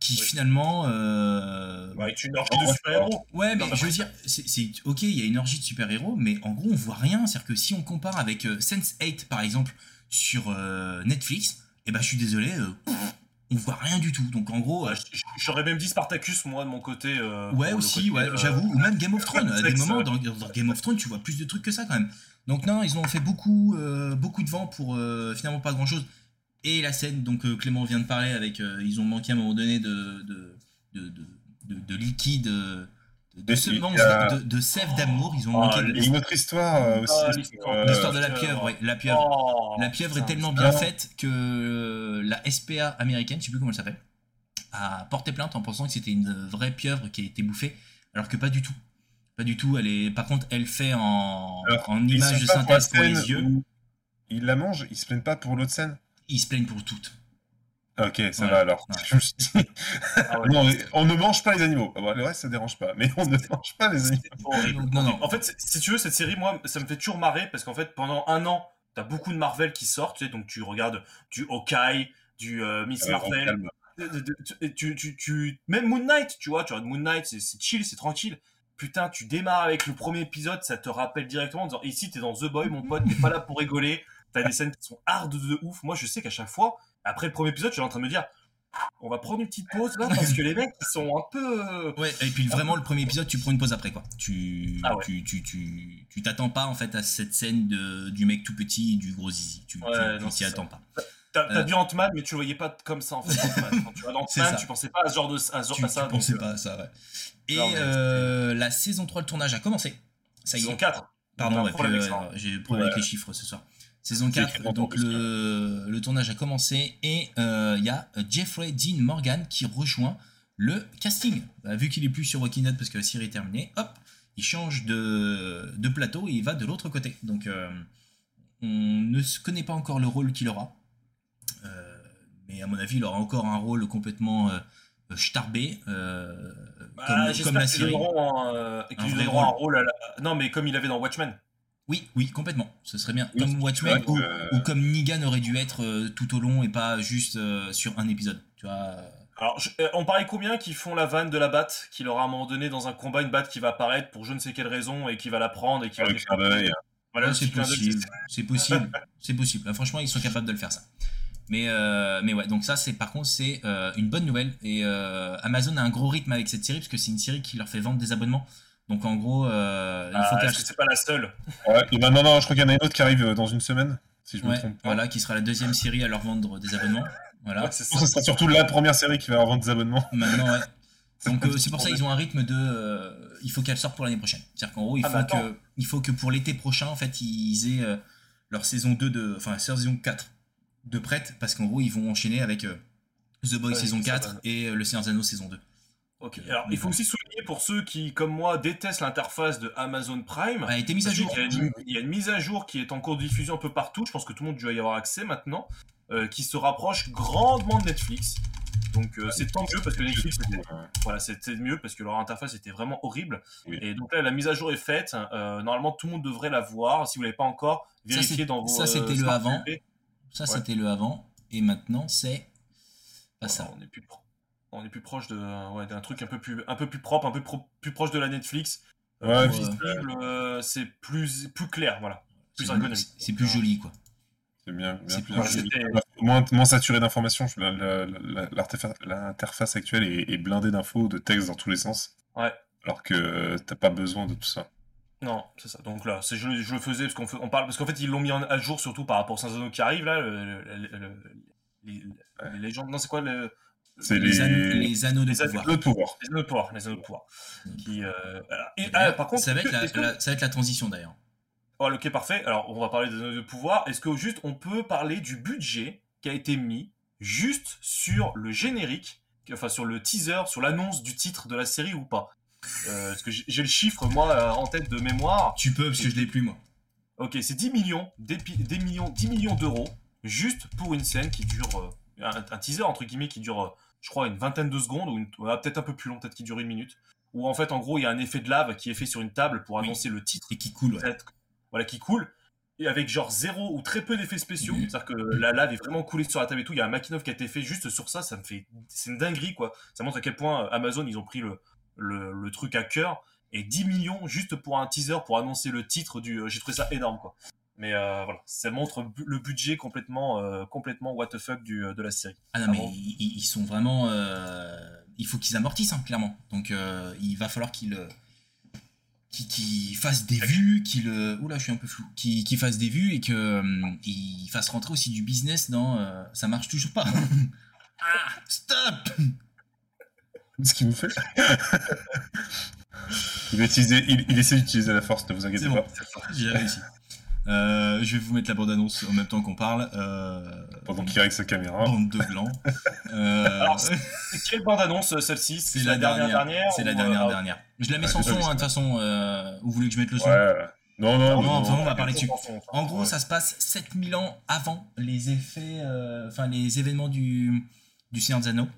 qui Oui. finalement. euh, Bah, est une orgie de super-héros. Ouais, mais Non, je veux dire, c'est ok, il y a une orgie de super-héros, mais en gros, on voit rien. C'est-à-dire que si on compare avec euh, Sense8, par exemple, sur euh, Netflix, et ben je suis désolé, euh, pff, on voit rien du tout. Donc en gros, euh, J'aurais même dit Spartacus, moi, de mon côté. euh, ouais, aussi, côté, ouais, euh, j'avoue, ou même Game of *laughs* Thrones. À des moments, dans, dans Game of Thrones, tu vois plus de trucs que ça quand même. Donc non, ils ont fait beaucoup, beaucoup de vent pour finalement pas grand-chose. Et la scène, donc Clément vient de parler avec, ils ont manqué à un moment donné de, de, de, de, de- de liquide, de, y a- de, de sève d'amour. Ils ont Ah, manqué de, Il y a une autre histoire euh, aussi. Ah, l'histoire. euh, L'histoire de la pieuvre. ouais, la pieuvre. Oh, la pieuvre est tellement bien faite que euh, la SPA américaine, je sais plus comment elle s'appelle, a porté plainte en pensant que c'était une vraie pieuvre qui a été bouffée, alors que pas du tout. Pas du tout. Elle est, par contre, elle fait en, Alors, en ils image de pour synthèse pour les yeux. Ils la mangent, ils se plaignent pas pour l'autre scène. Ils se plaignent pour toutes. Ok, ça Ouais, va alors. ouais. Je me suis dit, Ah ouais. *laughs* non, mais on ne mange pas les animaux. Ah le reste, ça dérange pas. Mais on ne mange pas les animaux. Horrible. Non, non. En fait, si tu veux, cette série, moi, ça me fait toujours marrer parce qu'en fait, pendant un an, t'as beaucoup de Marvel qui sortent, tu sais, donc tu regardes du Hawkeye, du euh, Miss Euh, on Marvel, de- tu, tu, tu, tu- même Moon Knight, tu vois, tu regardes Moon Knight, c'est c'est chill, c'est tranquille. Putain, tu démarres avec le premier épisode, ça te rappelle directement en disant ici t'es dans The Boy, mon pote, t'es pas là pour rigoler, t'as des scènes qui sont hard de ouf. Moi, je sais qu'à chaque fois, après le premier épisode, je suis en train de me dire on va prendre une petite pause là parce que les mecs ils sont un peu euh, Ouais, et puis vraiment, le premier épisode, tu prends une pause après, quoi. Tu Ah ouais. tu tu tu tu t'attends pas, en fait, à cette scène de, du mec tout petit et du gros zizi. Tu Ouais, t'y attends pas. T'as Euh. vu Ant-Man, mais tu le voyais pas comme ça en fait. Quand *laughs* tu vois Ant-Man, tu pensais pas à ce genre de à ce genre Tu, à ça. tu pensais euh, pas à ça, ouais. Et Non, euh, la saison 3, le tournage a commencé. Ça y Saison est. 4. Pardon, ouais, ça. j'ai problème avec les chiffres ce soir. Saison C'est 4, écrit donc le, le tournage a commencé et euh, il y a Jeffrey Dean Morgan qui rejoint le casting. Bah, vu qu'il est plus sur Walking Dead parce que la série est terminée, hop, il change de, de plateau et il va de l'autre côté. Donc euh, on ne connaît pas encore le rôle qu'il aura. Euh, mais à mon avis, il aura encore un rôle complètement euh, starbé, euh, Bah, comme, la série. un, euh, vrai rôle à la- Non, mais comme il avait dans Watchmen. Oui, oui, complètement. Ce serait bien. Oui, comme Watchmen vrai ou, que, euh, ou comme Negan aurait dû être euh, tout au long et pas juste euh, sur un épisode. Tu vois. Alors, je- euh, on parlait combien qui font la vanne de la batte, qu'il aura à un moment donné dans un combat une batte qui va apparaître pour je ne sais quelle raison et qui va la prendre et qui va. Voilà, ouais, c'est possible. c'est- C'est possible. c'est possible. Là, franchement, ils sont capables de le faire ça. Mais, euh, mais ouais, donc ça, c'est par contre, c'est euh, une bonne nouvelle. Et euh, Amazon a un gros rythme avec cette série parce que c'est une série qui leur fait vendre des abonnements. Donc en gros, euh, il faut Ah, qu'elle Est-ce que c'est pas la seule Ouais, et maintenant, non, je crois qu'il y en a une autre qui arrive euh, dans une semaine, si je me Ouais, trompe pas. voilà, qui sera la deuxième série à leur vendre des abonnements. Voilà. Ouais, ça. sera surtout la première série qui va avoir vendre des abonnements. Maintenant, ouais. *laughs* Donc euh, c'est pour ça qu'ils ont un rythme de, euh, il faut qu'elle sorte pour l'année prochaine. C'est-à-dire qu'en gros, il Ah, faut bah, que, il faut que pour l'été prochain, en fait, ils aient euh, leur saison 2 de, enfin saison 4 de prête, parce qu'en gros, ils vont enchaîner avec euh, The Boy Ouais, saison c'est ça, 4 ouais. et euh, Le Seigneur Anneaux saison 2. Ok. Euh, Alors, il faut aussi souligner pour ceux qui, comme moi, détestent l'interface de Amazon Prime. Elle a été mise à jour. qu'il y a une- Il y a une mise à jour qui est en cours de diffusion un peu partout. Je pense que tout le monde doit y avoir accès maintenant. euh, qui se rapproche grandement de Netflix. Donc euh, c'est tant mieux parce que Netflix c'était Ouais. voilà, c'était mieux parce que leur interface était vraiment horrible. Oui. Et donc là la mise à jour est faite. Euh, normalement tout le monde devrait la voir. Si vous l'avez pas encore, vérifiez dans vos. ça, c'était euh, le avant. TV. Ça, Ouais. c'était le avant, et maintenant c'est pas ça. On est plus pro- on est plus proche de ouais, d'un truc un peu plus un peu plus propre, un peu pro- plus proche de la Netflix. Ouais, puis- visible, euh, c'est plus plus clair, voilà. Plus C'est plus joli, quoi. C'est bien, bien C'est plus plus- joli. c'était- moins, moins saturé d'informations. Je- la- la- la- L'interface l'interface actuelle est, est blindée d'infos, de textes dans tous les sens. Ouais. Alors que euh, t'as pas besoin de tout ça. Non, c'est ça. Donc là, c'est je, je le faisais parce qu'on on parle parce qu'en fait ils l'ont mis en- à jour surtout par rapport aux Saint-Anneaux qui arrivent là. le- le- le- le- les, les légendes, non c'est quoi le, C'est Les, les, anneaux, les anneaux de les anneaux pouvoir. le pouvoir. les anneaux de pouvoir, les anneaux de pouvoir. Qui, euh, voilà. Et, ah, par contre, ça va être la, que- la- ça va être la transition d'ailleurs. Oh, ok, parfait. Alors, on va parler des anneaux de pouvoir. Est-ce que juste on peut parler du budget qui a été mis juste sur le générique, enfin sur le teaser, sur l'annonce du titre de la série ou pas? Euh, Parce que j'ai le chiffre, moi, euh, en tête de mémoire. Tu peux parce que je l'ai plus moi. Ok, c'est 10 millions, des, pi- des millions, 10 millions d'euros, juste pour une scène qui dure, euh, un, un teaser entre guillemets qui dure, euh, je crois, une vingtaine de secondes, ou une- peut-être un peu plus long, peut-être qui dure une minute, où en fait, en gros, il y a un effet de lave qui est fait sur une table pour Oui. annoncer le titre Et qui coule. Ouais. voilà, qui coule, et avec genre zéro ou très peu d'effets spéciaux, c'est-à-dire que la lave est vraiment coulée sur la table et tout, il y a un making of qui a été fait juste sur ça, ça me fait, c'est une dinguerie quoi, ça montre à quel point euh, Amazon, ils ont pris le, le, le truc à cœur, et 10 millions juste pour un teaser, pour annoncer le titre du, euh, j'ai trouvé ça énorme quoi. Mais euh, voilà, ça montre bu- le budget complètement, euh, complètement what the fuck du, euh, de la série. Ah non, Ah mais bon ils, sont vraiment. euh, il faut qu'ils amortissent, hein, clairement. Donc euh, il va falloir qu'ils. qu'ils fassent des vues, qu'ils. Oula, je suis un peu flou. Qu'ils fassent des vues et qu'ils fassent rentrer aussi du business dans. euh, ça marche toujours pas. ah, stop *laughs* Ce qui vous fait. *laughs* il, va utiliser- il, il essaie d'utiliser la force, ne vous inquiétez bon. pas. J'ai réussi. Euh, je vais vous mettre la bande-annonce en même temps qu'on parle. Euh, Pendant qu'il règle sa caméra. bande de glands. *laughs* Euh, Alors, C'est quelle bande-annonce euh, celle-ci c'est la, dernière. dernière C'est la dernière dernière. Je la mets Ah, sans son, hein, de toute façon. vous voulez que je mette le son Ouais. Non, non, Non, on va parler dessus. En gros, ouais. ça se passe 7000 ans avant les effets, enfin les événements du, du Seigneur des Anneaux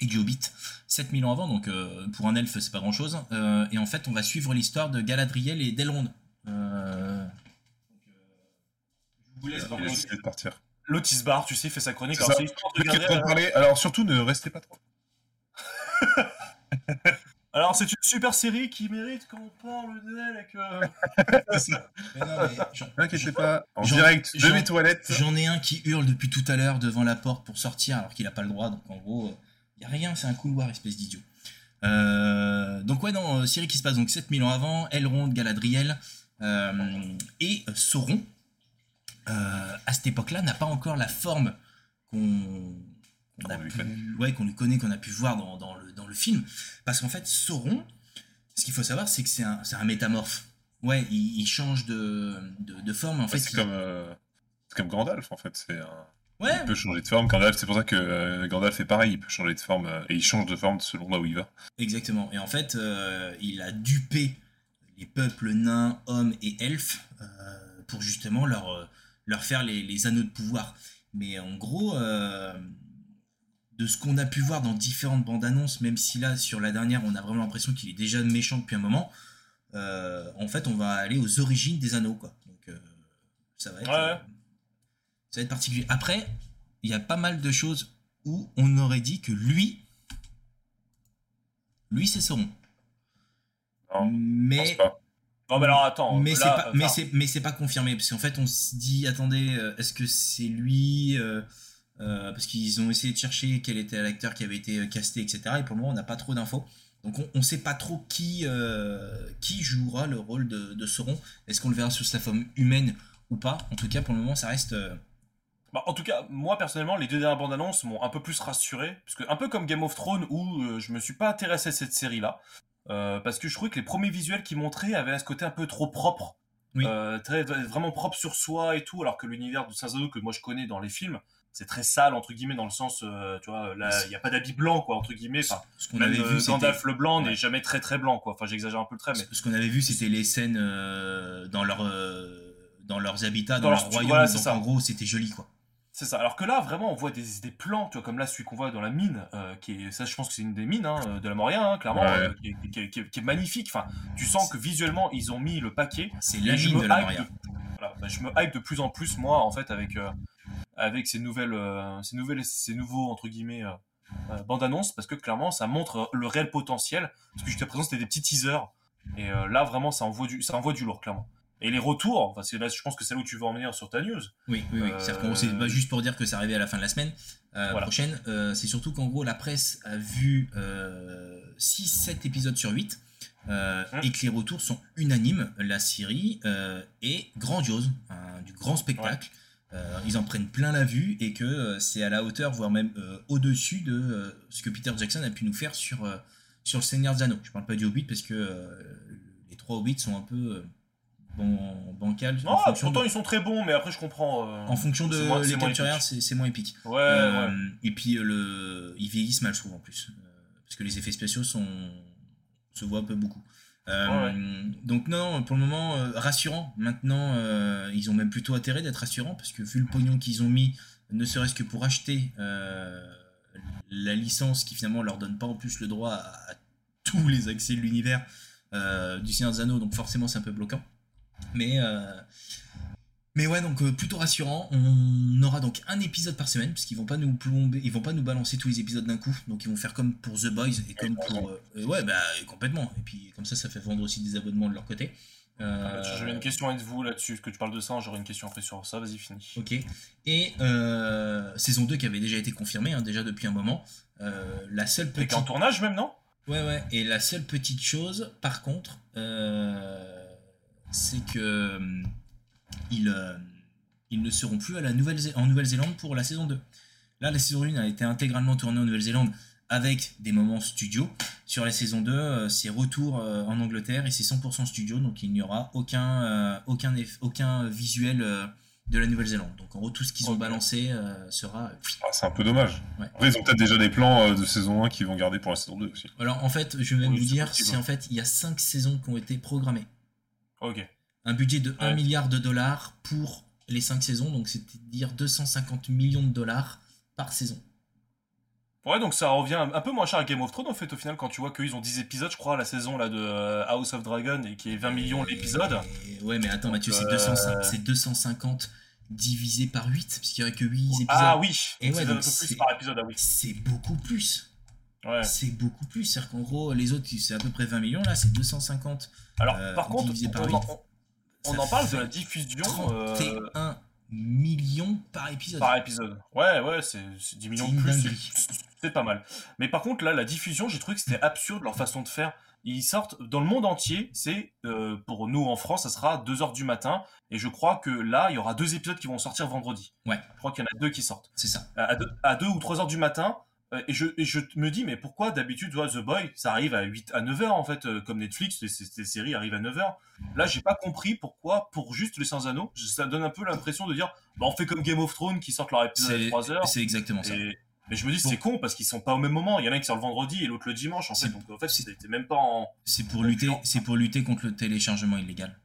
et du Hobbit 7000 ans avant, donc pour un elfe c'est pas grand chose. et en fait on va suivre l'histoire de Galadriel et d'Elrond. Euh... Je vous laisse de partir. Lotis Bar, tu sais, fait sa chronique. Alors, Alors surtout ne restez pas trop. *laughs* Alors, c'est une super série qui mérite qu'on parle d'elle avec. *laughs* N'inquiétez pas, en direct de mes toilettes. J'en ai un qui hurle depuis tout à l'heure devant la porte pour sortir alors qu'il n'a pas le droit. Donc, en gros, il n'y a rien, c'est un couloir, espèce d'idiot. Euh, donc, ouais, non, euh, série qui se passe donc 7000 ans avant, Elrond, Galadriel euh, et Sauron. À cette époque-là, n'a pas encore la forme qu'on qu'on lui connaît, qu'on a pu voir dans, le, dans le film. Parce qu'en fait, Sauron, ce qu'il faut savoir, c'est que c'est un, un, métamorphe. Ouais, il, change de, de, forme. En fait, c'est comme, euh, comme Gandalf, en fait. C'est Ouais. Il peut changer de forme. Gandalf, c'est pour ça que euh, Gandalf fait pareil. Il peut changer de forme euh, et il change de forme selon là où il va. Exactement. Et en fait, il a dupé les peuples nains, hommes et elfes pour justement leur, leur faire les, les, anneaux de pouvoir. Mais en gros, de ce qu'on a pu voir dans différentes bandes annonces, même si là, sur la dernière, on a vraiment l'impression qu'il est déjà méchant depuis un moment, euh, en fait, on va aller aux origines des anneaux, quoi. Donc, euh, ça va être, euh, ça va être particulier. Après, il y a pas mal de choses où on aurait dit que lui, lui, c'est Sauron. mais non, mais alors attends. Mais c'est pas, mais c'est, mais c'est pas confirmé parce qu'en fait, on se dit, attendez, est-ce que c'est lui euh, parce qu'ils ont essayé de chercher quel était l'acteur qui avait été euh, casté, etc. Et pour le moment, on n'a pas trop d'infos. Donc on ne sait pas trop qui, euh, qui jouera le rôle de, de Sauron. Est-ce qu'on le verra sous sa forme humaine ou pas? En tout cas, pour le moment, ça reste... Bah, en tout cas, moi personnellement, les deux dernières bandes annonces m'ont un peu plus rassuré. Parce que, un peu comme Game of Thrones, où je me suis pas intéressé à cette série-là. Parce que je trouvais que les premiers visuels qui montraient avaient ce côté un peu trop propre. très, vraiment propre sur soi et tout, alors que l'univers de Saint que moi je connais dans les films, c'est très sale entre guillemets dans le sens euh, tu vois là il n'y a pas d'habit blanc quoi entre guillemets. Enfin ce qu'on avait vu Gandalf le blanc n'est jamais très très blanc quoi. Enfin j'exagère un peu le trait mais ce qu'on avait vu c'était les scènes euh, dans leur euh, dans leurs habitats dans, leur royaume. donc en gros c'était joli quoi c'est ça. Alors que là vraiment on voit des, des plans tu vois comme là celui qu'on voit dans la mine qui est ça je pense que c'est une des mines hein, de la Moria hein, clairement qui, est, magnifique. Enfin tu sens que visuellement ils ont mis le paquet. C'est la mine de la Moria. bah, je me hype de plus en plus moi en fait avec avec ces nouvelles, euh, ces nouvelles, ces nouveaux entre guillemets euh, euh, bandes annonces parce que clairement ça montre le réel potentiel. Parce que jusqu'à présent c'était des petits teasers. Et là vraiment ça envoie du, ça envoie du lourd clairement. Et les retours, parce que là, je pense que c'est là où tu veux en venir sur ta news. Oui, oui, oui. c'est pas juste pour dire que c'est arrivé à la fin de la semaine prochaine. c'est surtout qu'en gros, la presse a vu 6-7 épisodes sur 8 hum. et que les retours sont unanimes. La série est grandiose, du grand spectacle. Euh, ils en prennent plein la vue et que euh, c'est à la hauteur, voire même euh, au-dessus de ce que Peter Jackson a pu nous faire sur, sur le Seigneur des Anneaux. Je parle pas du Hobbit parce que les trois Hobbits sont un peu bon, bancals. Non, pourtant ils sont très bons, mais après je comprends. en fonction de les capturières, c'est moins épique. Ouais, ouais. Et puis le... ils vieillissent mal, je trouve, en plus. parce que les effets spéciaux sont... se voient un peu beaucoup. Euh, donc non, pour le moment, euh, rassurant. Maintenant, euh, ils ont même plutôt intérêt d'être rassurants parce que vu le pognon qu'ils ont mis, ne serait-ce que pour acheter la licence qui finalement leur donne pas en plus le droit à, tous les accès de l'univers du Seigneur des Anneaux, donc forcément c'est un peu bloquant. Mais mais ouais, donc euh, plutôt rassurant. On aura donc un épisode par semaine, parce qu'ils vont pas nous plomber, ils vont pas nous balancer tous les épisodes d'un coup. Donc ils vont faire comme pour The Boys et comme pour. Euh, ouais, bah complètement. Et puis comme ça, ça fait vendre aussi des abonnements de leur côté. Euh... J'avais une question avec vous là-dessus, que tu parles de ça, j'aurais une question après sur ça, vas-y, finis. Ok. Et euh, saison 2 qui avait déjà été confirmée, hein, déjà depuis un moment. la seule petite. Et en tournage même, non? Ouais, ouais. Et la seule petite chose, par contre, c'est que ils, euh, ils ne seront plus à la Nouvelle en Nouvelle-Zélande pour la saison 2. Là, la saison 1 a été intégralement tournée en Nouvelle-Zélande avec des moments studio. Sur la saison 2, euh, c'est retour euh, en Angleterre et c'est 100% studio, donc il n'y aura aucun, aucun, aucun visuel de la Nouvelle-Zélande. Donc en gros, tout ce qu'ils ont balancé sera. Ah, c'est un peu dommage. Après, ils ont peut-être déjà des plans de saison 1 qu'ils vont garder pour la saison 2 aussi. Alors en fait, je vais même vous dire, c'est en fait, il y a 5 saisons qui ont été programmées. Ok un budget de 1 milliard de dollars pour les 5 saisons, donc c'est-à-dire 250 millions de dollars par saison. Ouais, donc ça revient un peu moins cher à Game of Thrones en fait au final quand tu vois qu'ils ont 10 épisodes, je crois, la saison là de euh, House of Dragon et qui est 20 millions l'épisode. Ouais, mais attends, Mathieu, c'est euh, 200 c'est 250 divisé par 8, parce qu'il y aurait que 8 épisodes. Ah oui, Et donc ouais, c'est un donc peu c'est- plus par épisode, ah oui. C'est beaucoup plus. Ouais. C'est beaucoup plus. C'est-à-dire qu'en gros, les autres, c'est à peu près 20 millions. Là, c'est 250. Alors Euh, par contre, par on, en, on Ça en parle de la diffusion euh, 31 millions par épisode. par épisode. Ouais, ouais, c'est c'est 10 millions C'est de plus, c'est- c'est pas mal. Mais par contre, là, la diffusion, j'ai trouvé que c'était absurde leur façon de faire. Ils sortent dans le monde entier, c'est euh, pour nous en France, ça sera 2h du matin. Et je crois que là, il y aura deux épisodes qui vont sortir vendredi. Ouais. Je crois qu'il y en a deux qui sortent. C'est ça. À 2 à deux ou 3 heures du matin. Euh, Et je, et je me dis, mais pourquoi d'habitude, tu vois, The Boy, ça arrive à 8 à 9 heures en fait, euh, comme Netflix, ces, ces- séries arrivent à 9 heures. Là, j'ai pas compris pourquoi, pour juste les Sans Anneaux, ça donne un peu l'impression de dire, bah, on fait comme Game of Thrones qui sortent leur épisode à C'est 3 heures. c'est exactement ça. Mais je me dis, Bon. c'est con parce qu'ils sont pas au même moment. Il y en a un qui sort le vendredi et l'autre le dimanche en fait. Donc en fait, c'était même pas en. C'est pour lutter, c'est pour lutter contre le téléchargement illégal.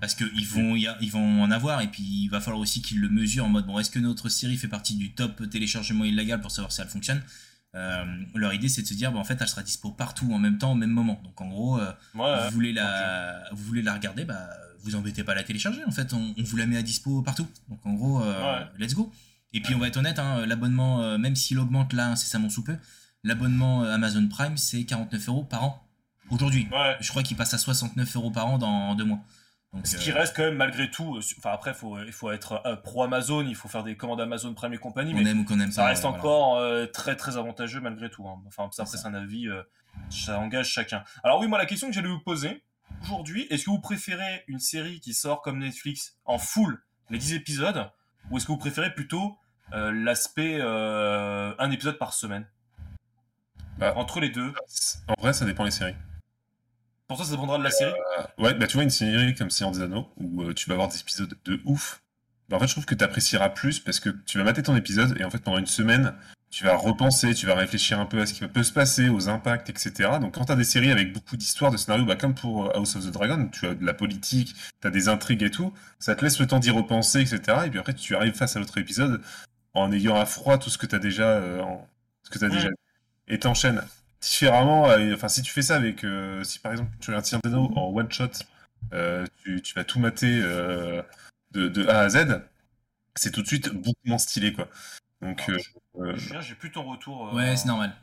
Parce qu'ils vont, y a- ils vont en avoir et puis il va falloir aussi qu'ils le mesurent en mode bon est-ce que notre série fait partie du top téléchargement illégal pour savoir si elle fonctionne? Euh, leur idée c'est de se dire bah, en fait elle sera dispo partout en même temps au même moment. Donc en gros euh, Ouais, vous voulez la, vous voulez la regarder bah vous embêtez pas à la télécharger en fait on, on vous la met à dispo partout. Donc en gros euh, Ouais. let's go. Et puis on va être honnête hein, l'abonnement même s'il augmente là incessamment sous peu l'abonnement Amazon Prime c'est 49 euros par an aujourd'hui. Je crois qu'il passe à 69 euros par an dans deux mois. Donc, Ce euh, qui reste quand même malgré tout. euh, Enfin après, faut, il faut être euh, pro Amazon, il faut faire des commandes Amazon Prime et compagnie. mais aime ou qu'on aime ça reste euh, voilà. encore euh, très très avantageux malgré tout. hein. Enfin, ça, après, C'est c'est un avis, euh, ça engage chacun. Alors, oui, moi, la question que j'allais vous poser aujourd'hui, est-ce que vous préférez une série qui sort comme Netflix en full, les 10 épisodes, ou est-ce que vous préférez plutôt euh, l'aspect euh, un épisode par semaine? Bah. Entre les deux. En vrai, ça dépend des séries. Pour toi, ça dépendra de la série Ouais, bah tu vois, une série comme Seigneur des Anneaux, où euh, tu vas avoir des épisodes de ouf, bah en fait, je trouve que tu apprécieras plus parce que tu vas mater ton épisode et en fait, pendant une semaine, tu vas repenser, tu vas réfléchir un peu à ce qui peut se passer, aux impacts, etc. Donc, quand tu as des séries avec beaucoup d'histoires, de scénarios, bah, comme pour euh, House of the Dragon, tu as de la politique, tu as des intrigues et tout, ça te laisse le temps d'y repenser, etc. Et puis après, tu arrives face à l'autre épisode en ayant à froid tout ce que tu as déjà, euh, en- ce que t'as déjà et t'enchaînes différemment. euh, Enfin, si tu fais ça avec, euh, si par exemple tu regardes des Anneaux en one shot, euh, tu, tu vas tout mater euh, de, de A à Z, c'est tout de suite beaucoup moins stylé, quoi. Donc, Julien, j'ai plus ton retour. euh, Ouais, c'est normal.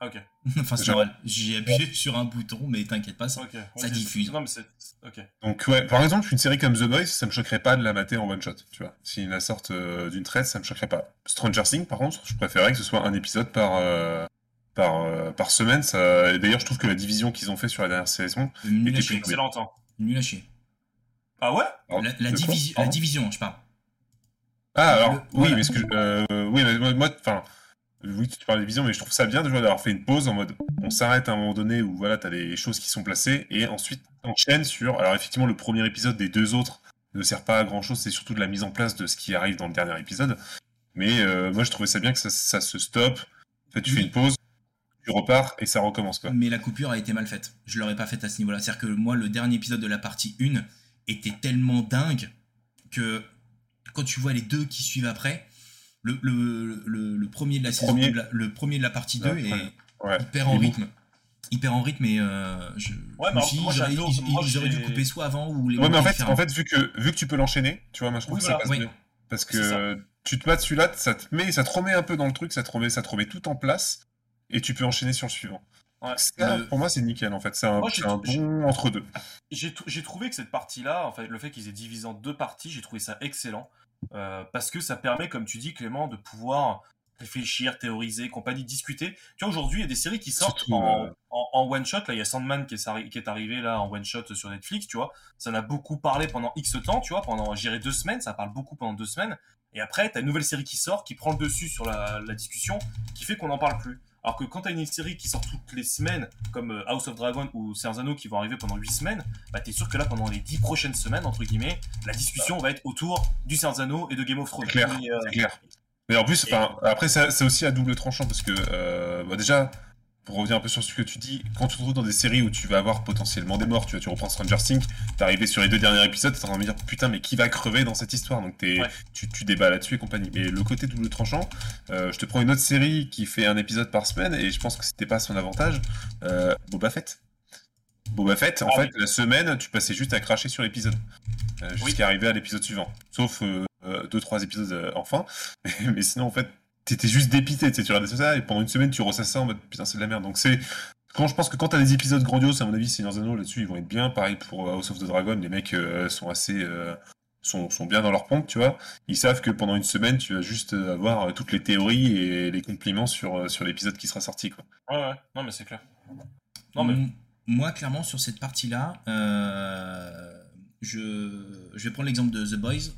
Ah, Ok. *laughs* enfin, c'est normal. J'ai appuyé sur un bouton, mais t'inquiète pas, ça, ça diffuse. Non, mais c'est. Ok. donc ouais, par exemple, une série comme The Boys, ça me choquerait pas de la mater en one shot, tu vois. S'ils la sortent euh, d'une traite, ça me choquerait pas. Stranger Things, par contre, je préférerais que ce soit un épisode par euh, par euh, par semaine. Ça... et D'ailleurs, je trouve que la division qu'ils ont fait sur la dernière saison, Nul était chier. plus- Excellent temps. Nul à chier. Ah ouais? Alors, La, division, la division, je parle. Ah alors Le- oui, voilà. mais ce que je- euh, oui, mais moi, enfin, oui, tu parles de vision, mais je trouve ça bien déjà d'avoir fait une pause en mode, on s'arrête à un moment donné où voilà, t'as des choses qui sont placées et ensuite t'enchaînes sur. Alors effectivement, le premier épisode des deux autres ne sert pas à grand chose, c'est surtout de la mise en place de ce qui arrive dans le dernier épisode. Mais euh, moi, je trouvais ça bien que ça, ça se stoppe. En fait, tu Oui. fais une pause, tu repars et ça recommence quoi. Mais la coupure a été mal faite. Je l'aurais pas faite à ce niveau-là. C'est-à-dire que moi, le dernier épisode de la partie 1 était tellement dingue que quand tu vois les deux qui suivent après, le, le, le, le premier de la saison, Premier. de la- le premier de la partie 2 Ouais, est ouais. Ouais. hyper en rythme. Hyper en rythme et euh, je, Ouais, mais j'aurais- dû couper soit avant ou les Ouais, mais en fait, en fait, vu que vu que tu peux l'enchaîner, tu vois, moi je trouve Oui, que ça voilà, passe mieux. Parce que tu te mates celui-là, ça te met, ça te remet un peu dans le truc, ça te remet, ça te remet tout en place, et tu peux enchaîner sur le suivant. Ouais. Ça, Le- pour moi, c'est nickel en fait. C'est un, Moi, un bon entre deux. J'ai trouvé que cette partie-là, en fait, le fait qu'ils aient divisé en deux parties, j'ai trouvé ça excellent. euh, parce que ça permet, comme tu dis, Clément, de pouvoir réfléchir, théoriser, compagnie, discuter. Tu vois, aujourd'hui, il y a des séries qui sortent Surtout, en, euh, en, en one-shot. Là, il y a Sandman qui est, arri- qui est arrivé là en one-shot sur Netflix, tu vois. Ça en a beaucoup parlé pendant X temps, tu vois. Pendant, j'irai deux semaines, ça parle beaucoup pendant deux semaines. Et après, t'as une nouvelle série qui sort, qui prend le dessus sur la, la discussion, qui fait qu'on n'en parle plus. Alors que quand t'as une série qui sort toutes les semaines, comme euh, House of Dragon ou Anneaux qui vont arriver pendant 8 semaines, bah t'es sûr que là, pendant les 10 prochaines semaines, entre guillemets, la discussion va être autour du Anneaux et de Game of Thrones. C'est clair, euh, clair. Mais en plus, Et- après, c'est aussi à double tranchant parce que, euh, bah, déjà, pour revenir un peu sur ce que tu dis, quand tu te retrouves dans des séries où tu vas avoir potentiellement des morts, tu vois, tu reprends Stranger Things, t'es arrivé sur les deux derniers épisodes, t'es en train de me dire putain, mais qui va crever dans cette histoire? Donc Ouais. tu, tu débats là-dessus et compagnie. Mais le côté double tranchant, euh, je te prends une autre série qui fait un épisode par semaine et je pense que c'était pas son avantage. Euh, Boba Fett. Boba Fett, en Ah fait, la semaine, tu passais juste à cracher sur l'épisode. euh, Oui. Jusqu'à arriver à l'épisode suivant. Sauf euh, deux, trois épisodes euh, enfin. Mais, *laughs* mais sinon, en fait, t'étais juste dépité. Tu sais, tu regardais ça et pendant une semaine, tu ressasses ça en mode putain, c'est de la merde. Donc c'est. Quand je pense que quand t'as des épisodes grandioses, à mon avis, Seigneur Zano là-dessus, ils vont être bien. Pareil pour euh, House of the Dragon, les mecs euh, sont assez. euh, sont, sont bien dans leur pompe, tu vois. Ils savent que pendant une semaine, tu vas juste avoir toutes les théories et les compliments sur, sur l'épisode qui sera sorti, quoi. Ouais, ouais, non, mais c'est clair. Non, mais. Moi, clairement, sur cette partie-là, euh, je, je vais prendre l'exemple de The Boys.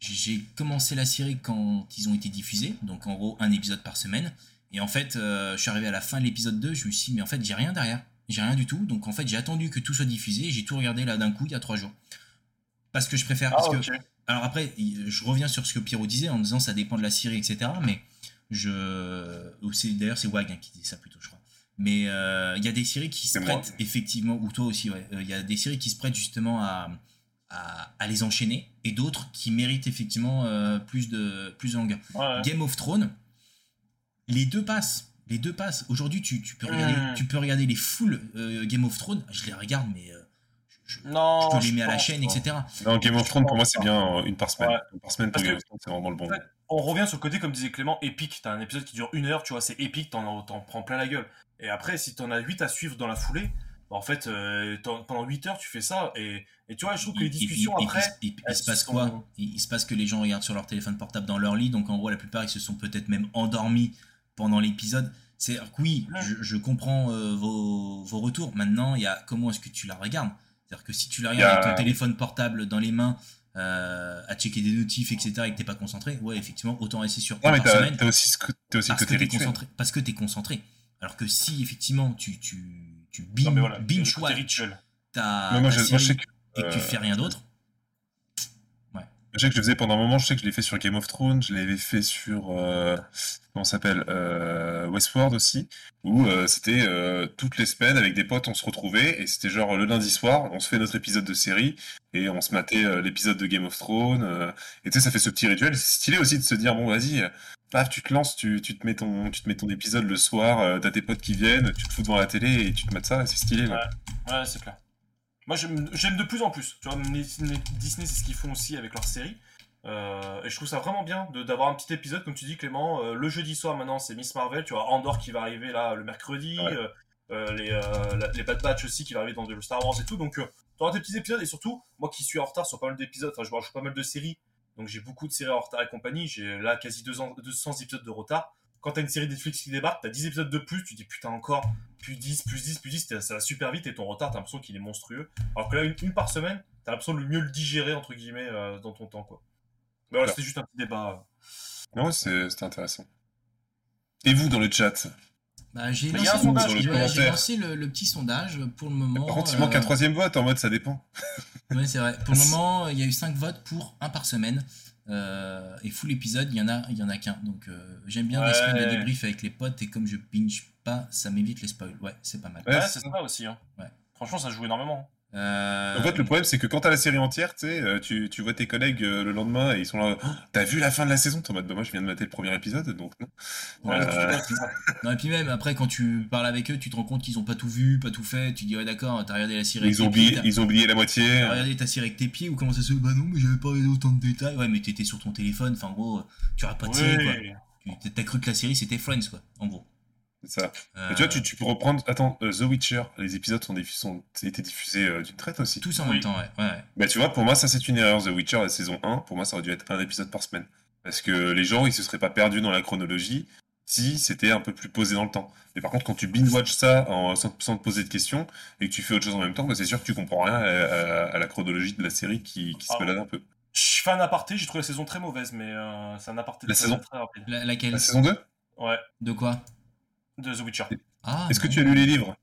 J'ai commencé la série quand ils ont été diffusés, donc en gros un épisode par semaine. Et en fait, euh, je suis arrivé à la fin de l'épisode 2, je me suis dit, mais en fait, j'ai rien derrière. J'ai rien du tout. Donc en fait, j'ai attendu que tout soit diffusé. J'ai tout regardé là d'un coup il y a trois jours. Parce que je préfère. Ah, parce que ok. alors après, je reviens sur ce que Pierrot disait en disant ça dépend de la série, etc. Mais je. D'ailleurs, c'est Wag hein, qui dit ça plutôt, je crois. Mais euh, il y a des séries qui se moi. prêtent effectivement, ou toi aussi, ouais. euh, Il y a des séries qui se prêtent justement à, à, à les enchaîner et d'autres qui méritent effectivement euh, plus, de, plus de longueur. Ouais. Game of Thrones, les deux passent. Les deux passent. Aujourd'hui, tu, tu, peux regarder, Mm. tu peux regarder les full euh, Game of Thrones. Je les regarde, mais euh, je, Non, je peux les mets à la chaîne, pas. etc. Non, Game of Thrones, pour moi, c'est bien euh, une par semaine. Ouais. Une par semaine pour Parce que- Game of Thrones, c'est vraiment le bon. Ouais. On revient sur le côté, comme disait Clément, épique. T'as un épisode qui dure une heure, tu vois, c'est épique, t'en t'en prends plein la gueule. Et après, si t'en as 8 à suivre dans la foulée, en fait, euh, pendant 8 heures, tu fais ça. Et, et tu vois, je trouve que les et discussions et après. et puis, il se passe sont- quoi? Il, il se passe que les gens regardent sur leur téléphone portable dans leur lit, donc en gros la plupart ils se sont peut-être même endormis pendant l'épisode. C'est oui, Ouais. je, je comprends euh, vos, vos retours. Maintenant, il y a comment est-ce que tu la regardes? C'est-à-dire que si tu la regardes a- avec ton téléphone portable dans les mains, euh, à checker des notifs, etc., et que t'es pas concentré, ouais, effectivement, autant rester sur un mais par semaine aussi, que- t'as aussi parce que rituel. concentré. Parce que t'es concentré. Alors que si effectivement tu tu tu Non, binge, voilà, watch rituel. ta, Mais moi, ta je, moi, je sais série que, et que tu euh, fais rien d'autre, je sais que je le faisais pendant un moment. Je sais que je l'ai fait sur Game of Thrones. Je l'avais fait sur euh, comment ça s'appelle euh, Westworld aussi, où euh, c'était euh, toutes les semaines avec des potes, on se retrouvait et c'était genre le lundi soir, on se fait notre épisode de série et on se matait euh, l'épisode de Game of Thrones. euh, et tu sais, ça fait ce petit rituel. C'est stylé aussi de se dire bon, vas-y. Paf, tu te lances, tu, tu te mets ton, tu te mets ton épisode le soir, euh, t'as tes potes qui viennent, tu te fous devant la télé et tu te mates ça, c'est stylé. quoi. Ouais, c'est clair. Moi, j'aime j'aime de plus en plus. Tu vois, Disney, c'est ce qu'ils font aussi avec leurs séries. Euh, et je trouve ça vraiment bien de- d'avoir un petit épisode, comme tu dis, Clément. euh, le jeudi soir, maintenant, c'est Miss Marvel. Tu vois, Andor qui va arriver là le mercredi. Ouais. les, euh, la- les Bad Batch aussi qui va arriver dans le Star Wars et tout. Donc, euh, tu auras tes petits épisodes. Et surtout, moi qui suis en retard sur pas mal d'épisodes, enfin, je rejoue pas mal de séries. Donc, j'ai beaucoup de séries en retard et compagnie. J'ai là quasi 200, 200 épisodes de retard. Quand t'as une série Netflix qui débarque, t'as 10 épisodes de plus, tu dis putain encore, plus 10, plus 10, plus 10, ça va super vite et ton retard, t'as l'impression qu'il est monstrueux. Alors que là, une, une par semaine, t'as l'impression de mieux le digérer, entre guillemets, euh, dans ton temps, quoi. Mais voilà, c'était juste un petit débat. Non, c'est- c'était intéressant. Et vous dans le chat Bah, j'ai a lancé, un sondage j'ai- dans les j'ai commentaires. lancé le, le petit sondage pour le moment. Par contre, il euh, manque un troisième vote en mode ça dépend. *laughs* Ouais, c'est vrai. Pour le moment, il y a eu 5 votes pour un par semaine. Euh, et full épisode, il y en a, il y en a qu'un. Donc euh, j'aime bien Ouais. les semaines de débrief avec les potes et comme je binge pas, ça m'évite les spoils. Ouais, c'est pas mal. Ouais, Ouais, c'est ça aussi. Hein. Ouais. Franchement, ça joue énormément. Euh, En fait, le problème, c'est que quand t'as la série entière, tu sais, euh, tu, tu vois tes collègues euh, le lendemain et ils sont là. Oh, T'as vu la fin de la saison? T'es en mode, bah, moi, je viens de mater le premier épisode, donc non. Ouais, Euh, *laughs* et puis même après, quand tu parles avec eux, tu te rends compte qu'ils ont pas tout vu, pas tout fait. Tu dis ouais d'accord, t'as regardé la série. Ils ont, avec tes pieds, ils ont oublié la moitié. T'as regardé ta série avec tes pieds ou comment ça se fait? Bah non, mais j'avais pas regardé autant de détails. Ouais, mais t'étais sur ton téléphone. Enfin, en gros, tu auras pas de série quoi. T'as cru que la série c'était Friends quoi, en gros. C'est ça. Euh, tu vois, tu, tu peux reprendre. Attends, euh, The Witcher, les épisodes sont, sont été diffusés euh, d'une traite aussi. tous en Oui. même temps, ouais. ouais, ouais. Bah, tu vois, pour moi, ça, c'est une erreur. The Witcher, la saison 1, pour moi, ça aurait dû être un épisode par semaine. Parce que les gens, ils se seraient pas perdus dans la chronologie si c'était un peu plus posé dans le temps. Mais par contre, quand tu binge-watch ça en, sans, sans te poser de questions et que tu fais autre chose en même temps, bah, c'est sûr que tu comprends rien à, à- à la chronologie de la série qui, qui se Ah. balade un peu. Je fais un aparté, j'ai trouvé la saison très mauvaise, mais euh, c'est un aparté La très, saison très rapide. La- laquelle? La saison 2 Ouais, De quoi? De The Witcher. Ah. Est-ce que tu as lu les livres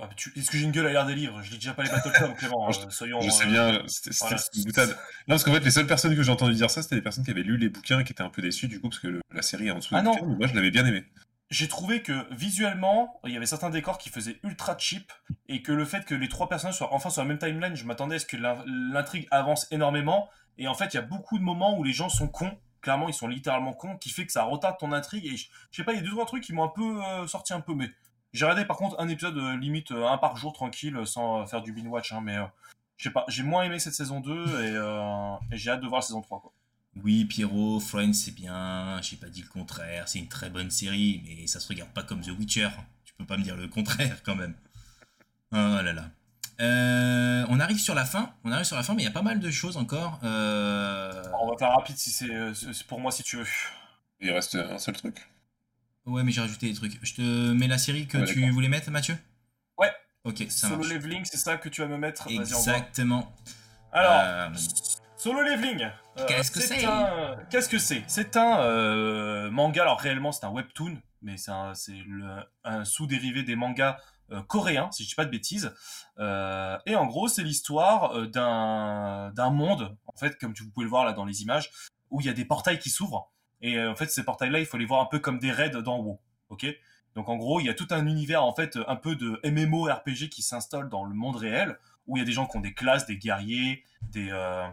Ah, mais tu- Est-ce que j'ai une gueule à lire des livres? Je lis déjà pas les Battlecom, Clément. Je- euh, soyons. Je sais euh, bien, c'était voilà. une boutade. Non, parce qu'en fait, les seules personnes que j'ai entendu dire ça, c'était des personnes qui avaient lu les bouquins et qui étaient un peu déçues du coup, parce que le- la série est en dessous Ah des non. bouquins, mais moi je l'avais bien aimé. j'ai trouvé que visuellement, il y avait certains décors qui faisaient ultra cheap et que le fait que les trois personnages soient enfin sur la même timeline, je m'attendais à ce que l'in- l'intrigue avance énormément. Et en fait, il y a beaucoup de moments où les gens sont cons. Clairement, ils sont littéralement cons, qui fait que ça retarde ton intrigue. Et je, sais pas, il y a deux trois trucs qui m'ont un peu euh, sorti un peu. Mais j'ai regardé par contre un épisode euh, limite euh, un par jour tranquille, sans faire du binge watch. Hein, mais je sais pas, j'ai moins aimé cette saison 2 et, j'ai hâte de voir la saison 3. Quoi. Oui, Pierrot, Friends, c'est bien. J'ai pas dit le contraire. C'est une très bonne série, mais ça se regarde pas comme The Witcher. Tu peux pas me dire le contraire quand même. Oh là là. Euh, on arrive sur la fin. On arrive sur la fin, mais il y a pas mal de choses encore. Euh, Alors, on va faire rapide si c'est euh, pour moi si tu veux. Il reste un seul truc. Ouais, mais j'ai rajouté des trucs. Je te mets la série que Ouais, tu voulais mettre, Mathieu? Ouais. Ok, ça Solo marche. leveling, c'est ça que tu vas me mettre? Exactement. Alors, Euh, Solo Leveling. euh, Qu'est-ce que c'est un- Qu'est-ce que c'est? C'est un euh, manga. Alors réellement, c'est un webtoon, mais c'est un, un sous-dérivé des mangas euh, coréens, si je dis pas de bêtises. Euh, et en gros, c'est l'histoire euh, d'un d'un monde, en fait, comme tu- vous pouvez le voir là dans les images, où il y a des portails qui s'ouvrent. Et en fait, ces portails-là, il faut les voir un peu comme des raids dans WoW. Ok? Donc en gros, il y a tout un univers en fait un peu de MMO RPG qui s'installe dans le monde réel, où il y a des gens qui ont des classes, des guerriers, des euh,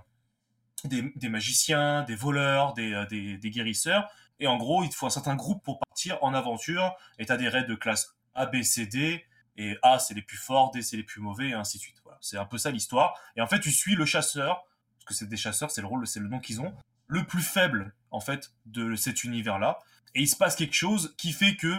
des, des magiciens, des voleurs, des, des, des guérisseurs. Et en gros, il te faut un certain groupe pour partir en aventure. Et tu as des raids de classe A, B, C, D. Et A, c'est les plus forts, D, c'est les plus mauvais, et ainsi de suite. Voilà. C'est un peu ça l'histoire. Et en fait, tu suis le chasseur, parce que c'est des chasseurs, c'est le rôle, c'est le nom qu'ils ont, le plus faible, en fait, de cet univers-là. Et il se passe quelque chose qui fait que,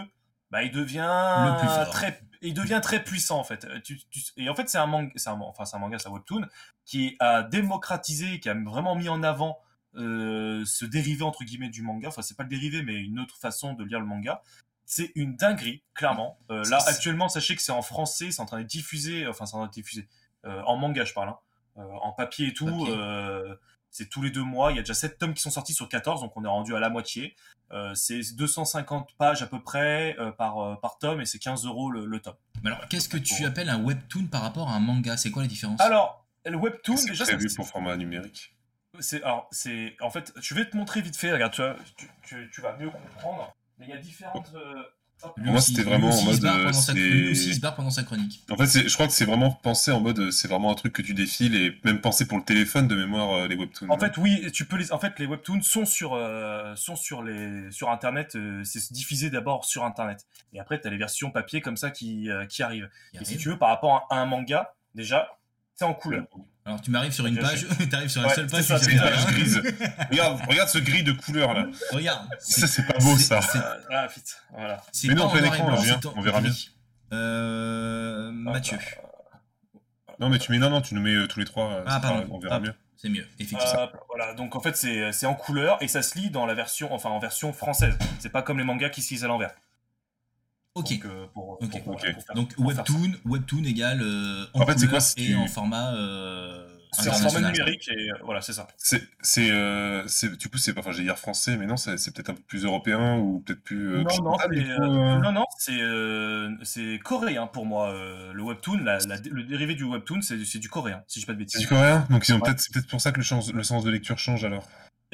bah, il devient Le plus fort. très, il devient très puissant, en fait. Euh, Tu- tu- et en fait, c'est un manga, c'est un, enfin, c'est un manga, c'est un webtoon, qui a démocratisé, qui a vraiment mis en avant euh, ce dérivé entre guillemets du manga. Enfin, c'est pas le dérivé, mais une autre façon de lire le manga. C'est une dinguerie, clairement. Euh, là, C'est- actuellement, sachez que c'est en français, c'est en train d'être diffusé, enfin, c'est en train d'être diffusé euh, en manga, je parle, hein. Euh, en papier et tout. Papier. euh, c'est tous les deux mois. Il y a déjà 7 tomes qui sont sortis sur 14, donc on est rendu à la moitié. Euh, c'est 250 pages à peu près euh, par, euh, par tome et c'est 15 euros le, le tome. mais alors, qu'est-ce que tu appelles un webtoon par rapport à un manga? C'est quoi la différence? Alors, le webtoon, C'est déjà, ça- prévu pour format numérique? C'est alors c'est en fait je vais te montrer vite fait regarde tu, vas- tu, tu- tu vas mieux comprendre mais il y a différentes euh, Moi, c'était vraiment en mode, euh, c'est- lui aussi, il se barre pendant sa chronique. En fait, je crois que c'est vraiment pensé en mode, c'est vraiment un truc que tu défiles et même pensé pour le téléphone de mémoire euh, les webtoons. en fait oui tu peux les en fait les webtoons sont sur euh, sont sur les sur internet euh, c'est diffusé d'abord sur internet. Et après tu as les versions papier comme ça qui euh, qui arrivent. Et si tu veux par rapport à un manga déjà c'est en couleur Alors, tu m'arrives sur une Bien page, *laughs* t'arrives sur la Ouais, seule page ça, ça, rien. page grise. regarde, regarde ce gris de couleur là. Regarde. Ça, c'est pas beau, ça. Ah, ah vite voilà Mais non, on verra, c'est en on verra gris. Euh, Mathieu, Non, mais tu mets, non, non, tu nous mets euh, tous les trois. euh, Ah, pardon. on verra mieux. c'est mieux, effectivement. Hop, voilà, donc en fait c'est c'est en couleur et ça se lit dans la version, enfin en version française. C'est pas comme les mangas qui se lisent à l'envers. ok. Donc, euh, pour, Ok. pour- pour- Ok. pour faire- Donc pour faire ça. webtoon, webtoon égale euh, en, En fait, c'est couleur quoi, si et tu- en format euh, C'est en format numérique et euh, voilà, c'est ça. C'est, c'est, euh, c'est- du coup, c'est pas, enfin, j'ai dire français, mais non, c'est, c'est peut-être un peu plus européen ou peut-être plus. euh, non, non, du c'est, coup, euh, euh. non, non, c'est euh, c'est coréen pour moi. euh, le webtoon, la- la- le dérivé du webtoon, c'est c'est du coréen, si je dis pas de C'est bêtises. du coréen, donc ils ont Ouais. peut-être, c'est peut-être pour ça que le, sens- le sens de lecture change alors.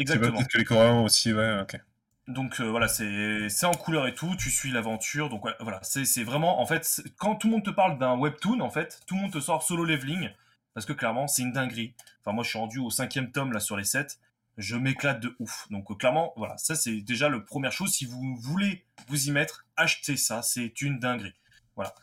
C'est pas Exactement. peut-être que les Coréens aussi, ouais, ok. Donc euh, voilà, c'est c'est en couleur et tout, tu suis l'aventure. Donc ouais, voilà, c'est c'est vraiment, en fait, quand tout le monde te parle d'un webtoon, en fait, tout le monde te sort solo leveling, parce que clairement, c'est une dinguerie. Enfin, moi, je suis rendu au cinquième tome, là, sur les sept. Je m'éclate de ouf. Donc euh, clairement, voilà, ça, c'est déjà la première chose. Si vous voulez vous y mettre, achetez ça, c'est une dinguerie. Voilà.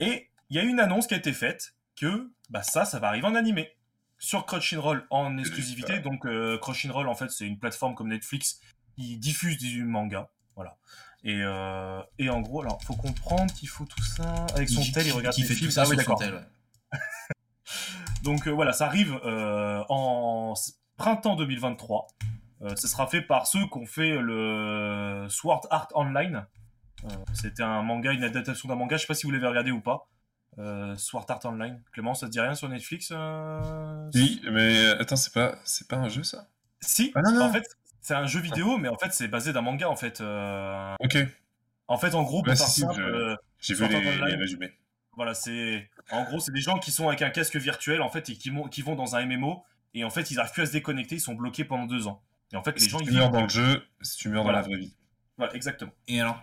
Et il y a une annonce qui a été faite, que bah, ça, ça va arriver en animé. Sur Crunchyroll en exclusivité. Donc euh, Crunchyroll, en fait, c'est une plateforme comme Netflix qui diffuse du manga. Voilà. Et, euh, et en gros, alors, faut comprendre qu'il faut tout ça. Avec son Qui- tel, il regarde qui des fait films. tout ça Ah oui, sur son d'accord. Donc euh, voilà, ça arrive euh, en printemps 2023. Euh, ce sera fait par ceux qui ont fait le Sword Art Online. C'était un manga, une adaptation d'un manga. Je sais pas si vous l'avez regardé ou pas. Euh, Sword Art Online. Clément, ça te dit rien sur Netflix euh, Oui, mais attends, c'est pas, c'est pas un jeu ça? Si. Ah non, non. En fait, c'est un jeu vidéo, mais en fait, c'est basé d'un manga. En fait, Euh, Ok, en fait, en gros, Ouais, faire si, si, simple, j'ai vu les, les résumés. Voilà, c'est en gros c'est des gens qui sont avec un casque virtuel en fait et qui, qui vont dans un MMO et en fait ils arrivent plus à se déconnecter, ils sont bloqués pendant deux ans. Et en fait les Si gens tu ils meurs dans le jeu, si tu meurs Voilà. dans la vraie vie. Voilà, exactement. Et alors,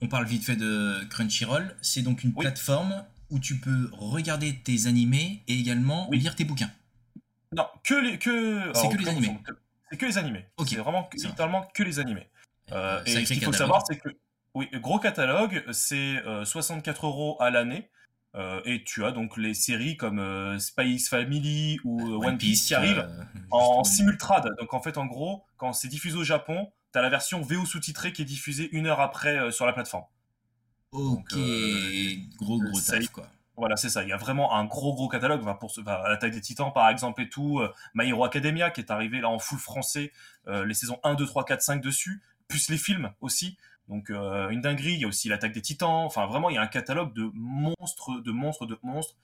On parle vite fait de Crunchyroll. C'est donc une Oui. plateforme où tu peux regarder tes animés et également Oui. lire tes bouquins. Non, que les que. C'est que les animés. C'est que les animés. Ok. C'est vraiment littéralement que les animés. Euh, et Sacré ce qu'il faut savoir, c'est que oui, gros catalogue, c'est euh, 64 euros à l'année. Euh, et tu as donc les séries comme euh, Spice Family ou euh, One, Piece qui arrivent euh, en simultrade. Donc en fait, en gros, quand c'est diffusé au Japon, tu as la version VO sous-titrée qui est diffusée une heure après sur la plateforme. Ok, gros gros taf quoi. Voilà, c'est ça. Il y a vraiment un gros gros catalogue. Enfin, pour ce, enfin, à l'attaque des Titans, par exemple, et tout. Euh, My Hero Academia, qui est arrivé là en full français, euh, les saisons 1, 2, 3, 4, 5 dessus, plus les films aussi. Donc euh, une dinguerie. Il y a aussi l'attaque des Titans. Enfin, vraiment, il y a un catalogue de monstres, de monstres, de monstres.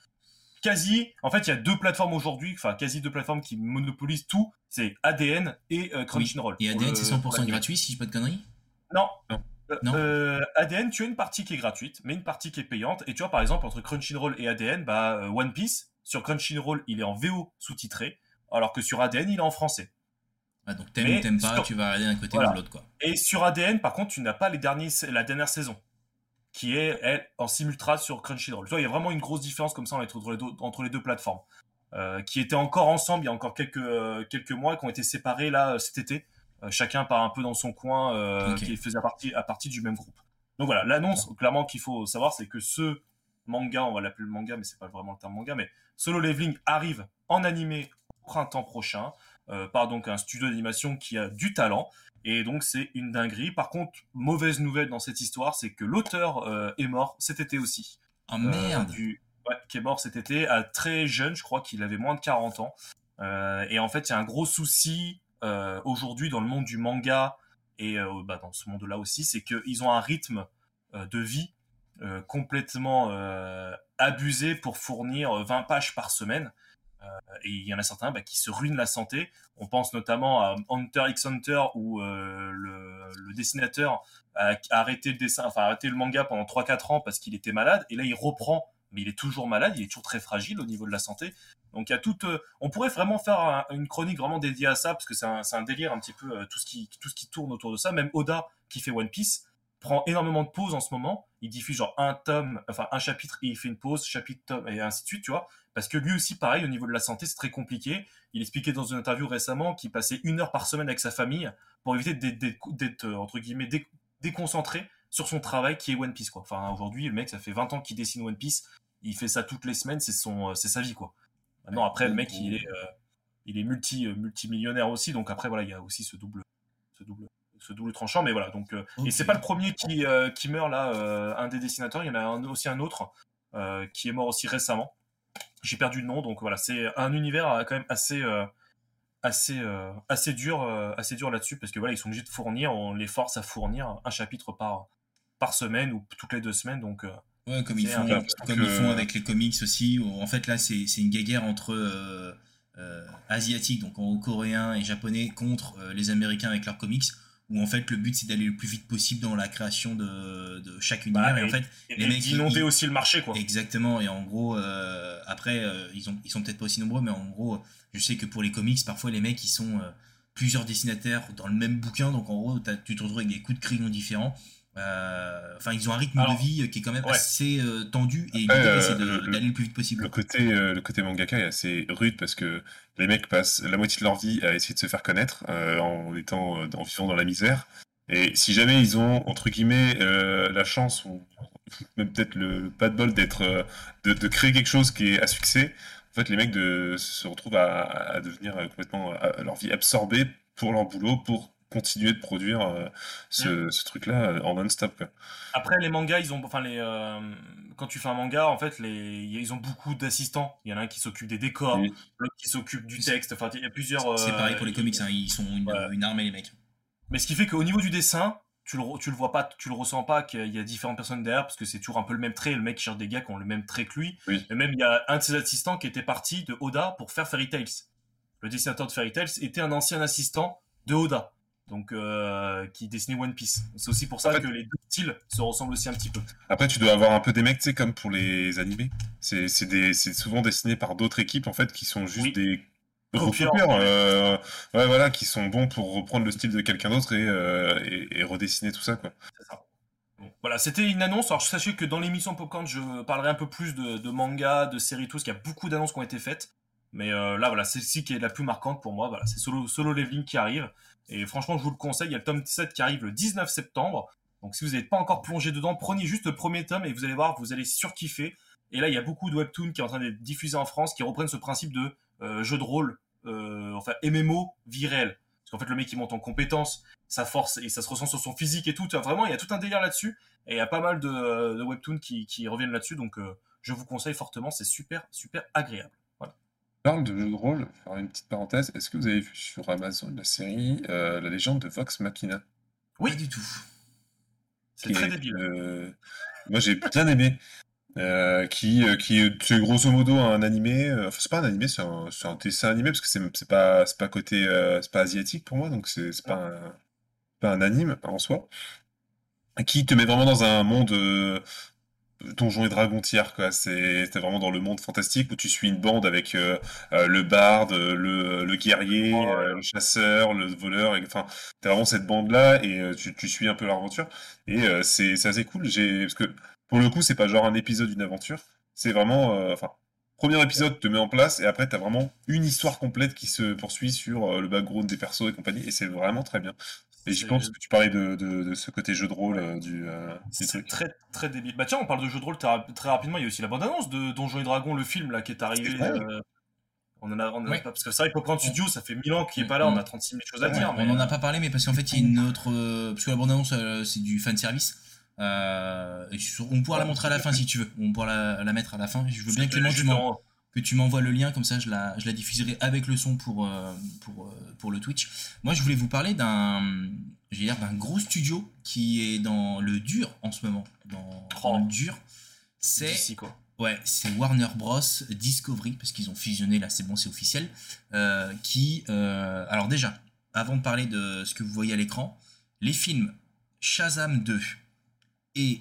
Quasi, en fait, il y a deux plateformes aujourd'hui, enfin quasi deux plateformes qui monopolisent tout. C'est ADN et euh, Crunchyroll. Et ADN c'est 100% pour l'anime. gratuit si je dis pas de conneries? Non. Non. Non. euh, ADN, tu as une partie qui est gratuite, mais une partie qui est payante. Et tu vois, par exemple, entre Crunchyroll et ADN, bah, One Piece, sur Crunchyroll, il est en VO sous-titré, alors que sur ADN, il est en français. Ah, donc t'aimes ou t'aimes pas, sur- tu vas regarder d'un côté Voilà. ou de l'autre quoi. Et sur ADN, par contre, tu n'as pas les derniers, la dernière saison, qui est, elle, en simultrade sur Crunchyroll. Tu vois, il y a vraiment une grosse différence comme ça entre les deux, entre les deux plateformes, euh, qui étaient encore ensemble il y a encore quelques, euh, quelques mois, qui ont été séparés là euh, cet été. Euh, chacun part un peu dans son coin, qui faisait partie, à partie du même groupe. Donc voilà, l'annonce, clairement, qu'il faut savoir, c'est que ce manga, on va l'appeler le manga, mais c'est pas vraiment le terme manga, mais Solo Leveling arrive en animé au printemps prochain, par donc un studio d'animation qui a du talent. Et donc c'est une dinguerie. Par contre, mauvaise nouvelle dans cette histoire, c'est que l'auteur euh, est mort cet été aussi. Oh Euh, merde du- ouais, qui est mort cet été, à très jeune, je crois qu'il avait moins de 40 ans. Euh, et en fait, il y a un gros souci euh, aujourd'hui dans le monde du manga et euh, bah, dans ce monde-là aussi, c'est qu'ils ont un rythme euh, de vie euh, complètement euh, abusé pour fournir 20 pages par semaine. Euh, et il y en a certains bah, qui se ruinent la santé. On pense notamment à Hunter x Hunter où euh, le, dessinateur a, arrêté le dessin, enfin arrêté le manga pendant 3-4 ans parce qu'il était malade. Et là, il reprend, mais il est toujours malade, il est toujours très fragile au niveau de la santé. Donc il y a tout. euh, on pourrait vraiment faire un- une chronique vraiment dédiée à ça parce que c'est un, délire un petit peu tout ce qui tout ce qui tourne autour de ça. Même Oda qui fait One Piece prend énormément de pauses en ce moment. Il diffuse genre un tome, enfin un chapitre et il fait une pause, chapitre, tome et ainsi de suite, tu vois. Parce que lui aussi, pareil, au niveau de la santé, c'est très compliqué. Il expliquait dans une interview récemment qu'il passait une heure par semaine avec sa famille pour éviter d'être, euh, entre guillemets, dé- déconcentré sur son travail qui est One Piece, quoi. Enfin, aujourd'hui, le mec, ça fait 20 ans qu'il dessine One Piece. Il fait ça toutes les semaines, c'est son, euh, c'est sa vie, quoi. Maintenant, après, le mec, il est, euh, il est multi, euh, multimillionnaire aussi. Donc après, voilà, il y a aussi ce double, ce double, ce double tranchant. Mais voilà, donc, euh, et c'est pas le premier qui, euh, qui meurt là, euh, un des dessinateurs. Il y en a un- aussi un autre euh, qui est mort aussi récemment. J'ai perdu le nom, donc voilà, c'est un univers quand même assez, euh, assez, euh, assez dur, euh, assez dur là-dessus parce que voilà, ils sont obligés de fournir, on les force à fournir un chapitre par par semaine ou toutes les deux semaines, donc Ouais, comme ils font, comme ils font avec les comics aussi. où, en fait, là, c'est c'est une guéguerre entre euh, euh, asiatiques, donc en coréens et japonais, contre euh, les américains avec leurs comics. Où en fait, le but c'est d'aller le plus vite possible dans la création de, de chaque univers. Bah, et en fait, et, Les et mecs, d'inonder ils- aussi le marché, quoi. Exactement, et en gros, euh, après, euh, ils, ont, ils sont peut-être pas aussi nombreux, mais en gros, je sais que pour les comics, parfois les mecs, ils sont euh, plusieurs dessinateurs dans le même bouquin, donc en gros, tu te retrouves avec des coups de crayon différents. Euh, Enfin, ils ont un rythme Alors, de vie qui est quand même ouais. assez euh, tendu, et l'idée, euh, c'est le- d'aller le plus vite possible. Le côté, euh, le côté mangaka est assez rude parce que les mecs passent la moitié de leur vie à essayer de se faire connaître euh, en étant euh, en vivant dans la misère. Et si jamais ils ont entre guillemets euh, la chance ou même peut-être le, pas de bol d'être euh, de, de créer quelque chose qui est à succès, en fait les mecs de, se retrouvent à, à devenir euh, complètement à leur vie absorbée pour leur boulot pour continuer de produire euh, ce, ce truc-là euh, en non-stop. Après, les mangas, ils ont, enfin les, euh, quand tu fais un manga, en fait, les, ils ont beaucoup d'assistants. Il y en a un qui s'occupe des décors, Oui. l'autre qui s'occupe du texte. Enfin, il y a plusieurs. C'est pareil pour les comics, hein, ils sont une, Ouais. une armée, les mecs. Mais ce qui fait qu'au niveau du dessin, tu le, tu le vois pas, tu le ressens pas qu'il y a différentes personnes derrière parce que c'est toujours un peu le même trait. Le mec cherche des gars qui ont le même trait que lui. Oui. Et même il y a un de ses assistants qui était parti de Oda pour faire Fairy Tails. Le dessinateur de Fairy Tails était un ancien assistant de Oda. Donc, euh, qui dessinait One Piece. C'est aussi pour ça que les deux styles se ressemblent aussi un petit peu. Après, tu dois avoir un peu des mecs, tu sais, comme pour les animés. C'est souvent dessiné par d'autres équipes, en fait, qui sont juste Oui. des recopieurs. euh, ouais, voilà, qui sont bons pour reprendre le style de quelqu'un d'autre et, euh, et, et redessiner tout ça, quoi. C'est ça. voilà, c'était une annonce. Alors, sachez que dans l'émission Popcorn, je parlerai un peu plus de, de manga, de séries, tout, parce qu'il y a beaucoup d'annonces qui ont été faites. Mais là, voilà, c'est celle qui est la plus marquante pour moi. Voilà, c'est Solo, Solo Leveling qui arrive. Et franchement, je vous le conseille. Il y a le tome 7 qui arrive le 19 septembre. Donc, si vous n'êtes pas encore plongé dedans, prenez juste le premier tome et vous allez voir, vous allez surkiffer. Et là, il y a beaucoup de webtoons qui est en train d'être diffusés en France qui reprennent ce principe de euh, jeu de rôle, euh, enfin MMO, vie réelle. Parce qu'en fait, le mec, il monte en compétences, sa force, et ça se ressent sur son physique et tout. Vraiment, il y a tout un délire là-dessus. Et il y a pas mal de, de webtoons qui, qui reviennent là-dessus. Donc, euh, je vous conseille fortement. C'est super, super agréable. Parle de jeu de rôle, faire une petite parenthèse. Est-ce que vous avez vu sur Amazon la série euh, La légende de Vox Machina? Oui, Pas du tout. C'est très débile. Euh, moi, j'ai bien aimé. Euh, qui, qui est c'est grosso modo un animé, enfin c'est pas un animé, c'est un, dessin animé parce que c'est pas pas côté c'est pas asiatique pour moi donc c'est c'est pas un, pas un anime en soi qui te met vraiment dans un monde euh, donjon et dragon tiers quoi c'est t'es vraiment dans le monde fantastique où tu suis une bande avec euh, euh, le barde le, le guerrier Ouais. euh, le chasseur le voleur enfin t'as vraiment cette bande là et euh, tu, tu suis un peu l'aventure et euh, c'est assez cool j'ai parce que pour le coup, c'est pas genre un épisode d'une aventure. C'est vraiment, euh, enfin, premier épisode te met en place et après t'as vraiment une histoire complète qui se poursuit sur euh, le background des persos et compagnie et c'est vraiment très bien. Et j'y C'est- pense que tu parlais de, de, de ce côté jeu de rôle euh, du, euh, du C'est truc. très très débile. Bah tiens, on parle de jeu de rôle très, rap- très rapidement. Il y a aussi la bande-annonce de Donjons et Dragons, le film là qui est arrivé. Euh, on en a, on en a Ouais. pas parce que c'est vrai que Popcorn Studio, ça fait mille ans qu'il est pas là. On a 36 000 choses à Ouais, dire. on mais- n'en a pas parlé, mais parce qu'en fait, il y a une autre. euh, parce que la bande-annonce, euh, c'est du fan service. Euh, on pourra la montrer à la fin si tu veux. On pourra la, la mettre à la fin. Je veux bien, Clément, tu m'en- que tu m'envoies le lien, comme ça je la, je la diffuserai avec le son pour, euh, pour, euh, pour le Twitch. Moi, je voulais vous parler d'un d'un gros studio qui est dans le dur en ce moment. Dans, dans le dur. C'est. Ouais, c'est Warner Bros. Discovery, parce qu'ils ont fusionné, là c'est bon, c'est officiel. euh, qui. euh, alors, déjà, avant de parler de ce que vous voyez à l'écran, les films Shazam 2 et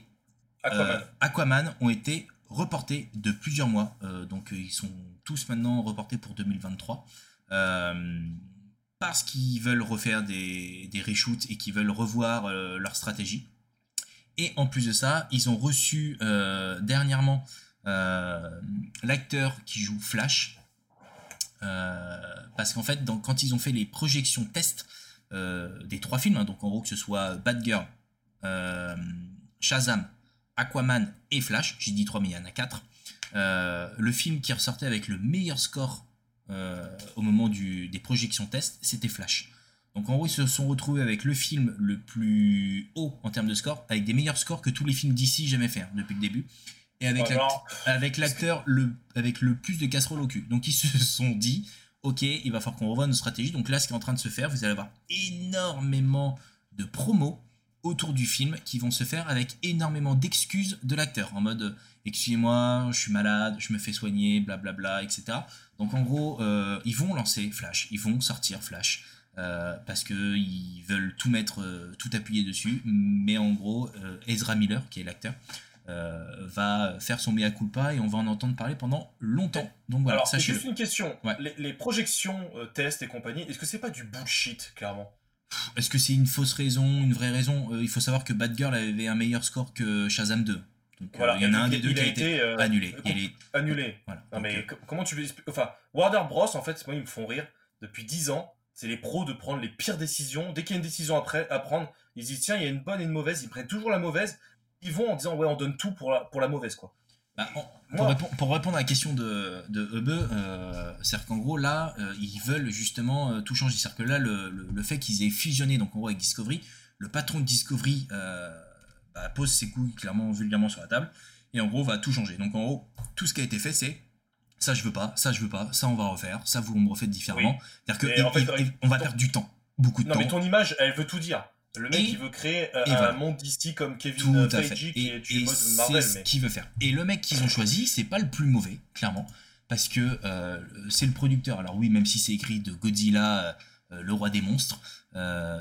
Aquaman. Aquaman ont été reportés de plusieurs mois. Euh, donc, euh, ils sont tous maintenant reportés pour 2023. Euh, parce qu'ils veulent refaire des, des reshoots et qu'ils veulent revoir leur stratégie. Et en plus de ça, ils ont reçu dernièrement l'acteur qui joue Flash. Parce qu'en fait, quand ils ont fait les projections test des trois films, hein, donc en gros que ce soit Batgirl, euh, Shazam, Aquaman et Flash, j'ai dit trois mais il y en a quatre, euh, le film qui ressortait avec le meilleur score euh, au moment du, des projections test, c'était Flash. Donc en gros, ils se sont retrouvés avec le film le plus haut en termes de score, avec des meilleurs scores que tous les films d'ici jamais fait hein, depuis le début, et avec Alors, avec l'acteur le, avec le plus de casseroles au cul. Donc ils *laughs* se sont dit, ok, il va falloir qu'on revoie nos stratégies. Donc là, ce qui est en train de se faire, vous allez avoir énormément de promos autour du film qui vont se faire avec énormément d'excuses de l'acteur, en mode, euh, excusez-moi, je suis malade, je me fais soigner, blablabla, etc. Donc en gros, euh, ils vont lancer Flash, ils vont sortir Flash. euh, parce que ils veulent tout mettre, euh, tout appuyer dessus, mais en gros, Ezra Miller, qui est l'acteur, va faire son mea culpa et on va en entendre parler pendant longtemps. Donc voilà, alors sachez-le. juste une question. Ouais. Les, les projections, tests et compagnie, est-ce que c'est pas du bullshit, clairement? Est-ce que c'est une fausse raison, une vraie raison? Euh, Il faut savoir que Batgirl avait un meilleur score que Shazam 2. Donc euh, il y en a un des deux qui a été euh, annulé. Il est- annulé. voilà. Non Donc, mais euh, co- comment tu veux expliquer Enfin, Warner Bros, en fait, moi, ils me font rire. Depuis 10 ans, c'est les pros de prendre les pires décisions. Dès qu'il y a une décision après, à prendre, ils disent tiens, il y a une bonne et une mauvaise. Ils prennent toujours la mauvaise. Ils vont en disant ouais, on donne tout pour la, pour la mauvaise, quoi. Bah, pour, répondre, pour répondre à la question de, de Hebe, euh, c'est-à-dire qu'en gros, là, euh, ils veulent justement euh, tout changer. C'est-à-dire que là, le, le- le fait qu'ils aient fusionné, donc en gros, avec Discovery, le patron de Discovery bah, pose ses couilles clairement, vulgairement sur la table, et en gros, va tout changer. Donc en gros, tout ce qui a été fait, c'est ça, je veux pas, ça, je veux pas, ça, on va refaire, ça, vous me refaites différemment. C'est-à-dire Mais que en il- fait, il- il- on va perdre du temps, beaucoup de Non, temps. mais ton image, elle veut tout dire. Le mec, Et- il veut créer euh, un voilà. monde d'ici comme Kevin. Feige, qui Et, est du et mode c'est Marvel. ce Mais... qu'il veut faire. Et le mec qu'ils ont choisi, c'est pas le plus mauvais, clairement, parce que euh, c'est le producteur. Alors oui, même si c'est écrit de Godzilla, euh, le roi des monstres,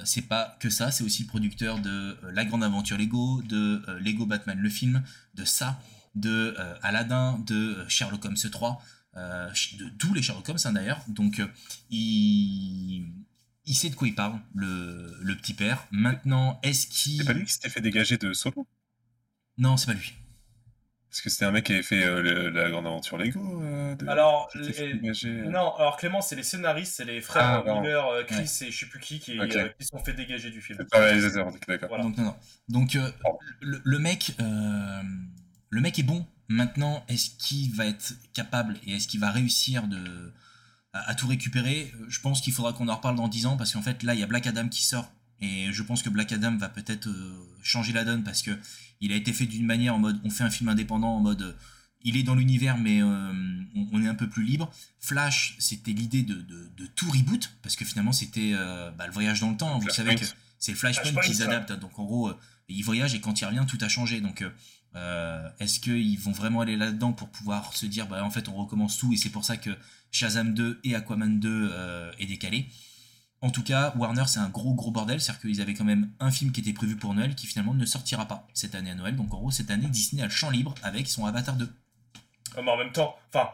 c'est pas que ça. C'est aussi le producteur de La Grande Aventure Lego, de Lego Batman le film, de ça, de Aladdin, de Sherlock Holmes 3. euh, de tous les Sherlock Holmes hein, d'ailleurs donc il il sait de quoi il parle le, le petit père maintenant est-ce qu'il C'est pas lui qui s'était fait dégager de Solo? Non, c'est pas lui. Parce que c'était un mec qui avait fait euh, le- la grande aventure Lego. euh, de- Alors, les- euh. non, alors Clément, c'est les scénaristes, c'est les frères Ah. Miller, Chris et je sais plus qui qui, euh, sont fait dégager du film. C'est pas le réalisateur, ok, d'accord. Voilà. Donc, non, non. Donc, euh, Pardon. le, le mec, euh, le mec est bon. Maintenant, est-ce qu'il va être capable et est-ce qu'il va réussir de, à, à tout récupérer Je pense qu'il faudra qu'on en reparle dans 10 ans parce qu'en fait, là, il y a Black Adam qui sort. Et je pense que Black Adam va peut-être euh, changer la donne parce que il a été fait d'une manière en mode on fait un film indépendant en mode euh, il est dans l'univers mais euh, on, est un peu plus libre. Flash, c'était l'idée de, de- de tout reboot parce que finalement c'était euh, bah, le voyage dans le temps. Vous savez que c'est le Flashpoint Flashpoint, qu'ils adaptent. Donc en gros, euh, il voyage et quand il revient, tout a changé. Donc est-ce qu'ils vont vraiment aller là-dedans pour pouvoir se dire, bah en fait on recommence tout et c'est pour ça que Shazam 2 et Aquaman 2 euh, est décalé. En tout cas, Warner c'est un gros gros bordel, c'est-à-dire qu'ils avaient quand même un film qui était prévu pour Noël qui finalement ne sortira pas cette année à Noël. Donc en gros cette année Disney a le champ libre avec son Avatar 2. Ah, Mais en même temps, enfin,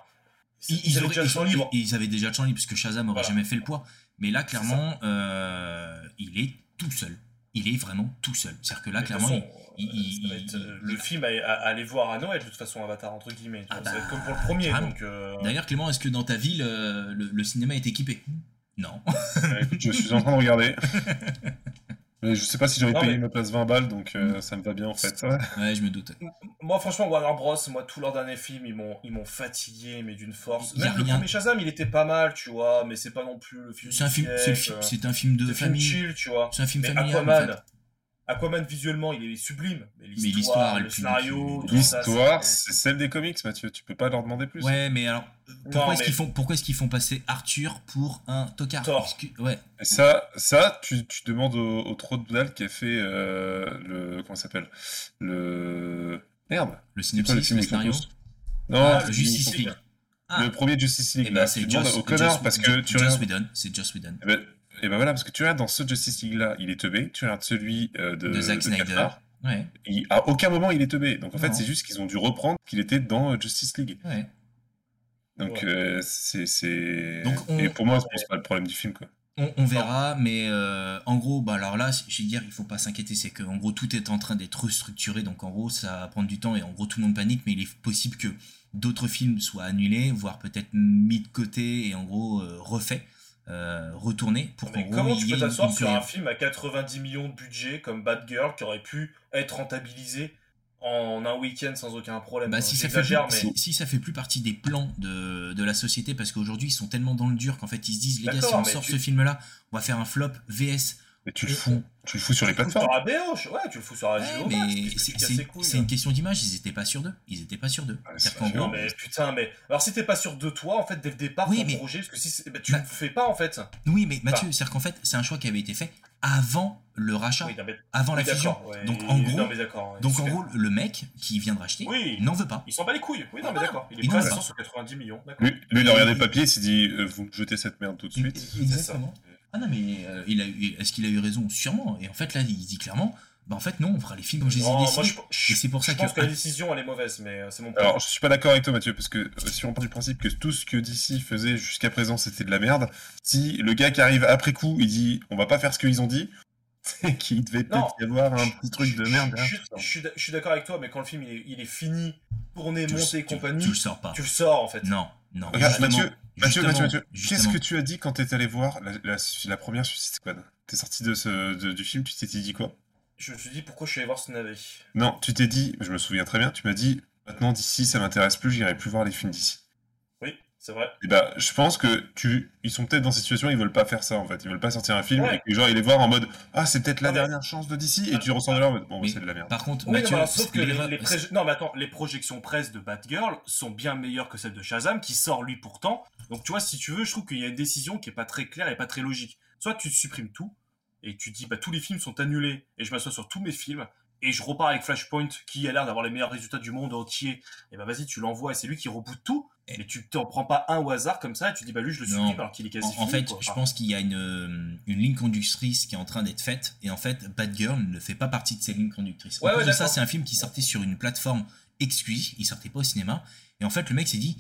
Ils, avaient auraient- déjà le champ libre. ils avaient déjà le champ libre puisque Shazam aurait Voilà. jamais fait le poids. Mais là clairement, euh, il est tout seul. Il est vraiment tout seul. C'est-à-dire que là Mais clairement, façon, il- ça va il- être, euh, il- le film à, aller voir à Noël, de toute façon, Avatar, entre guillemets. Ah ça va être comme pour le premier. Donc, euh, D'ailleurs, Clément, est-ce que dans ta ville, euh, le, le cinéma est équipé? Non. Ouais, écoute, je suis en train de regarder. *laughs* Mais je sais pas si Non, payer mais- ma place 20 balles, donc euh, ça me va bien en fait. Ouais, je me doute. Moi, franchement, Warner Bros, moi, tous leurs derniers films, ils m'ont, ils m'ont fatigué, mais d'une force. Y a Même le rien. premier Shazam, il était pas mal, tu vois, mais c'est pas non plus le film. C'est un film, c'est un film de c'est un film famille. chill, tu vois. C'est un film Mais familial. Aquaman, en fait. Aquaman visuellement, il est sublime. Mais l'histoire, le scénario, du- tout ça, L'histoire, c'est- celle des comics, Mathieu. Tu peux pas leur demander plus. Ouais, mais alors, pourquoi est-ce mais- qu'ils font, pourquoi est-ce qu'ils font passer Arthur pour un tocard Thor. Parce que- Ouais. Et ça, ça tu, tu demandes au, au trop de dalle qui a fait euh, le. Comment ça s'appelle? Le. Merde Le synopsis, le scénario? Non, Ah, le Justice League. Ah, Le premier Justice League, eh ben, c'est Joss- au connard Joss- parce que tu Joss regardes. Whedon. C'est Joss Whedon. Et ben, et ben voilà, parce que tu regardes dans ce Justice League là, il est teubé. Tu regardes celui euh, de, De Zack Snyder. Ouais, il- à aucun moment il est teubé. Donc en fait, c'est juste qu'ils ont dû reprendre qu'il était dans euh, Justice League. ouais. Donc Ouais. euh, c'est. on- Et pour moi, c'est pas le problème du film quoi. On, on verra, mais euh, en gros, bah alors là, je vais dire, il faut pas s'inquiéter, c'est que en gros tout est en train d'être restructuré, donc en gros ça va prendre du temps et en gros tout le monde panique, mais il est possible que d'autres films soient annulés, voire peut-être mis de côté et en gros euh, refaits, euh, retournés pour gros comment tu peux t'asseoir sur un film à 90 millions de budget comme Bad Girl qui aurait pu être rentabilisé en un week-end sans aucun problème? Bah, si, ça fait plus, mais si, si ça fait plus partie des plans de, de la société, parce qu'aujourd'hui ils sont tellement dans le dur qu'en fait ils se disent, les gars, si on sort tu- ce film-là, on va faire un flop VS. Mais tu le fous, tu le fous sur les tu le fous plateformes. sur la BO, je- ouais, tu le fous sur la Ouais, JO Max, mais c'est- une question d'image, ils étaient pas sûrs d'eux. Ils étaient pas sûrs d'eux. Ouais, gros, mais putain, mais alors si t'es pas sûr de toi, en fait, dès le départ, Oui, ton mais- projet, parce que si c'est- bah, tu Bah- le fais pas en fait. Oui, mais Mathieu, c'est-à-dire qu'en fait, c'est un choix qui avait été fait avant le rachat, Oui, non, mais- avant oui, la fusion. ouais, Donc en gros, donc en gros, le mec qui vient de racheter Oui. n'en veut pas. il s'en bat les couilles. Oui, non, Ah, mais voilà. d'accord. Il est prêt à veut 100 pas. sur 90 millions. Lui, il a regardé le papier, il s'est dit euh, Vous me jetez cette merde tout de suite. Exactement. Ah non, mais euh, il a eu, est-ce qu'il a eu raison? Sûrement. Et en fait, là, il dit clairement, bah en fait, non, on fera les films comme je les ai décidés. Et c'est pour ça je que- pense que la décision, elle est mauvaise, mais euh, c'est mon point. Alors, je suis pas d'accord avec toi, Mathieu, parce que euh, si on part du principe que tout ce que DC faisait jusqu'à présent c'était de la merde, si le gars qui arrive après coup, il dit on va pas faire ce qu'ils ont dit, c'est *laughs* qu'il devait peut-être y avoir un petit truc de merde. Je, je- je suis d'a- je suis d'accord avec toi, mais quand le film il est, il est fini, tourné, monté et compagnie, Tu le sors pas. tu le sors en fait. Non, non. Regarde, Mathieu, Mathieu, Mathieu, Mathieu, qu'est-ce que tu as dit quand t'es allé voir la, la- la première Suicide Squad? T'es sorti de ce, de- du film, tu t'es dit quoi? Je me suis dit pourquoi je suis allé voir ce navet? Non, tu t'es dit, je me souviens très bien, tu m'as dit maintenant d'ici ça m'intéresse plus, j'irai plus voir les films d'ici. C'est vrai. Et bah, je pense que tu, ils sont peut-être dans cette situation, ils veulent pas faire ça en fait, ils veulent pas sortir un film Ouais. et que les gens ils les voir en mode ah c'est peut-être la dernière chance de DC et tu ressors de là en mode bon bah, c'est de la merde. Par contre, Oui, non, Mathieu, mais alors, sauf que les, l'erreur- les pré- non, mais attends, les projections presse de Batgirl sont bien meilleures que celles de Shazam, qui sort lui pourtant. Donc tu vois, si tu veux, je trouve qu'il y a une décision qui est pas très claire et pas très logique. Soit tu supprimes tout et tu dis bah tous les films sont annulés et je m'assois sur tous mes films et je repars avec Flashpoint qui a l'air d'avoir les meilleurs résultats du monde entier. Et bah vas-y, tu l'envoies et c'est lui qui reboot tout. Et- Mais tu t'en prends pas un au hasard comme ça et tu dis bah lui je le supprime alors qu'il est quasi En, en fait, quoi. je pense qu'il y a une, euh, une ligne conductrice qui est en train d'être faite, et en fait, Bad Girl ne fait pas partie de ces lignes conductrices. En Ouais, plus ouais, de ça, c'est un film qui sortait sur une plateforme exclusive, il sortait pas au cinéma, et en fait, le mec s'est dit,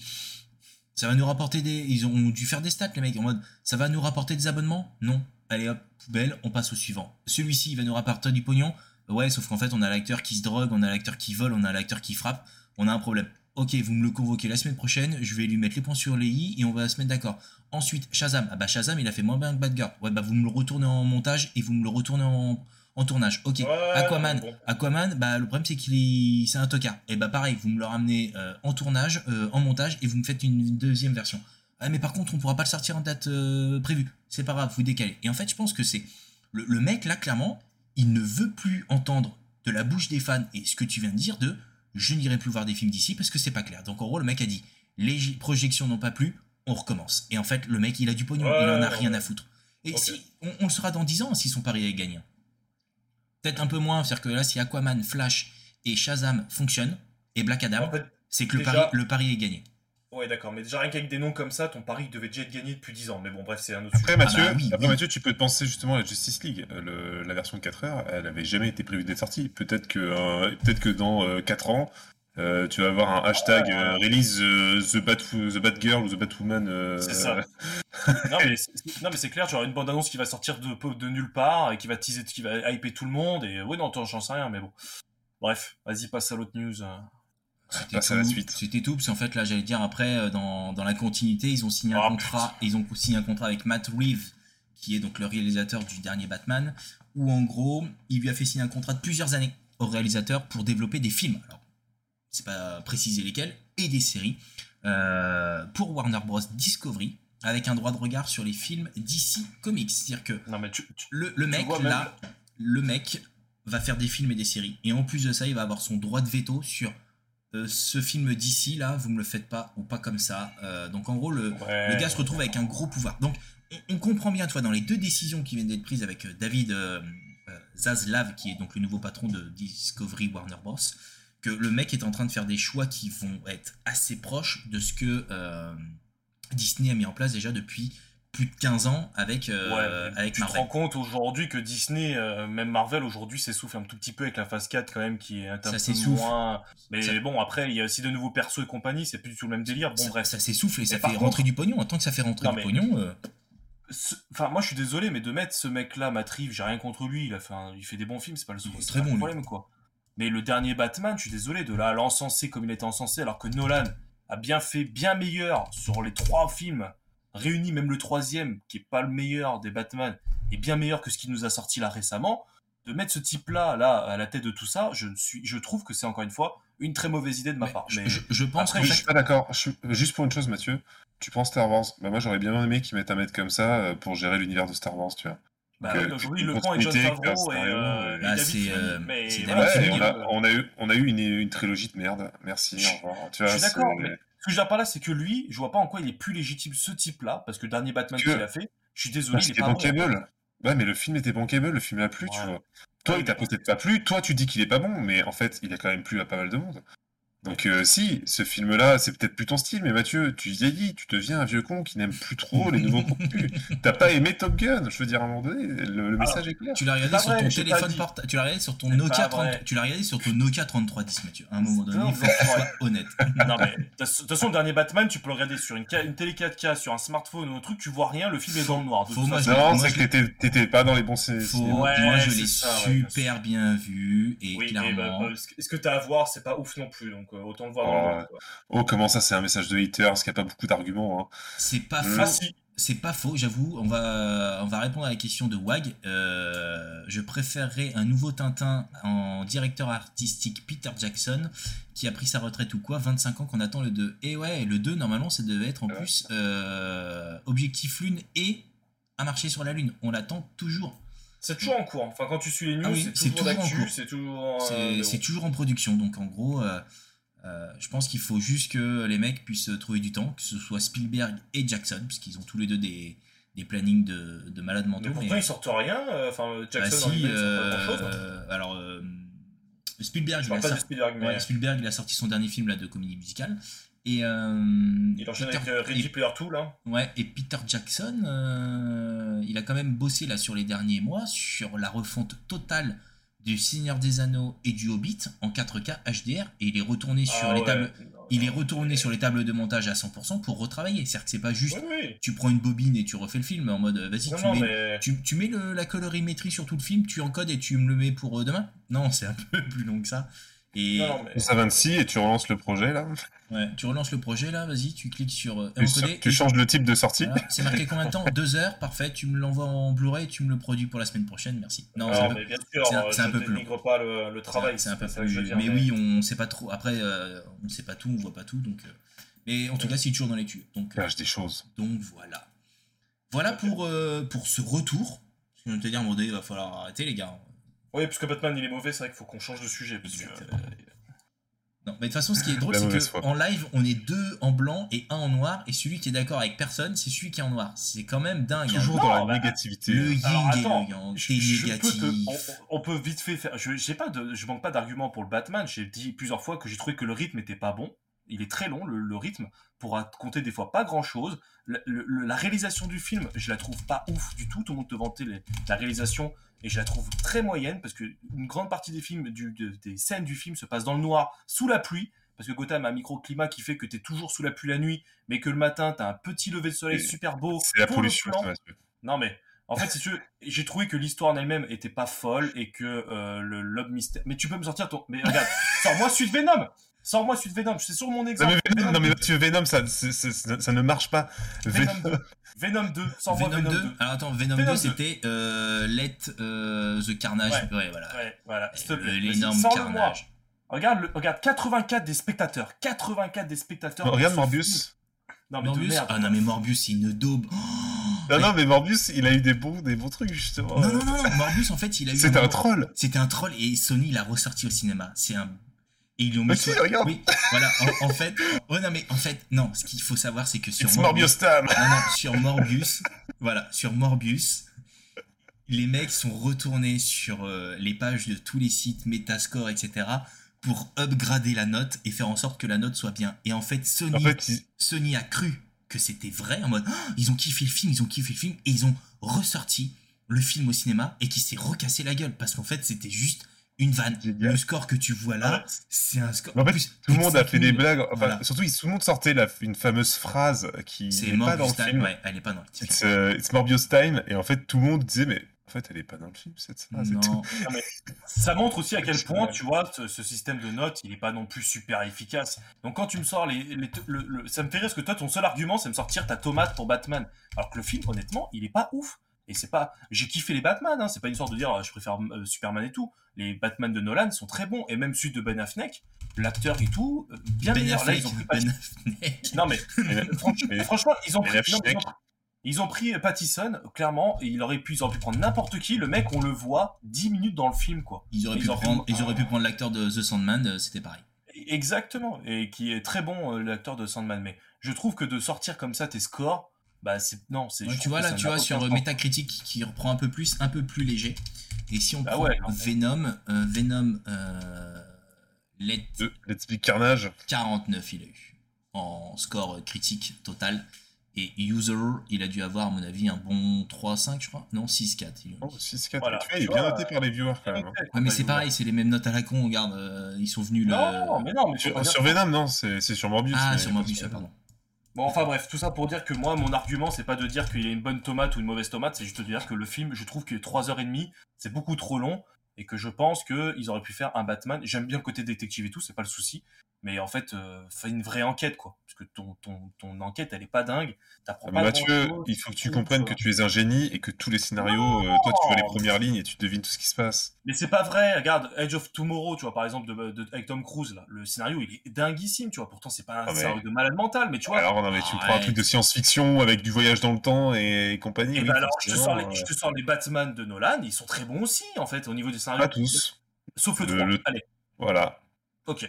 ça va nous rapporter des. Ils ont dû faire des stats, les mecs, en mode, ça va nous rapporter des abonnements? Non. Allez hop, poubelle, on passe au suivant. Celui-ci, il va nous rapporter du pognon? Ouais, sauf qu'en fait, on a l'acteur qui se drogue, on a l'acteur qui vole, on a l'acteur qui frappe. On a un problème. Ok, vous me le convoquez la semaine prochaine, je vais lui mettre les points sur les i et on va se mettre d'accord. Ensuite, Shazam. Ah bah Shazam, il a fait moins bien que Bad Girl. Ouais, bah vous me le retournez en montage et vous me le retournez en, en tournage. Ok. Ouais, Aquaman. bon. Aquaman, bah le problème c'est qu'il est... c'est un tocard. Et bah pareil, vous me le ramenez euh, en tournage, euh, en montage et vous me faites une deuxième version. Ah mais par contre, on pourra pas le sortir en date euh, prévue. C'est pas grave, vous décalez. Et en fait, je pense que c'est le, le mec là clairement, il ne veut plus entendre de la bouche des fans et ce que tu viens de dire de je n'irai plus voir des films d'ici parce que c'est pas clair. Donc en gros, le mec a dit les projections n'ont pas plu, on recommence. Et en fait, le mec, il a du pognon, Ouais, il en a ouais, rien ouais. à foutre. Et si on, on le saura dans 10 ans si son pari est gagné. Peut-être un peu moins, c'est-à-dire que là, si Aquaman, Flash et Shazam fonctionnent, et Black Adam, En fait, c'est que le déjà- pari, le pari est gagné. Ouais, d'accord, mais déjà rien qu'avec des noms comme ça, ton pari devait déjà être gagné depuis 10 ans. Mais bon, bref, c'est un autre Après, sujet. Mathieu, bah oui, après, oui. Mathieu, tu peux te penser justement à la Justice League. Euh, le- la version de 4 heures, elle avait jamais été prévue d'être sortie. Peut-être que, euh, peut-être que dans 4 ans, euh, tu vas avoir un hashtag euh, release euh, the, Bat the Batgirl ou the Batwoman. euh, C'est ça. *laughs* non, mais c'est, clair, tu auras une bande-annonce qui va sortir de, de nulle part et qui va teaser, qui va hyper tout le monde. Et ouais, non, j'en sais rien, mais bon. Bref, vas-y, passe à l'autre news. Euh. C'était la tout, suite. C'était tout, parce qu'en fait, là, j'allais dire, après, euh, dans, dans la continuité, ils ont signé un Ah, contrat, ils ont signé un contrat avec Matt Reeves, qui est donc le réalisateur du dernier Batman, où en gros, il lui a fait signer un contrat de plusieurs années au réalisateur pour développer des films. Alors, c'est pas précisé lesquels, et des séries, euh, pour Warner Bros. Discovery, avec un droit de regard sur les films DC Comics. C'est-à-dire que Non, mais tu, tu- le, le mec, même- là, le mec va faire des films et des séries. Et en plus de ça, il va avoir son droit de veto sur euh, ce film d'ici, là, vous me le faites pas, ou pas comme ça. Euh, donc en gros, le, ouais. le gars se retrouve avec un gros pouvoir. Donc on, on comprend bien, toi, dans les deux décisions qui viennent d'être prises avec euh, David euh, Zaslav, qui est donc le nouveau patron de Discovery Warner Bros., que le mec est en train de faire des choix qui vont être assez proches de ce que Disney a mis en place déjà depuis plus de 15 ans avec, euh, Ouais, avec tu te rends compte aujourd'hui que Disney, euh, même Marvel aujourd'hui s'essouffle un tout petit peu avec la phase 4 quand même qui est un Ça peu moins. Mais Ça- bon, après, il y a aussi de nouveaux persos et compagnie, c'est plus du tout le même délire. Bon, ça, bref. ça s'essouffle et ça Mais fait contre- rentrer du pognon. En tant que ça fait rentrer Non, du mais- pognon, euh, Enfin, moi je suis désolé, mais de mettre ce mec-là, Matt Reeves, j'ai rien contre lui, il, a fait un- il fait des bons films, c'est pas le, Il est c'est très pas bon, le lui. problème, quoi. Mais le dernier Batman, je suis désolé, de là à l'encenser comme il était encensé, alors que Nolan a bien fait bien meilleur sur les trois films réunis, même le troisième, qui est pas le meilleur des Batman, est bien meilleur que ce qu'il nous a sorti là récemment. De mettre ce type-là, là, à la tête de tout ça, je, ne suis, je trouve que c'est encore une fois une très mauvaise idée de ma mais part. je, Mais je- je pense après, qu'en Je suis pas d'accord. Juste pour une chose, Mathieu. Tu prends Star Wars? Bah, moi, j'aurais bien aimé qu'ils mettent un mec comme ça euh, pour gérer l'univers de Star Wars, tu vois. bah, que- oui, aujourd'hui, le prend avec John Favreau et, euh, et- et Bah, c'est, euh, mais Ouais, on a, on a eu, on a eu une, une trilogie de merde. Merci, Je- au revoir. Tu Je vois, suis d'accord, mais ce que je veux dire par là, c'est que lui, je vois pas en quoi il est plus légitime ce type-là, parce que le dernier Batman qu'il a fait, je suis désolé, il est pas bon. bankable. Ouais, mais le film était bankable, le film a plu, tu vois. Toi, Ouais, il t'a peut-être pas plu, toi, tu dis qu'il est pas bon, mais en fait, il a quand même plu à pas mal de monde. Donc, euh, si, ce film-là, c'est peut-être plus ton style, mais Mathieu, tu vieillis, tu deviens un vieux con qui n'aime plus trop les nouveaux *laughs* contenus. T'as pas aimé Top Gun, je veux dire, à un moment donné, le, le message est clair. tu l'as regardé sur vrai, ton téléphone portable, tu l'as regardé sur ton Nokia pas 30, vrai. tu l'as regardé sur ton Nokia 3310, Mathieu. À un moment donné, Non, il faut que tu sois honnête. *laughs* non, mais de toute façon, le dernier Batman, tu peux le regarder sur une, télé 4K, sur un smartphone ou un truc, tu vois rien, le film est dans le noir. Faut moi, Non, c'est que t'étais- pas dans les bons moi, je l'ai super bien vu et clairement. bah, ce ce que t'as à voir, c'est pas ouf non plus, donc euh, autant le voir dans Oh, le noir. quoi. Oh, comment ça, c'est un message de haters qui a pas beaucoup d'arguments. Hein. C'est pas faux. C'est pas faux, j'avoue. On va, on va répondre à la question de Wag. Euh, je préférerais un nouveau Tintin en directeur artistique Peter Jackson qui a pris sa retraite ou quoi, 25 ans qu'on attend le 2. Et ouais, le 2, normalement, ça devait être en Ouais. plus euh, Objectif Lune et à marcher sur la Lune. On l'attend toujours. c'est toujours en cours. Enfin, quand tu suis les news, Ah oui, c'est toujours toujours en d'actu, cours. c'est toujours. euh, C'est en production. Donc en gros, euh, euh, je pense qu'il faut juste que les mecs puissent trouver du temps, que ce soit Spielberg et Jackson, parce qu'ils ont tous les deux des, des plannings de, de malades mentaux. Mais pourtant, mais- ils sortent rien. euh, Enfin, Bah Jackson, en si, pas euh, grand-chose. alors euh, Spielberg, Je il parle a, pas de sorti, Spielberg, mais ouais, Spielberg, il a sorti son dernier film là de comédie musicale et euh, il enchaîne Peter- avec euh, Ready et- Player 2, là. ouais, et Peter Jackson, euh, il a quand même bossé là sur les derniers mois sur la refonte totale du Seigneur des Anneaux et du Hobbit en 4K HDR et il est retourné sur Ah les ouais, tables il est retourné sur les tables de montage à 100% pour retravailler. C'est-à-dire que c'est pas juste Oui, oui. tu prends une bobine et tu refais le film en mode euh, vas-y, tu mais. tu, tu mets le- la colorimétrie sur tout le film, tu encodes et tu me le mets pour euh, demain? Non, c'est un *laughs* peu plus long que ça. Et Non, non, mais. Ça 26 et tu relances le projet là. ouais, tu relances le projet là, vas-y, tu cliques sur euh, Tu, encoder. tu et- changes le type de sortie. voilà. C'est marqué combien de temps? *laughs* Deux heures, parfait. Tu me l'envoies en Blu-ray, tu me le produis pour la semaine prochaine, merci. Non, peu- mais bien sûr, c'est un- peu plus dénigre pas le, le travail. c'est un peu plus. dire, mais, oui, on sait pas trop. Après, euh, on sait pas tout, on voit pas tout, donc. euh, Mais en tout cas, c'est toujours dans les tuyaux. Donc, euh, des choses. Donc voilà. Voilà pour, pour ce retour. Parce que je de te dire, il va falloir arrêter, les gars. Oui, parce que Batman il est mauvais, c'est vrai qu'il faut qu'on change de sujet. Parce que, euh, Non, mais de toute façon, ce qui est drôle, c'est foi. qu'en live, on est deux en blanc et un en noir. Et celui qui est d'accord avec personne, c'est celui qui est en noir. C'est quand même dingue. hein. Toujours Non, dans la bah, négativité. Le yin Alors, et le yang. je, peux négatif. te- on, on peut vite fait faire. Je, j'ai pas de, je manque pas d'arguments pour le Batman. J'ai dit plusieurs fois que j'ai trouvé que le rythme était pas bon. Il est très long, le, le rythme, pour compter des fois pas grand chose. La, réalisation du film, je la trouve pas ouf du tout. Tout le monde te vantait les- la réalisation et je la trouve très moyenne parce que une grande partie des films, du, de- des scènes du film se passent dans le noir, sous la pluie. Parce que Gotham a un microclimat qui fait que t'es toujours sous la pluie la nuit, mais que le matin t'as un petit lever de soleil Et super beau. C'est la pollution. Non mais en fait si tu j'ai trouvé que l'histoire en elle-même était pas folle et que euh, le lobe mystère. Mais tu peux me sortir ton. Mais regarde, *laughs* sors-moi suite Venom. Sors-moi suite Venom. C'est sur mon Non exemple. mais, Venom, Venom, non, mais Mathieu, Venom, ça, ça, ça ne marche pas. Venom Venom- 2. Venom 2. Sors-moi Venom, Venom, 2. 2. Alors attends, Venom, Venom 2, 2. c'était euh, Let euh, the Carnage. Ouais. Ouais, voilà. Ouais, voilà. Vas-y, L'énorme carnage. Regarde, le, regarde 84 des spectateurs. 84 des spectateurs. Non, regarde Morbius. Non mais de Morbius merde. Ah non, mais Morbius, c'est une daube. Oh Non, non, mais Morbius, il a eu des bons, des bons trucs, justement. non, non, non, non, Morbius, en fait, il a eu. C'était un moment- troll. C'était un troll et Sony l'a ressorti au cinéma. C'est un. Et ils lui ont mis. Sur- regarde. Oui, voilà. En, en fait. Oh non, mais en fait, non. Ce qu'il faut savoir, c'est que sur It's Morbius time. Non, non, sur Morbius, voilà, sur Morbius, les mecs sont retournés sur euh, les pages de tous les sites, Metascore, etc., pour upgrader la note et faire en sorte que la note soit bien. Et en fait, Sony, En fait, il- Sony a cru que c'était vrai, en mode, Oh, ils ont kiffé le film, ils ont kiffé le film, et ils ont ressorti le film au cinéma et qui s'est recassé la gueule, parce qu'en fait, c'était juste une vanne. Génial. Le score que tu vois là, Ouais. c'est un score. En fait, plus, tout le monde a fait des 5000. blagues. Enfin, Voilà. surtout, tout le monde sortait la, une fameuse phrase qui C'est n'est pas dans Morbius le Time. film. Ouais, elle est pas dans le film. It's, euh, it's Morbius time. Et en fait, tout le monde disait, mais en fait, elle est pas dans le film, cette phrase. et tout. Non. Ça montre aussi à quel point, tu vois, ce, ce système de notes, il est pas non plus super efficace. Donc quand tu me sors les, les- le- le- ça me fait rire parce que toi, ton seul argument, c'est me sortir ta tomate pour Batman. Alors que le film, honnêtement, il est pas ouf. Et c'est pas, j'ai kiffé les Batman. Hein. C'est pas une sorte de dire, euh, je préfère euh, Superman et tout. Les Batman de Nolan sont très bons et même celui de Ben Affleck, l'acteur et tout, euh, bien Ben meilleur. Là, ils ont pris Ben. Affleck. Non mais Mais- franchement, mais- franchement, ils ont Ben pris, non, ils ont pris- ils ont pris Pattison, clairement, il aurait pu, ils auraient pu prendre n'importe qui. Le mec, on le voit 10 minutes dans le film, quoi. Ils auraient, Ils pu prendre, ils auraient pu prendre l'acteur de The Sandman, euh, c'était pareil. Exactement, et qui est très bon, euh, l'acteur de Sandman. Mais je trouve que de sortir comme ça tes scores, bah c'est non, c'est. Ouais, tu vois là, tu vois sur euh, sens. Metacritic qui reprend un peu plus, un peu plus léger. Et si on Ah prend ouais, Venom, euh, Venom, euh, Let De Let's Be Carnage. 49 il a eu en score euh, critique total. Et User, il a dû avoir à mon avis un bon 3-5 je crois. Non 6-4. ils ont Oh, dit. 6-4. Voilà. Tu vois, il est bien noté par les viewers quand même. hein. Ouais mais c'est pareil, c'est les mêmes notes à la con, regarde, euh, ils sont venus le... Non, mais non, mais Sur, sur Venom, non, c'est c'est sur Morbius. Ah mais sur Morbius, pardon. Bon, enfin bref, tout ça pour dire que moi, mon argument, c'est pas de dire qu'il y a une bonne tomate ou une mauvaise tomate, c'est juste de dire que le film, je trouve que 3h30, c'est beaucoup trop long, et que je pense qu'ils auraient pu faire un Batman. J'aime bien le côté détective et tout, c'est pas le souci, mais en fait, euh, fais une vraie enquête, quoi. Parce que ton, ton, ton enquête, elle est pas dingue, t'apprends Ah, Mathieu, grand-chose, il faut que tu comprennes que tu es un génie et que tous les scénarios, euh, toi, tu vois les premières lignes et tu devines tout ce qui se passe. Mais c'est pas vrai, regarde, Edge of Tomorrow, tu vois, par exemple, de, de- avec Tom Cruise, là, le scénario, il est dinguissime, tu vois, pourtant, c'est pas un Ah, mais- scénario de malade mental, mais tu vois, Alors, non, mais tu prends un truc de science-fiction avec du voyage dans le temps et compagnie. Et oui, bah alors, je te, sors forcément, les, je euh, te sors les Batman de Nolan, ils sont très bons aussi, en fait, au niveau des scénarios. Pas tous. Sauf le Le- 3. le- Allez, Voilà. ok.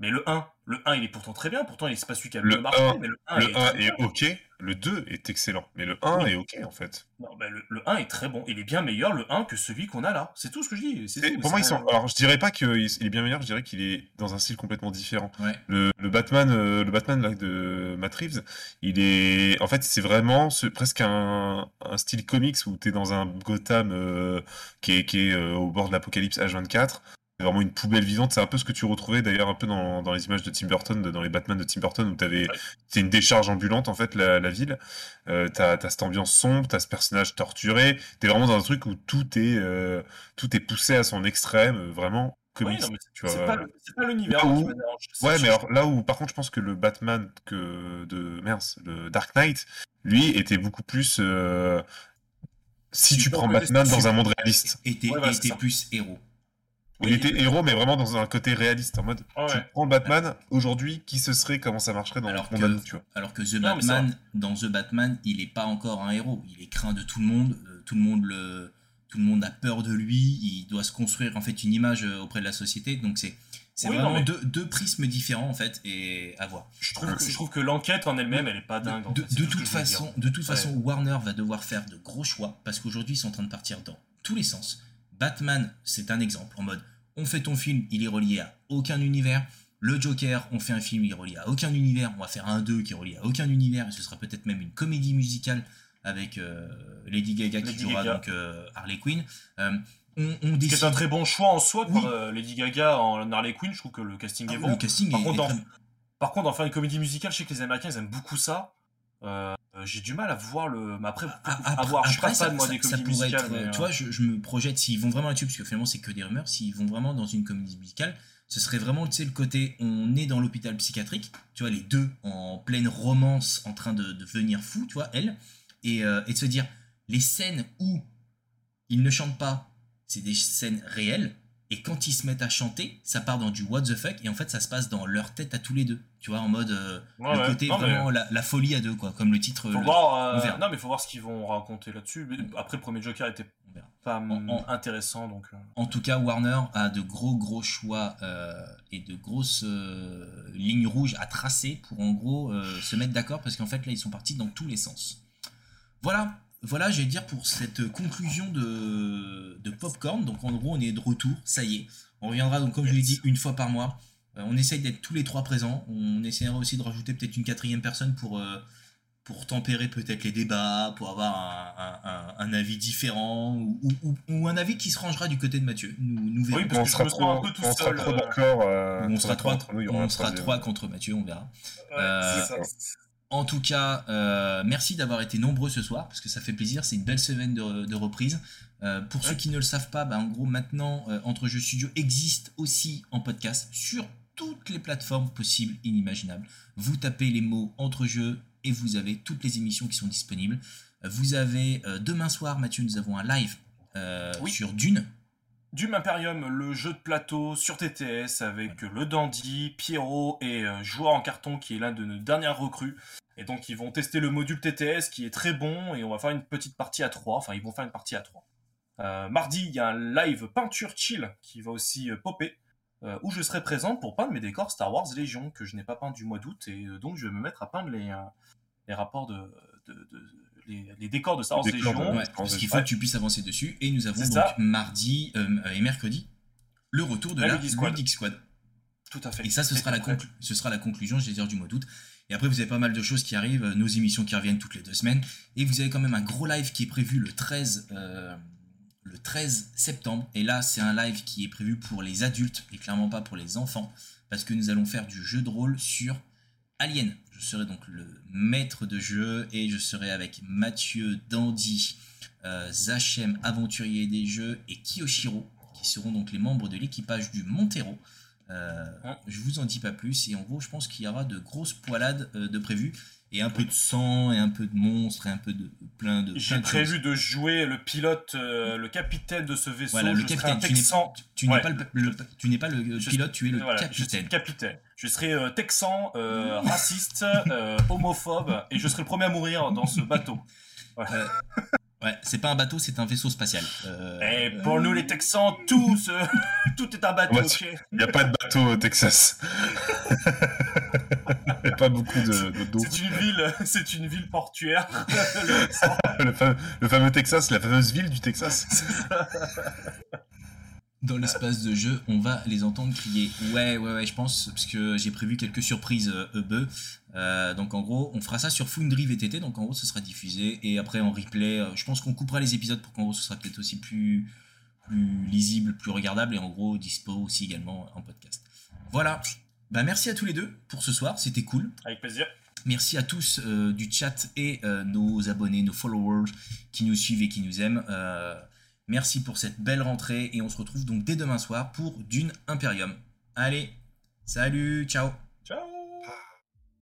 Mais le 1, le 1, il est pourtant très bien, pourtant, il c'est pas celui qui a le Le marché, 1, mais le 1, il Le est 1 très est ok, le 2 est excellent, mais le 1 Oui. est ok en fait. Non, le, le 1 est très bon, il est bien meilleur, le 1, que celui qu'on a là. C'est tout ce que je dis. c'est pour moi, ils sont. Alors, je dirais pas qu'il est bien meilleur, je dirais qu'il est dans un style complètement différent. Ouais. Le, le Batman, euh, le Batman là, de Matt Reeves, il est. En fait, c'est vraiment ce- presque un, un style comics où tu es dans un Gotham euh, qui est, qui est euh, au bord de l'apocalypse H24. Vraiment une poubelle vivante. C'est un peu ce que tu retrouvais d'ailleurs un peu dans, dans, les images de Tim Burton, dans les Batman de Tim Burton, où t'avais, c'est une décharge ambulante en fait la, la ville. Euh, t'as, as cette ambiance sombre, t'as ce personnage torturé. T'es vraiment dans un truc où tout est, euh, tout est poussé à son extrême, euh, vraiment comics. Oui, c'est, pas, pas l'univers où... qui me dérange. Ouais, mais alors là où par contre je pense que le Batman que de merde, le Dark Knight, lui était beaucoup plus. Euh, si tu prends Batman dans un monde réaliste. Était, Ouais, voilà, était c'est plus héros. Il était héros, mais vraiment dans un côté réaliste. En mode, Ouais, tu prends le Batman, aujourd'hui, qui ce serait, comment ça marcherait dans Alors monde que- tu vois. Alors que The Non, Batman, dans The Batman, il est pas encore un héros. Il est craint de tout le monde. euh, tout le monde le, tout le monde a peur de lui. Il doit se construire en fait une image euh, auprès de la société. Donc c'est, c'est Oui, non, vraiment mais- deux, deux prismes différents en fait et à voir. Je trouve, que, je trouve que l'enquête en elle-même, elle est pas dingue. en De, fait, tout toute façon, de toute Ouais. façon, Warner va devoir faire de gros choix parce qu'aujourd'hui ils sont en train de partir dans tous les sens. Batman, c'est un exemple en mode on fait ton film, il est relié à aucun univers. Le Joker, on fait un film, il est relié à aucun univers. On va faire un 2 qui est relié à aucun univers. Et ce sera peut-être même une comédie musicale avec euh, Lady Gaga qui jouera Gaga. donc euh, Harley Quinn. Euh, on, on Ce qui décide. est un très bon choix en soi, Oui. par Lady Gaga en Harley Quinn, je trouve que le casting Ah est bon. Le casting Par est, contre, est en- très- Par contre, en faire une comédie musicale, je sais que les Américains, ils aiment beaucoup ça. Euh, j'ai du mal à voir le. Mais après, Ah, à après- voir. Je suis pas fan, moi, ça- des comédies musicales. être, euh, mais, tu euh, vois, je, je me projette s'ils vont vraiment là-dessus, parce que finalement c'est que des rumeurs, s'ils vont vraiment dans une comédie musicale, ce serait vraiment, tu sais, le côté on est dans l'hôpital psychiatrique, tu vois, les deux en pleine romance, en train de, de devenir fou, tu vois, elle, et, euh, et de se dire, les scènes où ils ne chantent pas, c'est des scènes réelles, et quand ils se mettent à chanter, ça part dans du what the fuck, et en fait ça se passe dans leur tête à tous les deux, tu vois, en mode euh, ouais, le ouais. côté Non, mais vraiment la, la folie à deux, quoi, comme le titre. Faut le- voir, euh, non, mais faut voir ce qu'ils vont raconter là-dessus. Après, le premier Joker était pas En- en- intéressant, donc. euh, En tout cas, Warner a de gros gros choix et de grosses lignes rouges à tracer pour en gros se mettre d'accord parce qu'en fait là ils sont partis dans tous les sens. Voilà, voilà, je vais dire pour cette conclusion de, de Popcorn. Donc en gros on est de retour, ça y est. On reviendra donc comme je l'ai dit une fois par mois. Euh, on essaye d'être tous les trois présents. On essaiera aussi de rajouter peut-être une quatrième personne pour euh, pour tempérer peut-être les débats, pour avoir un, un- un- un avis différent ou, ou- ou- ou un avis qui se rangera du côté de Mathieu. Nous, nous verrons. Oui, parce on que sera trop, un peu tout on sera trop euh, d'accord. euh, on trois, nous, on sera contre Mathieu, on verra. ouais, Euh, c'est ça. En tout cas, euh, merci d'avoir été nombreux ce soir, parce que ça fait plaisir, c'est une belle semaine de, de reprise. Euh, pour ceux qui ne le savent pas, bah, en gros, maintenant, euh, Entre Jeux Studio existe aussi en podcast sur toutes les plateformes possibles, inimaginables. Vous tapez les mots Entre Jeux et vous avez toutes les émissions qui sont disponibles. Vous avez, euh, demain soir, Mathieu, nous avons un live Oui. sur Dune. Doom Imperium, le jeu de plateau sur TTS avec le Dandy, Pierrot et euh, Joueur en carton qui est l'un de nos dernières recrues. Et donc ils vont tester le module TTS qui est très bon et on va faire une petite partie à 3. Enfin ils vont faire une partie à 3. Euh, mardi, il y a un live peinture chill qui va aussi euh, popper. où je serai présent pour peindre mes décors Star Wars Légion que je n'ai pas peint du mois d'août et donc je vais me mettre à peindre les, rapports de- les, les décors de Star Wars Légion. Ouais, parce qu'il faut ouais. que tu puisses avancer dessus. Et nous avons donc ça. mardi euh, et mercredi le retour de La la Ludic Squad. Ludic Squad. Tout à fait. Et ça, ce C'est sera, la tout prêt. conclu- ce sera la conclusion, je vais dire, du mois d'août. Et après, vous avez pas mal de choses qui arrivent, euh, nos émissions qui reviennent toutes les deux semaines. Et vous avez quand même un gros live qui est prévu le 13, euh, le 13 septembre. Et là, c'est un live qui est prévu pour les adultes et clairement pas pour les enfants. Parce que nous allons faire du jeu de rôle sur Alien. Je serai donc le maître de jeu et je serai avec Mathieu Dandy, euh, Zachem, aventurier des jeux, et Kiyoshiro, qui seront donc les membres de l'équipage du Montero. Euh, Hein. je vous en dis pas plus et en gros je pense qu'il y aura de grosses poilades euh, de prévues et un peu de sang et un peu de monstres et un peu de plein de J'ai de prévu de jouer le pilote, euh, le capitaine de ce vaisseau. voilà le je capitaine un tu n'es Texan. tu n'es Ouais. pas le, le- tu n'es pas le Je- pilote tu es le Voilà, je serai capitaine le capitaine. Je serai euh, texan, euh, *laughs* raciste, euh, homophobe, et je serai le premier à mourir dans ce bateau. ouais c'est pas un bateau c'est un vaisseau spatial Euh, Et pour nous les Texans, tout, ce- *laughs* tout est un bateau. Il n'y a pas de bateau au Texas. *laughs* A pas beaucoup de de- d'eau. C'est une ville, *laughs* c'est une ville portuaire. *laughs* Le fameux- le fameux Texas, la fameuse ville du Texas. *laughs* dans l'espace de jeu, on va les entendre crier. Ouais, ouais, ouais, je pense, parce que j'ai prévu quelques surprises euh, EBE. Euh, donc en gros, on fera ça sur Foundry VTT, donc en gros, ce sera diffusé. Et après, en replay, euh, je pense qu'on coupera les épisodes pour qu'en gros, ce sera peut-être aussi plus, plus lisible, plus regardable et en gros dispo aussi également en podcast. Voilà. Bah merci à tous les deux pour ce soir, c'était cool. Avec plaisir. Merci à tous euh, du chat et euh, nos abonnés, nos followers qui nous suivent et qui nous aiment. Euh, merci pour cette belle rentrée et on se retrouve donc dès demain soir pour Dune Imperium. Allez, salut, ciao